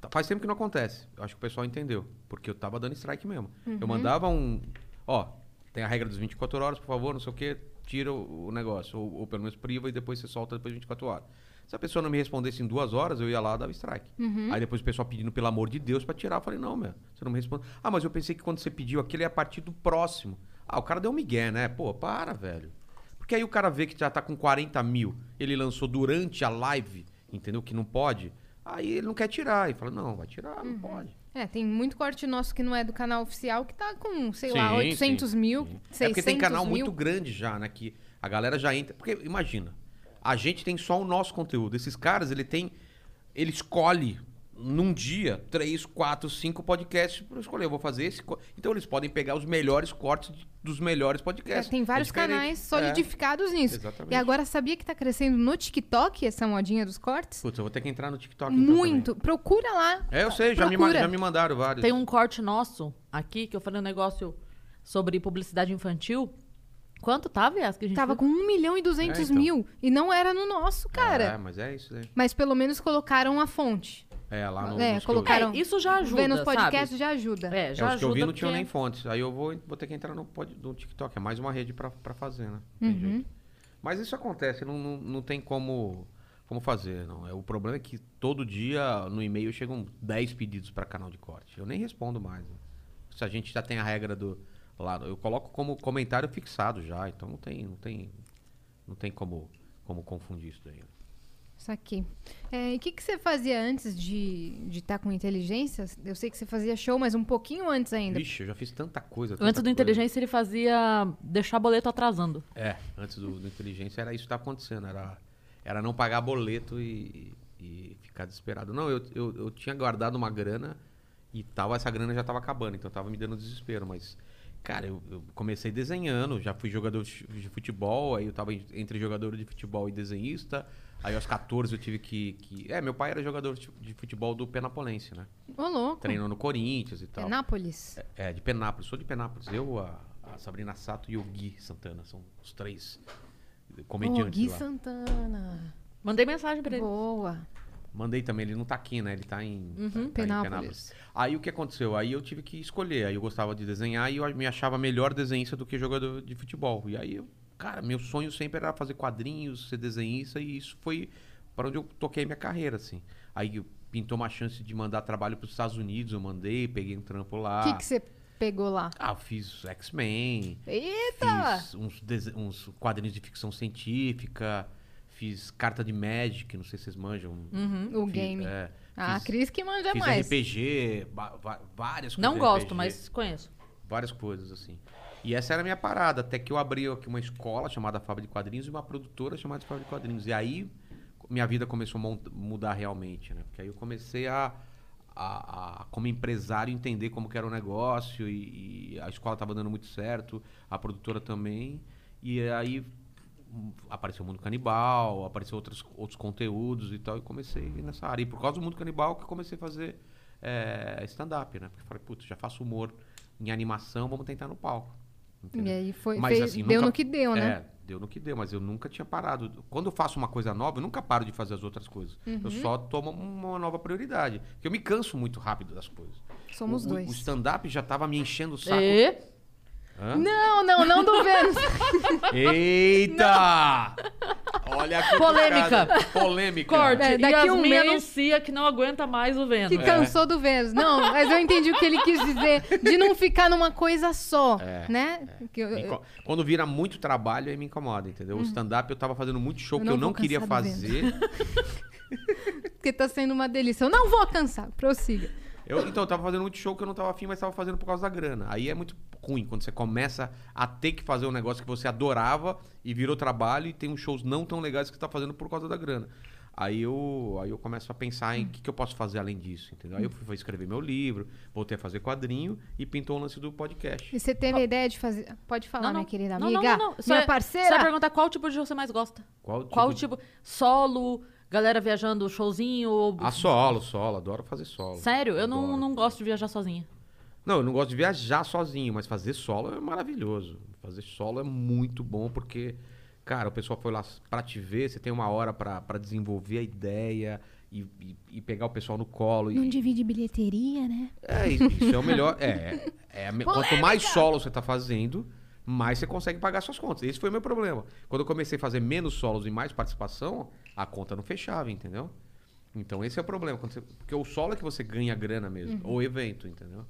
Tá- Faz tempo que não acontece. Eu acho que o pessoal entendeu. Porque eu tava dando strike mesmo. Eu mandava um. Ó, tem a regra dos 24 horas, por favor, não sei o quê, tira o, o negócio. Ou, ou pelo menos priva e depois você solta depois de 24 horas. Se a pessoa não me respondesse em duas horas, eu ia lá e dava strike. Aí depois o pessoal pedindo, pelo amor de Deus, pra tirar. Eu falei, não, meu, você não me responde. Ah, mas eu pensei que quando você pediu aquele é a partir do próximo. Ah, o cara deu um migué, né? Pô, para, velho. Porque aí o cara vê que já tá com 40 mil, ele lançou durante a live, entendeu? Que não pode. Aí ele não quer tirar. E fala, não, vai tirar, não pode. É, tem muito corte nosso que não é do canal oficial que tá com, sei lá, Sim, 800 sim, mil, sim. 600 É porque tem canal mil. muito grande já, né? Que a galera já entra. Porque imagina, a gente tem só o nosso conteúdo. Esses caras, ele tem. Ele escolhe num dia três, quatro, cinco podcasts para escolher. Eu vou fazer esse. Então eles podem pegar os melhores cortes dos melhores É, podcasts. tem vários diferente. canais É. solidificados nisso. Exatamente. E agora, sabia que tá crescendo no TikTok essa modinha dos cortes? Putz, eu vou ter que entrar no TikTok. então, Muito. Procura lá. É, eu sei, já me, Procura. já me mandaram vários. Tem um corte nosso aqui, que eu falei um negócio sobre publicidade infantil. Quanto tava, Yas, que a gente Tava viu? com 1 milhão e 200 É, então. mil. E não era no nosso, cara. É, mas é isso aí. Mas pelo menos colocaram a fonte. É, lá no. É, eu colocaram- É, isso já ajuda, nos sabe? podcasts já ajuda. É, É, já os que eu vi ajuda não tinham porque- nem fontes. Aí eu vou, vou ter que entrar no, pod- no TikTok. É mais uma rede pra, pra fazer, né? Tem Uhum. jeito. Mas isso acontece, não, não, não tem como, como fazer, não. É, o problema é que todo dia no e-mail chegam 10 pedidos pra canal de corte. Eu nem respondo mais. né? Se a gente já tem a regra do. Lá, eu coloco como comentário fixado já, então não tem, não tem, não tem como, como confundir isso daí. Isso aqui. É, e o que, que você fazia antes de estar de tá com inteligência? Eu sei que você fazia show, mas um pouquinho antes ainda. Vixe, eu já fiz tanta coisa. Antes tanta do coisa. inteligência, ele fazia deixar boleto atrasando. É, antes do, do inteligência era isso que tá acontecendo. Era, era não pagar boleto e, e ficar desesperado. Não, eu, eu, eu tinha guardado uma grana e tava, essa grana já tava acabando, então tava me dando desespero. Mas, cara, eu, eu comecei desenhando, já fui jogador de futebol, aí eu tava en- entre jogador de futebol e desenhista. Aí aos 14 eu tive que, que- É, meu pai era jogador de de futebol do Penapolense, né? Ô, louco. Treinou no Corinthians e tal. Penápolis. É, de Penápolis. Sou de Penápolis. Eu, a, a Sabrina Sato e o Gui Santana. São os três Ô, comediantes Gui lá. Santana. Mandei mensagem pra ele. Boa. Mandei também, ele não tá aqui, né? Ele tá em, tá- tá em Penápolis. Aí o que aconteceu? Aí eu tive que escolher. Aí eu gostava de desenhar e eu me achava melhor desenhista do que jogador de futebol. E aí, eu, cara, meu sonho sempre era fazer quadrinhos, ser desenhista, e isso foi para onde eu toquei minha carreira, assim. Aí pintou uma chance de mandar trabalho para os Estados Unidos, eu mandei, peguei um trampo lá. O que que você pegou lá? Ah, eu fiz X-Men, Eita! fiz uns, uns quadrinhos de ficção científica, fiz carta de Magic, não sei se vocês manjam. Uhum, o Fiz- game. é, Ah, a fiz- Cris que manja Fiz mais. RPG, várias coisas. Não gosto, RPG, mas conheço. Várias coisas, assim. E essa era a minha parada, até que eu abri aqui uma escola chamada Fábrica de Quadrinhos e uma produtora chamada Fábrica de Quadrinhos. E aí minha vida começou a mudar realmente, né? Porque aí eu comecei a, a- a, como empresário, entender como era o negócio e, e a escola estava dando muito certo, a produtora também. E aí apareceu o Mundo Canibal, apareceu outros, outros conteúdos e tal, e comecei nessa área. E por causa do Mundo Canibal que comecei a fazer é, stand-up, né? Porque falei, putz, já faço humor em animação, vamos tentar no palco. Entendeu? E aí foi, Mas, fez- assim, deu nunca- no que deu, né? É, deu no que deu, mas eu nunca tinha parado. Quando eu faço uma coisa nova, eu nunca paro de fazer as outras coisas. Uhum. Eu só tomo uma nova prioridade. Porque eu me canso muito rápido das coisas. Somos o, dois. O stand-up já tava me enchendo o saco. E... Hã? Não, não, não do Vênus. Eita! Olha que Polêmica. cara- Polêmica. Corte. É, daqui um Yasmin mês- anuncia que não aguenta mais o Vênus. que cansou do Vênus. Não, mas eu entendi o que ele quis dizer. De não ficar numa coisa só, É, né? Eu- inco- Quando vira muito trabalho, aí me incomoda, entendeu? O stand-up eu tava fazendo muito show Uhum. Eu que não eu não queria fazer. Porque tá sendo uma delícia. Eu não vou cansar. Prossiga. Eu, então, eu tava fazendo muito show que eu não tava afim, mas tava fazendo por causa da grana. Aí é muito ruim quando você começa a ter que fazer um negócio que você adorava e virou trabalho e tem uns shows não tão legais que você tá fazendo por causa da grana. Aí eu, aí eu começo a pensar em o que, que eu posso fazer além disso, entendeu? Aí eu fui escrever meu livro, voltei a fazer quadrinho e pintou o lance do podcast. E você teve a ideia de fazer. Pode falar, minha querida Não, amiga. não, não, não. Só Minha é- parceira. Só perguntar qual tipo de show você mais gosta. Qual Qual tipo? tipo? Solo, galera viajando, showzinho ou... Ah, solo, solo, adoro fazer solo. Sério? Eu não, Adoro. não gosto de viajar sozinha. Não, eu não gosto de viajar sozinho, mas fazer solo é maravilhoso. Fazer solo é muito bom porque, cara, o pessoal foi lá pra te ver, você tem uma hora pra pra desenvolver a ideia e, e- e pegar o pessoal no colo. Não E, divide bilheteria, né? é, isso isso é o melhor. É, é me- quanto mais solo você tá fazendo, mais você consegue pagar suas contas. Esse foi o meu problema. Quando eu comecei a fazer menos solos e mais participação, a conta não fechava, entendeu? Então esse é o problema. você- porque o solo é que você ganha grana mesmo, ou evento, entendeu?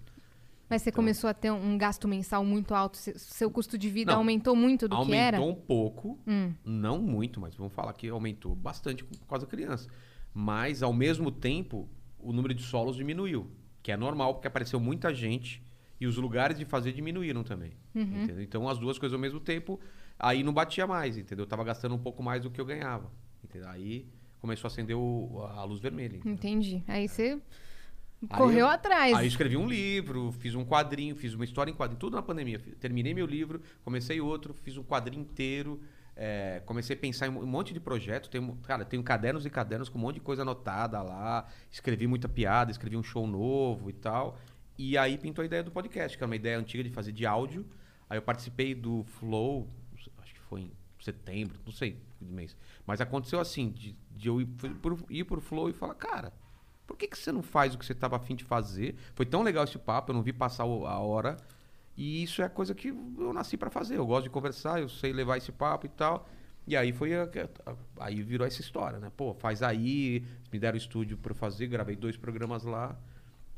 Mas você começou a ter um gasto mensal muito alto. se- Seu custo de vida Não. aumentou muito do que era? aumentou um pouco, Hum. não muito, mas vamos falar que aumentou bastante por causa da criança. Mas, ao mesmo tempo, o número de solos diminuiu, que é normal, porque apareceu muita gente e os lugares de fazer diminuíram também. Uhum. Então, as duas coisas ao mesmo tempo, aí não batia mais, entendeu? Eu tava gastando um pouco mais do que eu ganhava. Entendeu? Aí começou a acender o- a luz vermelha. Entendi. Aí você Aí correu eu- atrás. Aí eu escrevi um livro, fiz um quadrinho, fiz uma história em quadrinho, tudo na pandemia. Terminei meu livro, comecei outro, fiz um quadrinho inteiro, é, comecei a pensar em um monte de projeto. Tenho, cara, tenho cadernos e cadernos com um monte de coisa anotada lá. Escrevi muita piada, escrevi um show novo e tal. E aí pintou a ideia do podcast, que é uma ideia antiga de fazer de áudio. Aí eu participei do Flow, acho que foi em setembro, não sei que mês. Mas aconteceu assim, de, de eu ir por, ir por Flow e falar, cara, por que, que você não faz o que você estava afim de fazer? Foi tão legal esse papo, eu não vi passar a hora. E isso é coisa que eu nasci para fazer. Eu gosto de conversar, eu sei levar esse papo e tal. E aí foi a- a- aí virou essa história, né? Pô, faz aí, me deram o estúdio para fazer, gravei dois programas lá.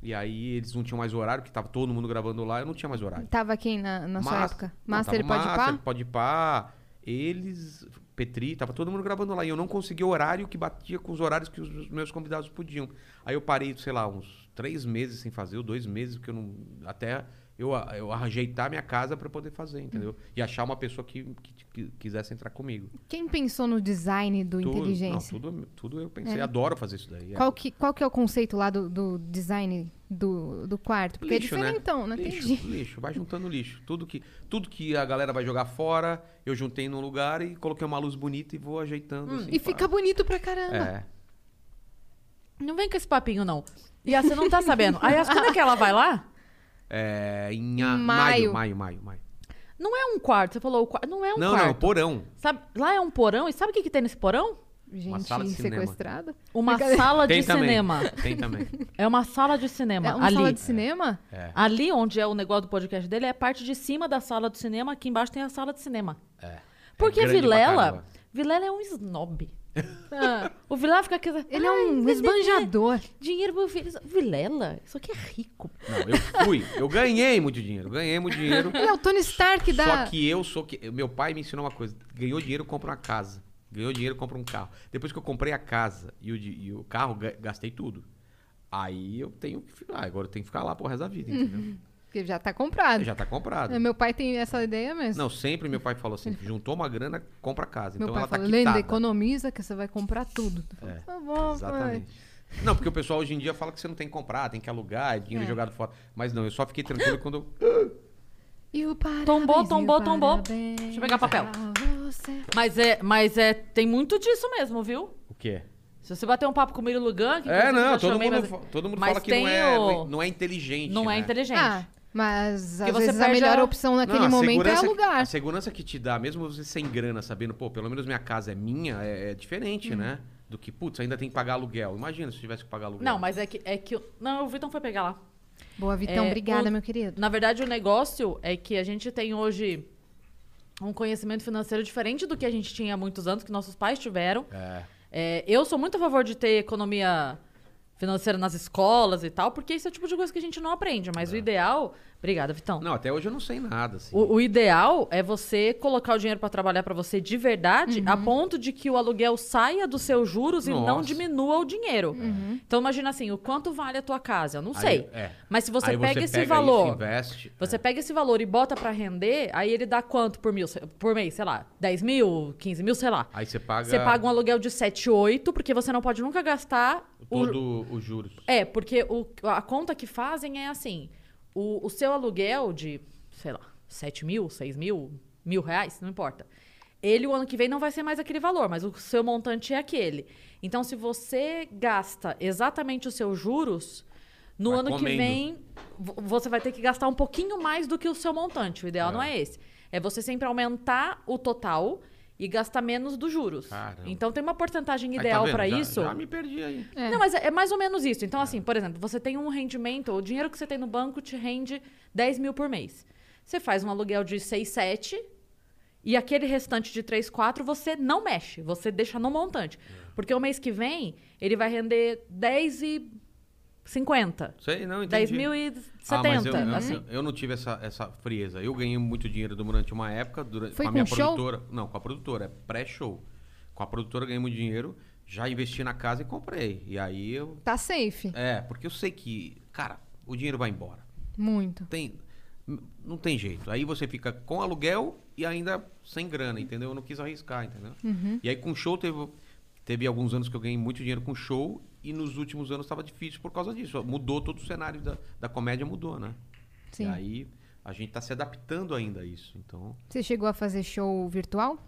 E aí eles não tinham mais horário, porque tava todo mundo gravando lá, eu não tinha mais horário. Tava quem na, na sua Mas- época? não, Master tava o Pode Master? Pode Pá, eles, Petri, tava todo mundo gravando lá. E eu não conseguia horário que batia com os horários que os meus convidados podiam. Aí eu parei, sei lá, uns três meses sem fazer, ou dois meses, porque eu não. Até eu, a- eu ajeitar minha casa pra poder fazer, entendeu? E achar uma pessoa que, que, que quisesse entrar comigo. Quem pensou no design do Tudo- inteligência? Não, tudo, tudo eu pensei. É. Adoro fazer isso daí. é. Qual que, qual que é o conceito lá do, do design do, do quarto? Porque Lixo, é né? diferentão, não lixo, entendi. lixo, vai juntando lixo. Tudo que, tudo que a galera vai jogar fora, eu juntei num lugar e coloquei uma luz bonita e vou ajeitando. assim, Hum, E pá. fica bonito pra caramba. É. Não vem com esse papinho, não. E a você não tá sabendo. Aí, as- quando é que ela vai lá? É, em a- Maio. maio, maio, maio, maio. Não é um quarto. Você falou, não é um não, quarto. não, porão. Sabe, lá é um porão. E sabe o que, que tem nesse porão? Gente sala de cinema. sequestrada. Uma Brincadeira. sala de Tem também. cinema. Tem também. É uma sala de cinema. É uma ali. sala de cinema? É. Ali onde é o negócio do podcast dele é a parte de cima da sala de cinema. Aqui embaixo tem a sala de cinema. É. Porque É grande pra Vilela. Vilela é um snob. Ah, o Vilela fica aqui. Ele é um esbanjador. Dinheiro pro filho. Vilela, isso aqui é rico. Não, eu fui. Eu ganhei muito dinheiro. Ganhei muito dinheiro. Ele é o Tony Stark da... Só que eu sou que. Meu pai me ensinou uma coisa: ganhou dinheiro, compra uma casa. Ganhou dinheiro, compra um carro. Depois que eu comprei a casa e o, e o carro, ga- gastei tudo. Aí eu tenho que ficar. Agora eu tenho que ficar lá pro resto da vida, entendeu? Porque já tá comprado. Já tá comprado. É, Meu pai tem essa ideia mesmo. Não, sempre meu pai falou assim: juntou uma grana, compra a casa. Meu então pai ela tá falou, Lenda, quitada. economiza que você vai comprar tudo. Falo, É, tá bom, pai. Exatamente. Não, porque o pessoal hoje em dia fala que você não tem que comprar, tem que alugar, é dinheiro É. jogado fora. Mas não, eu só fiquei tranquilo quando eu. E o parabéns, Tombou, e o tombou, tombou. Deixa eu pegar papel. Mas é, mas é, tem muito disso mesmo, viu? O quê? Se você bater um papo com o Murilo que É, não, todo chamei, mundo, mas- todo mundo mas fala que não é, o- não é inteligente. Não é né? inteligente. Ah, mas às você vezes a perde melhor a- opção naquele Não, a momento é segurança- alugar. A segurança que te dá, mesmo você sem grana, sabendo, pô, pelo menos minha casa é minha, é, é diferente, Hum. né? Do que, putz, ainda tem que pagar aluguel. Imagina se tivesse que pagar aluguel. Não, mas é que, é que. Não, o Vitão foi pegar lá. Boa, Vitão, É, obrigada, o- meu querido. Na verdade, o negócio é que a gente tem hoje um conhecimento financeiro diferente do que a gente tinha há muitos anos, que nossos pais tiveram. É. É, eu sou muito a favor de ter economia financeira nas escolas e tal, porque esse é o tipo de coisa que a gente não aprende. Mas o ideal. Obrigada, Vitão. Não, até hoje eu não sei nada, assim. O, o ideal é você colocar o dinheiro pra trabalhar pra você de verdade, a ponto de que o aluguel saia dos seus juros e não Nossa. diminua o dinheiro. Então imagina assim, o quanto vale a tua casa? Eu não sei. Aí, é. Mas se você Aí pega esse pega valor, Isso, investe. você é. pega esse valor e bota pra render, aí ele dá quanto por mil, por mês, sei lá, 10 mil, 15 mil, sei lá. Aí você paga, Você paga um aluguel de 7, 8, porque você não pode nunca gastar o, todo os juros. é, porque o- a conta que fazem é assim: o, o seu aluguel de, sei lá, 7 mil, 6 mil, mil reais, não importa. Ele, o ano que vem, não vai ser mais aquele valor, mas o seu montante é aquele. Então, se você gasta exatamente os seus juros, no ano que comendo. vem, vo- você vai ter que gastar um pouquinho mais do que o seu montante. O ideal É. não é esse. É você sempre aumentar o total e gastar menos dos juros. Caramba. Então, tem uma porcentagem tá ideal vendo? para isso. Já me perdi aí. É. Não, mas é, é mais ou menos isso. Então, assim, por exemplo, você tem um rendimento, o dinheiro que você tem no banco te rende 10 mil por mês. Você faz um aluguel de 6, 7 e aquele restante de 3, 4 você não mexe, você deixa no montante. Porque o mês que vem, ele vai render 10 e 50. Sei, não, entendi. 10 mil e Ah, mas 70, eu, eu- assim. eu, eu não tive essa, essa frieza. Eu ganhei muito dinheiro durante uma época, durante, Foi com a minha com show? produtora. Não, com a produtora, é pré-show. Com a produtora eu ganhei muito dinheiro, já investi na casa e comprei. E aí eu. Tá safe. É, porque eu sei que, cara, o dinheiro vai embora. Muito. Tem, não tem jeito. Aí você fica com aluguel e ainda sem grana, entendeu? Eu não quis arriscar, entendeu? Uhum. E aí com show teve, teve alguns anos que eu ganhei muito dinheiro com show e nos últimos anos estava difícil por causa disso. Mudou todo o cenário da, da comédia, mudou, né? Sim. E aí a gente tá se adaptando ainda a isso. Então, Você chegou a fazer show virtual?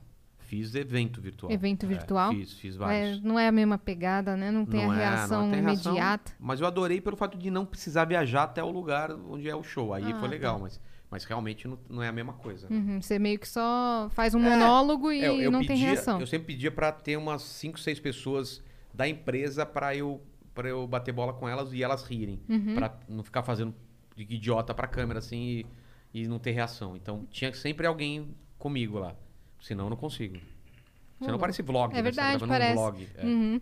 fiz evento virtual. Evento É, virtual? fiz, fiz É, vários. não é a mesma pegada, né? Não tem Não a é, reação não tem reação, imediata. mas eu adorei pelo fato de não precisar viajar até o lugar onde é o show. Aí Ah, foi legal, tá. mas, mas realmente não, não é a mesma coisa. né? Uhum, Você meio que só faz um monólogo e É, eu, eu não tem pedia- reação. Eu sempre pedia pra ter umas 5, 6 pessoas da empresa pra eu, pra eu bater bola com elas e elas rirem. Uhum. Pra não ficar fazendo de idiota pra câmera assim e, e não ter reação. Então tinha sempre alguém comigo lá. Senão eu não consigo. Senão Uhum. parece vlog. É né? Você tá verdade, gravando um parece. vlog. É. Uhum.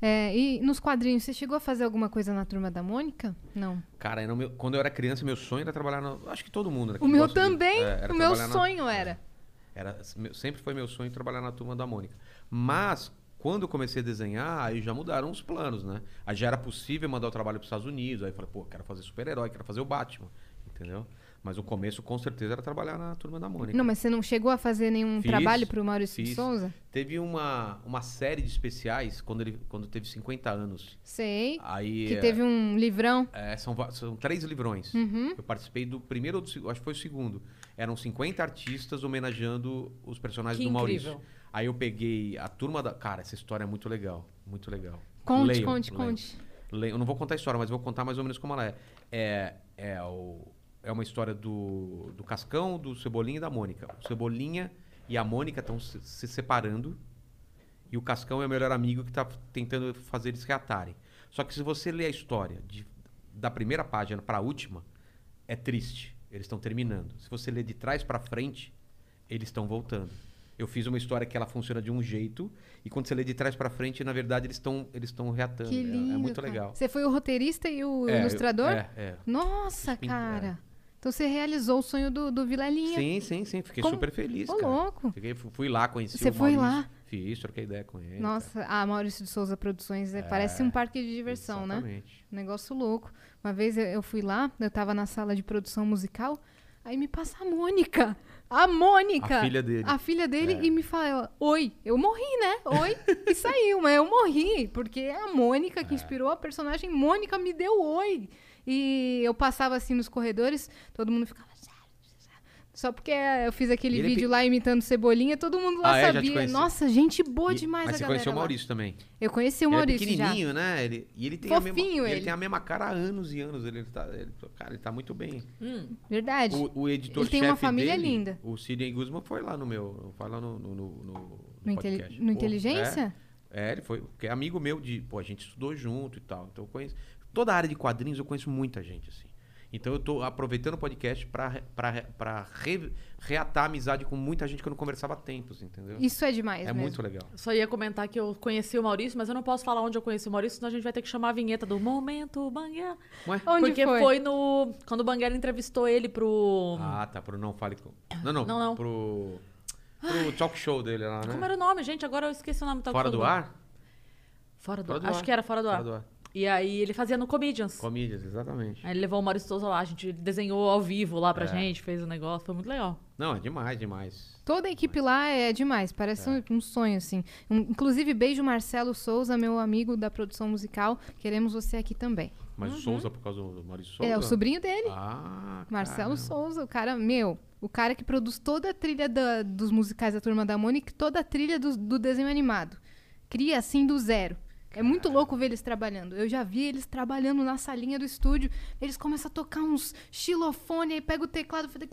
É, e nos quadrinhos, você chegou a fazer alguma coisa na Turma da Mônica? Não. Cara, era quando eu era criança, meu sonho era trabalhar na. Acho que todo mundo, que O meu gosta de- também. é, era o meu trabalhar na- sonho era. Era, sempre foi meu sonho trabalhar na turma da Mônica. Mas, quando eu comecei a desenhar, aí já mudaram os planos, né? Aí já era possível mandar o trabalho para os Estados Unidos. Aí eu falei, pô, quero fazer super-herói, quero fazer o Batman. Entendeu? Mas o começo, com certeza, era trabalhar na turma da Mônica. Não, mas você não chegou a fazer nenhum Fiz, trabalho pro Maurício de fiz. Souza? Teve uma, uma série de especiais quando ele quando teve 50 anos. Sei. Aí. Que é, teve um livrão. é, são, são três livrões. Uhum. Eu participei do primeiro ou do segundo, acho que foi o segundo. Eram 50 artistas homenageando os personagens Que do Maurício. Aí eu peguei a turma da. Cara, essa história é muito legal. Muito legal. Conte, Leiam, conte, leiam. conte. Eu não vou contar a história, mas vou contar mais ou menos como ela é. É, é, o- é uma história do, do Cascão, do Cebolinha e da Mônica. O Cebolinha e a Mônica estão se, se separando e o Cascão é o melhor amigo que está tentando fazer eles reatarem. Só que se você ler a história de- da primeira página para a última, é triste. Eles estão terminando. Se você ler de trás para frente, eles estão voltando. Eu fiz uma história que ela funciona de um jeito e quando você lê de trás para frente, na verdade eles estão eles estão reatando. Que É- lindo. é, muito cara. legal. Você foi o roteirista e o É, eu- ilustrador? é, é. Nossa, cara. Então você realizou o sonho do, do Vilelinha. Sim, sim, sim. Fiquei Como- super feliz, Ô, cara. louco. Fiquei, fu- fui lá, conheci Você o foi Maurício. lá? Fiz, troquei ideia com ele. Nossa, a Maurício de Souza Produções é, parece um parque de diversão, né? Exatamente. Negócio louco. Uma vez eu, eu fui lá, eu tava na sala de produção musical, aí me passa a Mônica. A Mônica! A filha dele. A filha dele É. e me fala: Oi, eu morri, né? Oi, e saiu, mas eu morri, porque é a Mônica É. que inspirou a personagem. Mônica me deu oi. E eu passava assim nos corredores, todo mundo ficava. "Sério? Só porque eu fiz aquele Ele é vídeo pe- lá imitando Cebolinha, todo mundo lá Ah, é? Já sabia. conheci. Nossa, gente boa E- demais Mas a você galera conheceu o lá. Maurício também. Eu conheci o Maurício ele é já. pequenininho, né? Ele, e ele tem a mesma, Fofinho ele. ele. tem a mesma cara há anos e anos. Ele tá, ele- cara, ele tá muito bem. Hum, Verdade. O, o editor Ele tem uma família linda. O Sidney Guzman foi lá no meu, foi lá no no, no, no- no podcast. no Pô, Inteligência? É, é, ele foi, porque é amigo meu de, pô, a gente estudou junto e tal. Então eu conheço toda a área de quadrinhos, eu conheço muita gente assim. Então eu tô aproveitando o podcast pra re- reatar a amizade com muita gente que eu não conversava há tempos, entendeu? Isso é demais é mesmo. muito legal. só ia comentar que eu conheci o Maurício, mas eu não posso falar onde eu conheci o Maurício, senão a gente vai ter que chamar a vinheta do Momento Banguela. Ué? Onde Porque foi? foi? no. Quando o Banguela entrevistou ele pro. Ah, tá, pro Não Fale Com... Não, não, Não, não. pro... Pro talk show dele lá, né? Como era o nome, gente? Agora eu esqueci o nome do Fora do ar? Fora do, Fora do Acho ar. que era fora do ar. Fora do ar. E aí ele fazia no Comedians. Comídias, exatamente. Aí ele levou o Maurício Souza lá, a gente desenhou ao vivo lá pra É. gente, fez o negócio, foi muito legal. Não, é demais, demais. Toda a equipe lá é demais, parece um, um sonho, assim. Um- inclusive, beijo Marcelo Souza, meu amigo da produção musical. Queremos você aqui também. Mas o Souza, por causa do Maurício Souza? Uhum. É o sobrinho dele, Ah, Marcelo caramba. Souza. O cara, meu, o cara que produz toda a trilha da- dos musicais da Turma da Mônica toda a trilha do, do desenho animado. Cria assim do zero. É muito louco ver eles trabalhando. Eu já vi eles trabalhando na salinha do estúdio. Eles começam a tocar uns xilofone, aí pega o teclado, faz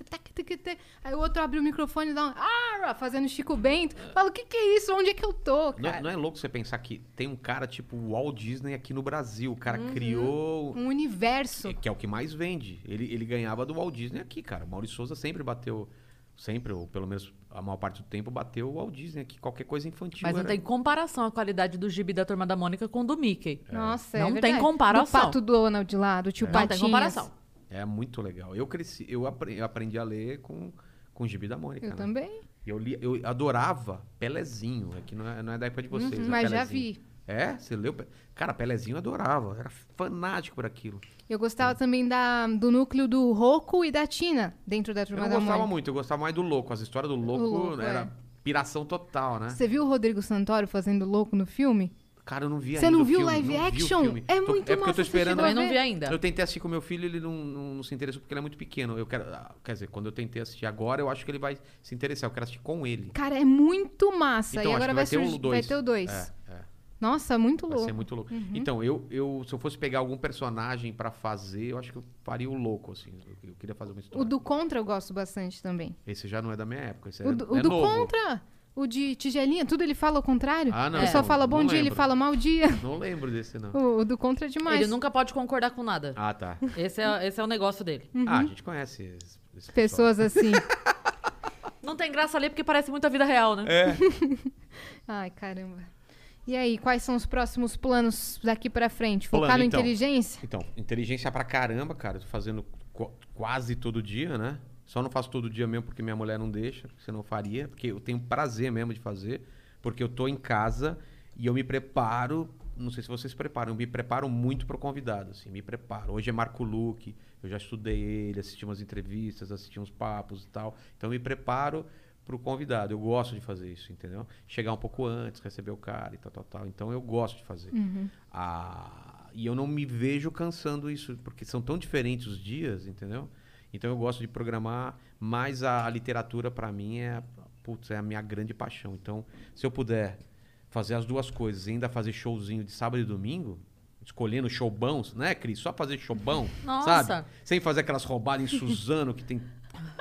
aí o outro abre o microfone e dá um ah, fazendo Chico Bento. Fala, o que que é isso? Onde é que eu tô, Não, cara? não é louco você pensar que tem um cara tipo Walt Disney aqui no Brasil. O cara Uhum. criou. Um universo. Que é o que mais vende. Ele, ele ganhava do Walt Disney aqui, cara. O Maurício Souza sempre bateu. Sempre, ou pelo menos a maior parte do tempo, bateu o Walt Disney aqui. Qualquer coisa infantil. Mas não era- tem comparação a qualidade do gibi da Turma da Mônica com o do Mickey. Nossa, Não é tem verdade. comparação. Do Pato Donald lá, do tio Não Patinhas. tem comparação. É muito legal. Eu cresci, eu apre- eu aprendi a ler com, com o Gibi da Mônica. Eu né? também. Eu, li, eu adorava Pelezinho. É que não é, não é da época de vocês. Uhum, é mas já Pelezinho. vi. É? Você leu? Cara, Pelezinho eu adorava. Era fanático por aquilo. Eu gostava também da, do núcleo do Rocco e da Tina, dentro da Eu Turma não da gostava Mônica. muito, eu gostava mais do Louco. As histórias do Louco, Louco, era é. piração total, né? Você viu o Rodrigo Santoro fazendo louco no filme? Cara, eu não vi Você ainda não o viu filme, live não o action? filme. É Tô- muito É porque eu tô esperando... Assistir não vi ainda. Eu tentei assistir com meu filho, ele não, não, não se interessou porque ele é muito pequeno. Eu quero, ah, quer dizer, quando eu tentei assistir agora, eu acho que ele vai se interessar. Eu quero assistir com ele. Cara, é muito massa. Então, e agora vai, vai ter o surgir, vai dois. ter o 2. É, é. Nossa, muito Vai louco. ser muito louco. Então, eu, eu, se eu fosse pegar algum personagem pra fazer, eu acho que eu faria o louco, assim. Eu, eu queria fazer uma história. O do Contra eu gosto bastante também. Esse já não é da minha época. Esse é, O do, o é do novo. Contra, o de tigelinha, tudo ele fala ao contrário. Ah, não, Ele só não, fala bom não dia, ele lembro. fala mau dia. Não lembro desse, não. O, o do Contra é demais. Ele nunca pode concordar com nada. Ah, tá. Esse é, esse é o negócio dele. Ah, a gente conhece esse, esse pessoal. Pessoas assim. Não tem graça ali porque parece muito a vida real, né? É. Ai, caramba. E aí, quais são os próximos planos daqui pra frente? Focar Plano, no então. inteligência? Então, inteligência pra caramba, cara. Eu tô fazendo qu- quase todo dia, né? Só não faço todo dia mesmo porque minha mulher não deixa, senão eu faria. Porque eu tenho prazer mesmo de fazer. Porque eu tô em casa e eu me preparo não sei se vocês se preparam, eu me preparo muito pro convidado, assim, me preparo. Hoje é Marco Luque, eu já estudei ele, assisti umas entrevistas, assisti uns papos e tal. Então, eu me preparo pro convidado. Eu gosto de fazer isso, entendeu? Chegar um pouco antes, receber o cara e tal, tal, tal. Então, eu gosto de fazer. Ah, e eu não me vejo cansando isso, porque são tão diferentes os dias, entendeu? Então, eu gosto de programar, mas a, a literatura, para mim, é, putz, é a minha grande paixão. Então, se eu puder fazer as duas coisas e ainda fazer showzinho de sábado e domingo, escolhendo showbãos, né, Cris? Só fazer showbão, Nossa. sabe? Sem fazer aquelas roubadas em Suzano que tem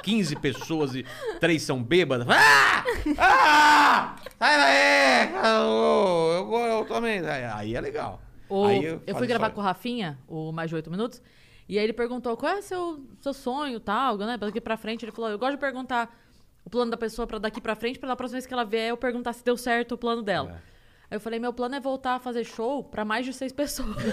15 pessoas e três são bêbadas. Ah! Ah! Sai daí! Eu, eu, eu também. Aí é legal. O- Aí eu, faço fui gravar com o Rafinha, o Mais de Oito Minutos, e aí ele perguntou qual é o seu, seu sonho, tal, né? Daqui pra frente. Ele falou: eu gosto de perguntar o plano da pessoa pra daqui pra frente, pra da próxima vez que ela vier, eu perguntar se deu certo o plano dela. É. Aí eu falei: meu plano é voltar a fazer show pra mais de seis pessoas.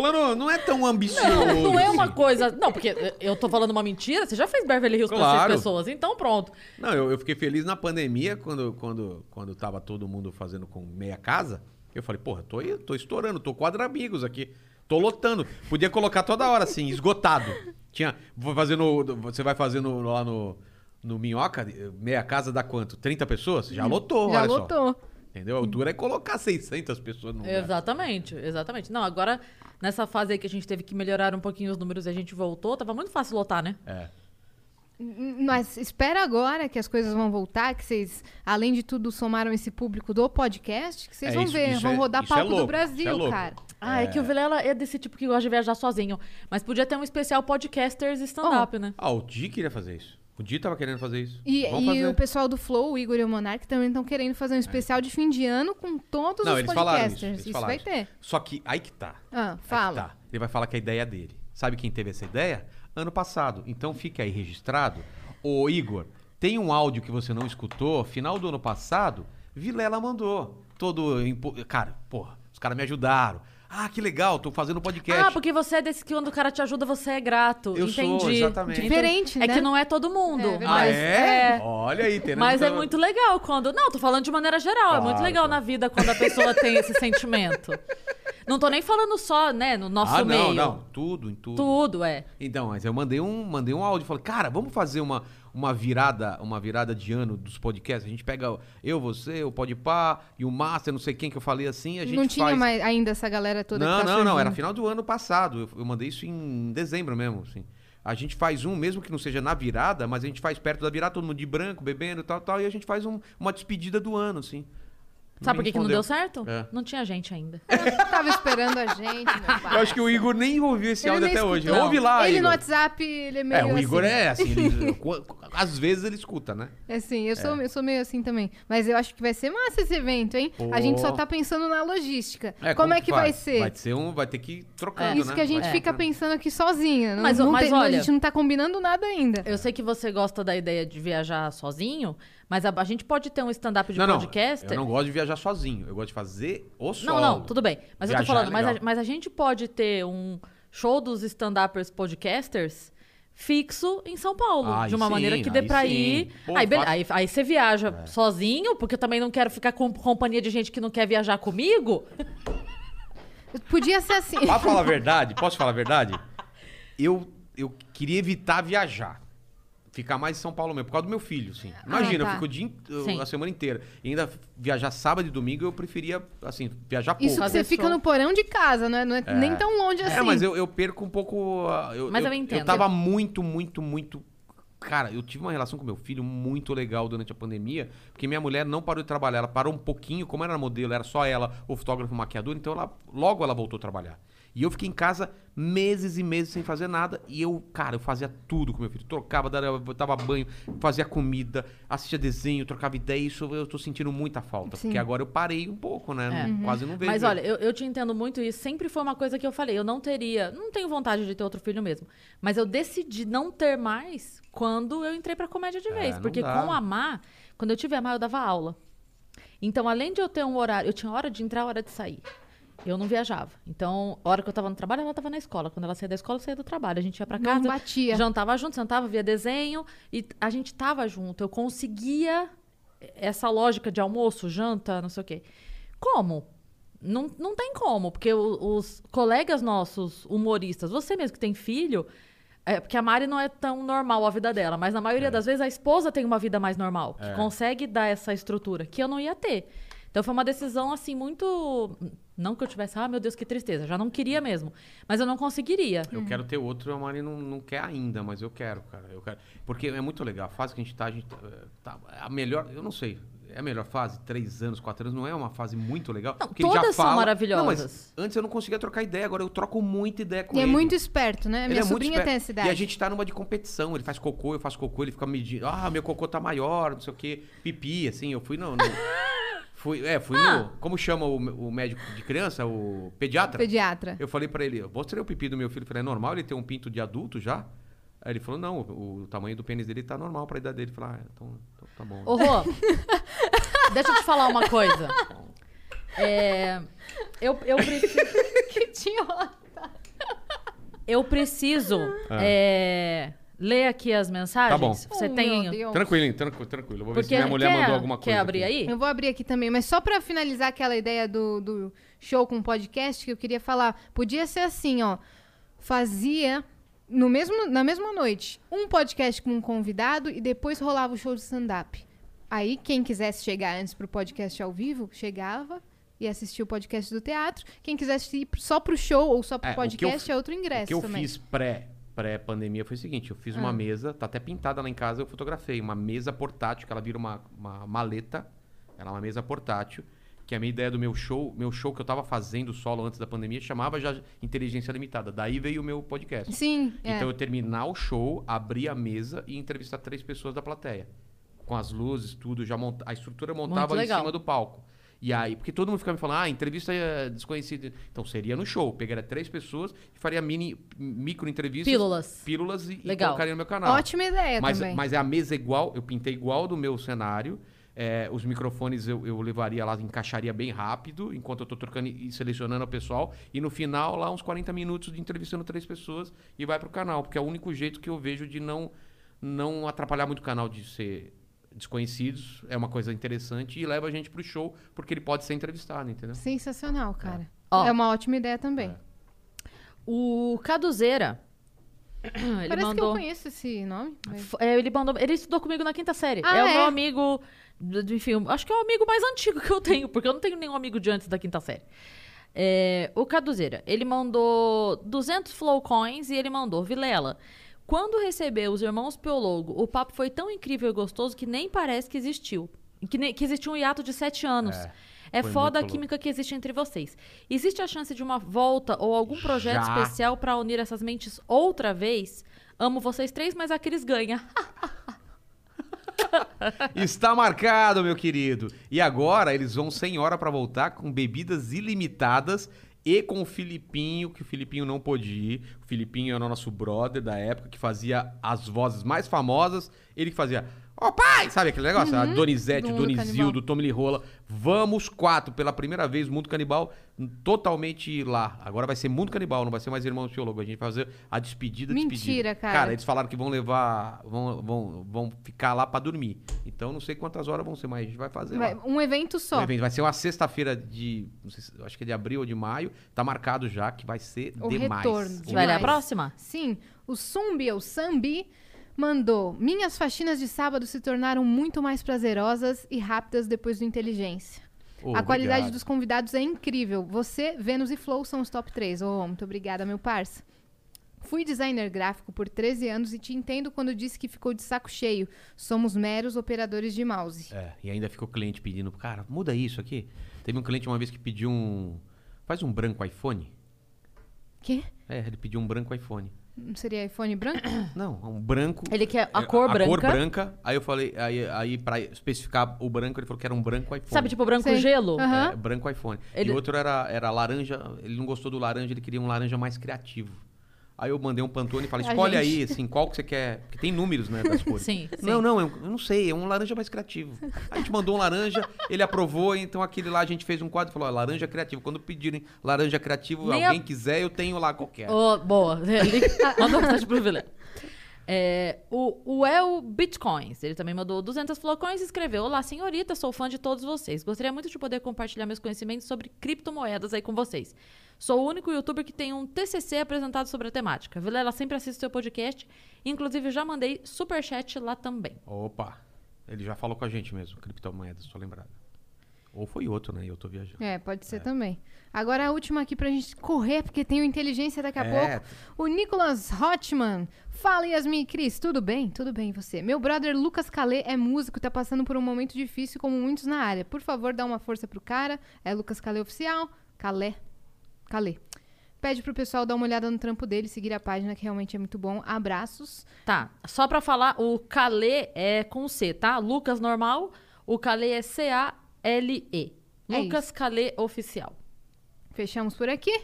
Plano não é tão ambicioso. Não é uma assim. coisa. Não, porque eu tô falando uma mentira, você já fez Beverly Hills pra Claro. seis pessoas, então pronto. Não, eu, eu fiquei feliz na pandemia quando, quando, quando tava todo mundo fazendo com meia casa. Eu falei, porra, tô, tô estourando, tô quadra amigos aqui. Tô lotando. Podia colocar toda hora, assim, esgotado. Tinha. Vou fazer no. Você vai fazer no- lá no, no Minhoca, meia casa dá quanto? 30 pessoas? Já lotou, Já olha só. Entendeu? A altura é colocar 600 pessoas no lugar. Exatamente, exatamente. Não, agora, nessa fase aí que a gente teve que melhorar um pouquinho os números e a gente voltou, tava muito fácil lotar, né? É. Mas espera agora que as coisas vão voltar, que vocês, além de tudo, somaram esse público do podcast, que vocês É, vão isso- ver, isso vão é- rodar isso é palco louco, do Brasil, é louco. cara. Ah, é. que o Vilela é desse tipo que gosta de viajar sozinho. Mas podia ter um especial podcasters stand-up, né? Ah, o Di queria fazer isso. O Di tava querendo fazer isso. E, e fazer. o pessoal do Flow, o Igor e o Monark, também estão querendo fazer um especial de fim de ano com todos Não, os eles falaram isso. podcasters. Eles isso vai falaram ter. Só que aí que tá. Ah, fala. tá. Ele vai falar que a ideia é dele. Sabe quem teve essa ideia? Ano passado. Então fica aí registrado. Ô, Igor, tem um áudio que você não escutou, final do ano passado, Vilela mandou. Todo. empo- Cara, porra, os caras me ajudaram. Ah, que legal, tô fazendo podcast. Ah, porque você é desse que quando o cara te ajuda, você é grato. Eu sou, Entendi. exatamente. Diferente, É né? que não é todo mundo. É. Ah, mas é? Olha aí, tem Mas é muito legal quando. Não, tô falando de maneira geral. é muito Claro, legal claro. na vida quando a pessoa tem esse sentimento. Não tô nem falando só, né, no nosso Ah, meio. não, não. Tudo, em tudo. Tudo, é. Então, mas eu mandei um, mandei um áudio, falei, cara, vamos fazer uma, uma virada, uma virada de ano dos podcasts. A gente pega eu, você, o Podpah e o Master, não sei quem que eu falei assim, a gente não tinha faz... mais ainda essa galera toda Não, tá não, não, era surgindo. final do ano passado. Eu, eu mandei isso em dezembro mesmo, assim. A gente faz um, mesmo que não seja na virada, mas a gente faz perto da virada, todo mundo de branco, bebendo e tal, tal, e a gente faz um- uma despedida do ano, assim. Sabe por que, que não deu certo? É. Não tinha gente ainda. Tava esperando a gente, meu pai. Eu acho que o Igor nem ouviu esse Ele áudio até hoje. escutou. Ouve lá, Ele Igor. no WhatsApp, ele é meio É, o Igor assim. é assim, ele- às vezes ele escuta, né? É sim, eu sou, eu sou meio assim também. Mas eu acho que vai ser massa esse evento, hein? A gente só Pô. tá pensando na logística. como, é que vai faz? ser? Vai ser um, vai ter que ir trocando, Isso né? que a gente Vai fica trocando. pensando aqui sozinha. Não, Mas, não mas tem- olha- a gente não tá combinando nada ainda. Eu sei que você gosta da ideia de viajar sozinho, mas a, a gente pode ter um stand-up de Não, não, podcaster. eu não gosto de viajar sozinho. Eu gosto de fazer o solo. Não, não, tudo bem. Mas eu tô Viajar falando, é mas, a, mas a gente pode ter um show dos stand-uppers podcasters fixo em São Paulo. Aí de uma sim, maneira que dê pra sim. ir. Pô, aí, aí, aí você viaja sozinho, porque eu também não quero ficar com companhia de gente que não quer viajar comigo. Podia ser assim. Pra falar a verdade, posso falar a verdade? Eu, eu queria evitar viajar. Ficar mais em São Paulo mesmo, por causa do meu filho, assim. Imagina, tá. eu fico o dia, Sim. a semana inteira. E ainda viajar sábado e domingo, eu preferia, assim, viajar pouco. Isso você fica no porão de casa, não é, não é nem tão longe assim. É, mas eu, eu perco um pouco. ah, Eu, Mas eu eu, entendo. Eu tava muito, muito, muito. Cara, eu tive uma relação com meu filho muito legal durante a pandemia, porque minha mulher não parou de trabalhar, ela parou um pouquinho, como era modelo, era só ela, o fotógrafo, o maquiador, então ela, logo ela voltou a trabalhar. E eu fiquei em casa meses e meses sem fazer nada, e eu, cara, eu fazia tudo com meu filho, trocava, dava, banho, fazia comida, assistia desenho, trocava ideia, isso eu tô sentindo muita falta, Sim. porque agora eu parei um pouco, né? É. Não- Quase não vejo. Mas olha, eu, eu te entendo muito e sempre foi uma coisa que eu falei. Eu não teria, não tenho vontade de ter outro filho mesmo. Mas eu decidi não ter mais quando eu entrei pra comédia de É, vez. não porque dá. com a Má, quando eu tive a Má, eu dava aula. Então, além de eu ter um horário, eu tinha hora de entrar, hora de sair. Eu não viajava. Então, a hora que eu tava no trabalho, ela tava na escola. Quando ela saía da escola, eu saía do trabalho. A gente ia pra Não casa, batia. jantava junto, sentava, via desenho e a gente tava junto. Eu conseguia essa lógica de almoço, janta, não sei o quê. Como? não, não tem como, porque o- os colegas nossos humoristas, você mesmo que tem filho, é, porque a Mari não é tão normal a vida dela, mas na maioria das vezes a esposa tem uma vida mais normal, que consegue dar essa estrutura, que eu não ia ter. Então foi uma decisão assim muito. Não que eu tivesse, ah, meu Deus, que tristeza, já não queria mesmo. Mas eu não conseguiria. Eu quero ter outro, a Mari não, não quer ainda, mas eu quero, cara. Eu quero. Porque é muito legal. A fase que a gente tá, a gente eh, tá. A melhor. Eu não sei. É a melhor fase? Três anos, quatro anos, não é uma fase muito legal? Não, Porque ele já todas são fala- maravilhosas. Não, mas antes eu não conseguia trocar ideia, agora eu troco muita ideia com E é ele. muito esperto, né? Ele Minha é muito sobrinha esperto. tem essa idade. E a gente tá numa de competição. Ele faz cocô, eu faço cocô, ele fica medindo. Ah, meu cocô tá maior, não sei o quê. Pipi, assim. Eu fui no. no- fui, é, fui Ah. no. Como chama o, o médico de criança? O pediatra? Pediatra. Eu falei pra ele, eu mostrei o pipi do meu filho. Falei, é normal ele ter um pinto de adulto já? Aí ele falou, não, o, o tamanho do pênis dele tá normal pra idade dele. Eu falei, ah, então, então tá bom. Ô, Rô, deixa eu te falar uma coisa. É, eu, eu preciso. Que idiota. Eu preciso é, ler aqui as mensagens. Tá bom. Você Oh, tem. meu Deus. Tranquilo, tranquilo, tranquilo. Vou ver se minha mulher quer, mandou alguma coisa. Quer abrir aqui. aí? Eu vou abrir aqui também, mas só pra finalizar aquela ideia do, do show com podcast que eu queria falar, podia ser assim, ó, fazia no mesmo, na mesma noite um podcast com um convidado e depois rolava o show de stand-up. Aí quem quisesse chegar antes pro podcast ao vivo, chegava e assistia o podcast do teatro. Quem quisesse ir só pro show ou só pro É, eu podcast fi- é outro ingresso O que eu também. fiz pré, pré-pandemia foi o seguinte: eu fiz Ah. uma mesa, tá até pintada lá em casa, eu fotografei. Uma mesa portátil, que ela vira uma, uma maleta. Ela é uma mesa portátil. Que a minha ideia do meu show, meu show que eu tava fazendo solo antes da pandemia, chamava já Inteligência Limitada. Daí veio o meu podcast. Sim, é. Então eu terminar o show, abrir a mesa e entrevistar três pessoas da plateia. Com as luzes, tudo, já monta... a estrutura montava em cima do palco. E aí, porque todo mundo ficava me falando, ah, entrevista é desconhecida. Então seria no show, pegaria três pessoas e faria mini, micro entrevistas. Pílulas. Pílulas e, e Legal. colocaria no meu canal. Ótima ideia mas, também. mas é a mesa igual, eu pintei igual do meu cenário. É, os microfones eu, eu levaria lá, encaixaria bem rápido, enquanto eu tô trocando e selecionando o pessoal. E no final, lá, uns 40 minutos de entrevistando três pessoas e vai pro canal. Porque é o único jeito que eu vejo de não, não atrapalhar muito o canal de ser desconhecidos. É uma coisa interessante e leva a gente pro show, porque ele pode ser entrevistado, entendeu? Sensacional, cara. Ó. É uma ótima ideia também. O Caduzeira. Ele Parece que eu mandou. conheço esse nome. mas- é, ele mandou. Ele estudou comigo na quinta série. Ah, é, o é? meu amigo. d- d- Enfim, acho que é o amigo mais antigo que eu tenho, porque eu não tenho nenhum amigo de antes da quinta série. É, o Caduzeira, ele mandou 200 flow coins e ele mandou Vilela. Quando recebeu os irmãos Piologo, o papo foi tão incrível e gostoso que nem parece que existiu. Que, nem- que existiu um hiato de sete anos. É, foi foda a química que existe entre vocês. Existe a chance de uma volta ou algum projeto Já. especial pra unir essas mentes outra vez? Amo vocês três, mas a Cris ganha. Está marcado, meu querido. E agora eles vão sem hora pra voltar com bebidas ilimitadas e com o Filipinho, que o Filipinho não pôde ir. O Filipinho era o nosso brother da época que fazia as vozes mais famosas. Ele que fazia. Ó, pai! Sabe aquele negócio? A Donizete, do o Donizildo, o Tom Rola. Vamos quatro, pela primeira vez, Mundo Canibal, totalmente lá. Agora vai ser Mundo Canibal, não vai ser mais Irmãos Teólogos. A gente vai fazer a despedida, Mentira, despedida. cara. Cara, eles falaram que vão levar, vão, vão, vão ficar lá pra dormir. Então não sei quantas horas vão ser, mas a gente vai fazer Vai- lá. um evento só. O evento vai ser uma sexta-feira de, não sei se- acho que é de abril ou de maio. Tá marcado já que vai ser O demais. retorno. Vai a próxima? Sim, o Sumbi, ou Sambi, mandou: Minhas faxinas de sábado se tornaram muito mais prazerosas e rápidas depois do Inteligência. A qualidade obrigado. dos convidados é incrível. Você, Vênus e Flow são os top 3. Oh, muito obrigada, meu parça. Fui designer gráfico por 13 anos e te entendo quando disse que ficou de saco cheio. Somos meros operadores de mouse. É, e ainda ficou cliente pedindo, cara, muda isso aqui. Teve um cliente uma vez que pediu um, faz um branco iPhone. Quê? É, ele pediu um branco iPhone. Não seria iPhone branco? Não, um branco. Ele quer a É, cor branca. A cor branca. Aí eu falei, aí, aí pra especificar o branco, ele falou que era um branco iPhone. Sabe, tipo branco Sei. gelo? Aham. É, branco iPhone. Ele- E outro era, era laranja, ele não gostou do laranja, ele queria um laranja mais criativo. Aí eu mandei um Pantone e falei, escolhe aí, assim, qual que você quer. Porque tem números, né, das cores. Sim, sim. Não, não, eu, eu não sei, é um laranja mais criativo. A gente mandou um laranja, ele aprovou, então aquele lá a gente fez um quadro e falou, ó, laranja criativo. Quando pedirem laranja criativo, Nem alguém a- quiser, eu tenho lá qualquer. Ô, boa. Ele Mandou mensagem pro. É, o, o El bitcoins. Ele também mandou 200 flocões e escreveu: Olá, senhorita, sou fã de todos vocês. Gostaria muito de poder compartilhar meus conhecimentos sobre criptomoedas aí com vocês. Sou o único youtuber que tem um TCC apresentado sobre a temática. Vilela sempre assiste seu podcast. Inclusive, já mandei superchat lá também. Opa, ele já falou com a gente mesmo, criptomoedas, tô lembrado. Ou foi outro, né? Eu tô viajando. É, pode ser também. Agora a última aqui pra gente correr, porque tem o inteligência daqui a É. pouco. O Nicolas Hotman. Fala, Yasmin e Cris. Tudo bem? Tudo bem, e você? Meu brother Lucas Calê é músico, tá passando por um momento difícil, como muitos na área. Por favor, dá uma força pro cara. É Lucas Calê Oficial. Calé. Calê. Pede pro pessoal dar uma olhada no trampo dele, seguir a página, que realmente é muito bom. Abraços. Tá, só pra falar, o Calê é com C, tá? Lucas normal, o Calê é C-A-L-E. É Lucas isso. Calê Oficial. Fechamos por aqui.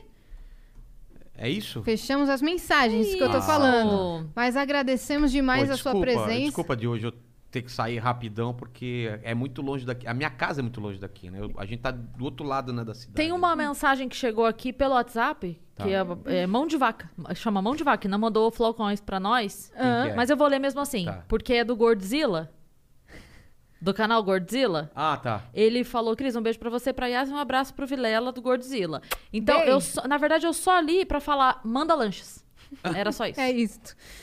É isso? Fechamos as mensagens que eu tô Isso. falando. Mas agradecemos demais Pô, a sua desculpa, presença. Desculpa de hoje eu ter que sair rapidão, porque é muito longe daqui. A minha casa é muito longe daqui, né? Eu- a gente tá do outro lado né, da cidade. Tem uma mensagem que chegou aqui pelo WhatsApp, Tá. que é, é mão de vaca. Chama mão de vaca, que não mandou flocões pra nós. Que é? Mas eu vou ler mesmo assim, Tá. porque é do Gordzilla, do canal Gordzilla. Ah, tá. Ele falou, Cris, um beijo pra você, pra Yas e um abraço pro Vilela do Gordzilla. Então, eu só- na verdade, eu só li pra falar, manda lanches. Era só isso. É isso.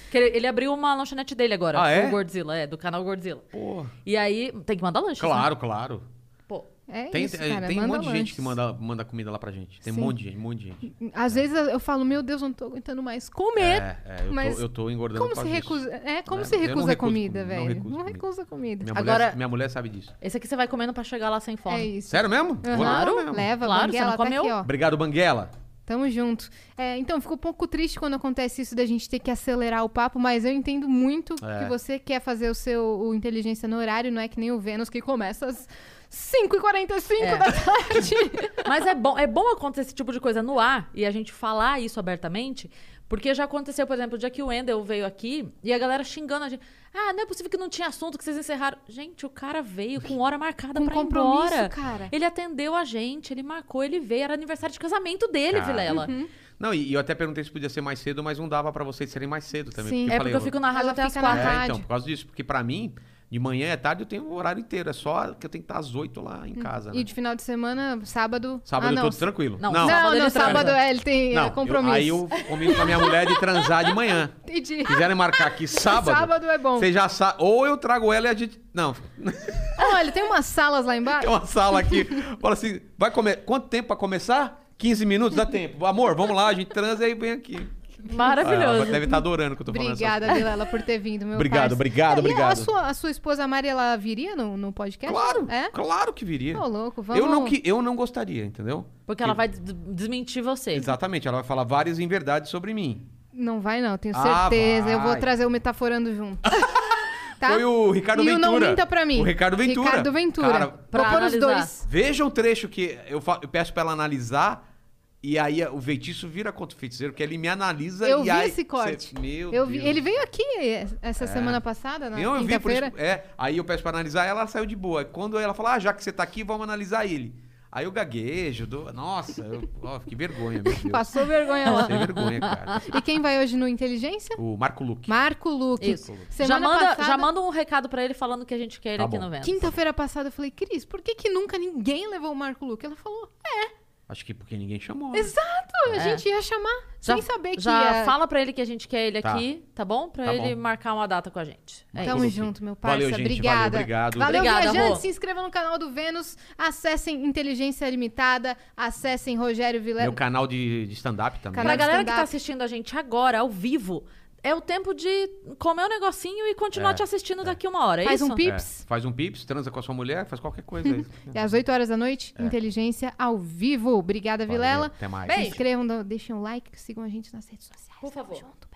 Que ele, ele abriu uma lanchonete dele agora, Ah, é? o Gordzilla, é, do canal Gordzilla. Pô, E aí, tem que mandar lanches, né? claro, claro. Pô, É Tem, isso, tem- cara. tem um monte de gente lanches. que manda, manda comida lá pra gente. Tem Sim. um monte de gente, um monte de gente. Às vezes eu falo, meu Deus, eu não tô aguentando mais comer. É, é, eu, Mas tô, eu tô engordando Como se disso. recusa? É, como É, se não recusa comida, comida, não velho? recuso Não comida. recusa comida. Minha, Agora- mulher, minha mulher sabe disso. esse aqui você vai comendo pra chegar lá sem fome. É isso. Sério mesmo? Lá Claro. Leva, Claro, Banguela, você não tá comeu? aqui, ó. Obrigado, Banguela. Tamo junto. É, então, fico um pouco triste quando acontece isso da gente ter que acelerar o papo, mas eu entendo muito É. que você quer fazer o seu o inteligência no horário, não é que nem o Vênus que começa às 5h45 É. da tarde. Mas é bom, é bom acontecer esse tipo de coisa no ar e a gente falar isso abertamente, porque já aconteceu, por exemplo, o dia que o Wendel veio aqui e a galera xingando a gente. Ah, não é possível que não tinha assunto que vocês encerraram. Gente, o cara veio com hora marcada Com pra ir compromisso, embora. cara. Ele atendeu a gente, ele marcou, ele veio, era aniversário de casamento dele, Cara. Vilela. Uhum. Não, e, e eu até perguntei se podia ser mais cedo, mas não dava pra vocês serem mais cedo também. Sim. porque É falei, porque eu fico na rádio até as quatro. É, então, por causa disso. Porque pra mim, de manhã e à tarde eu tenho o horário inteiro. É só que eu tenho que estar às 8 lá em casa, né? E de final de semana, sábado. Sábado ah, eu não. tô tranquilo. Não, não, Não, Sábado não, ele sábado é, ele tem não, é, eu- compromisso. aí eu combino com a minha mulher de transar de manhã. Entendi. Quiserem marcar aqui sábado, Sábado é bom. você já sabe. Ou eu trago ela e a gente. Não, Olha, tem umas salas lá embaixo. tem uma sala aqui. Fala assim: vai comer. Quanto tempo pra começar? 15 minutos? Dá tempo. Amor, vamos lá, a gente transa e vem aqui. Maravilhoso. Ah, deve estar adorando que eu tô falando essas Obrigada. Vilela, por ter vindo, meu Obrigado, parça. obrigado, É, e obrigado. A sua, a sua esposa Mari, ela viria no, no podcast? Claro, É? claro que viria. Ô, louco, vamos... Eu não, que, eu não gostaria, entendeu? Porque ela vai des- desmentir você. Exatamente, ela vai falar várias inverdades sobre mim. Não vai não, tenho Ah, certeza. Eu vou trazer o Metaforando junto. Tá? Foi o Ricardo e Ventura. o Não Minta Pra Mim. O Ricardo Ventura. Ricardo Ventura. Cara, pra pôr os dois. Veja o trecho que eu, fa- eu peço pra ela analisar e aí o feitiço vira contra o feiticeiro, que ele me analisa Eu e vi aí... esse corte. Cê- meu Eu vi- Deus. ele veio aqui essa semana passada, na Não, eu vi, por isso, quinta-feira. é, aí eu peço pra analisar ela saiu de boa. Quando ela fala, ah, já que você tá aqui, vamos analisar ele. Aí eu gaguejo, dou... nossa, eu, ó, que vergonha, meu Deus. Passou vergonha lá. Passei vergonha, cara. E quem vai hoje no Inteligência? O Marco Luque. Marco Luque. Isso. Semana Já manda, passada, já manda um recado pra ele falando que a gente quer ele Tá aqui bom. no Vênus. Quinta-feira passada eu falei, Cris, por que, que nunca ninguém levou o Marco Luque? Ela falou, Acho que porque ninguém chamou. né? exato, a É. gente ia chamar Já, sem saber que já ia... fala pra ele que a gente quer ele Tá. aqui, tá bom? Pra Tá ele bom. marcar uma data com a gente. É Tamo isso. junto, meu parça. Valeu, gente. Obrigada. Valeu, obrigado. Valeu, Obrigada, viajante. amor. Se inscreva no canal do Vênus. Acessem Inteligência Limitada. Acessem Rogério Vilela. Meu canal de, de stand-up também. Canal Pra galera que tá assistindo a gente agora, ao vivo, é o tempo de comer um negocinho e continuar É, te assistindo daqui uma hora, é Faz isso? um pips. É, faz um pips, transa com a sua mulher, faz qualquer coisa aí. E às 8 horas da noite, Inteligência ao vivo. Obrigada, Valeu, Vilela. Até mais. Se inscrevam, deixem um like, sigam a gente nas redes sociais. Por favor. Tamo junto.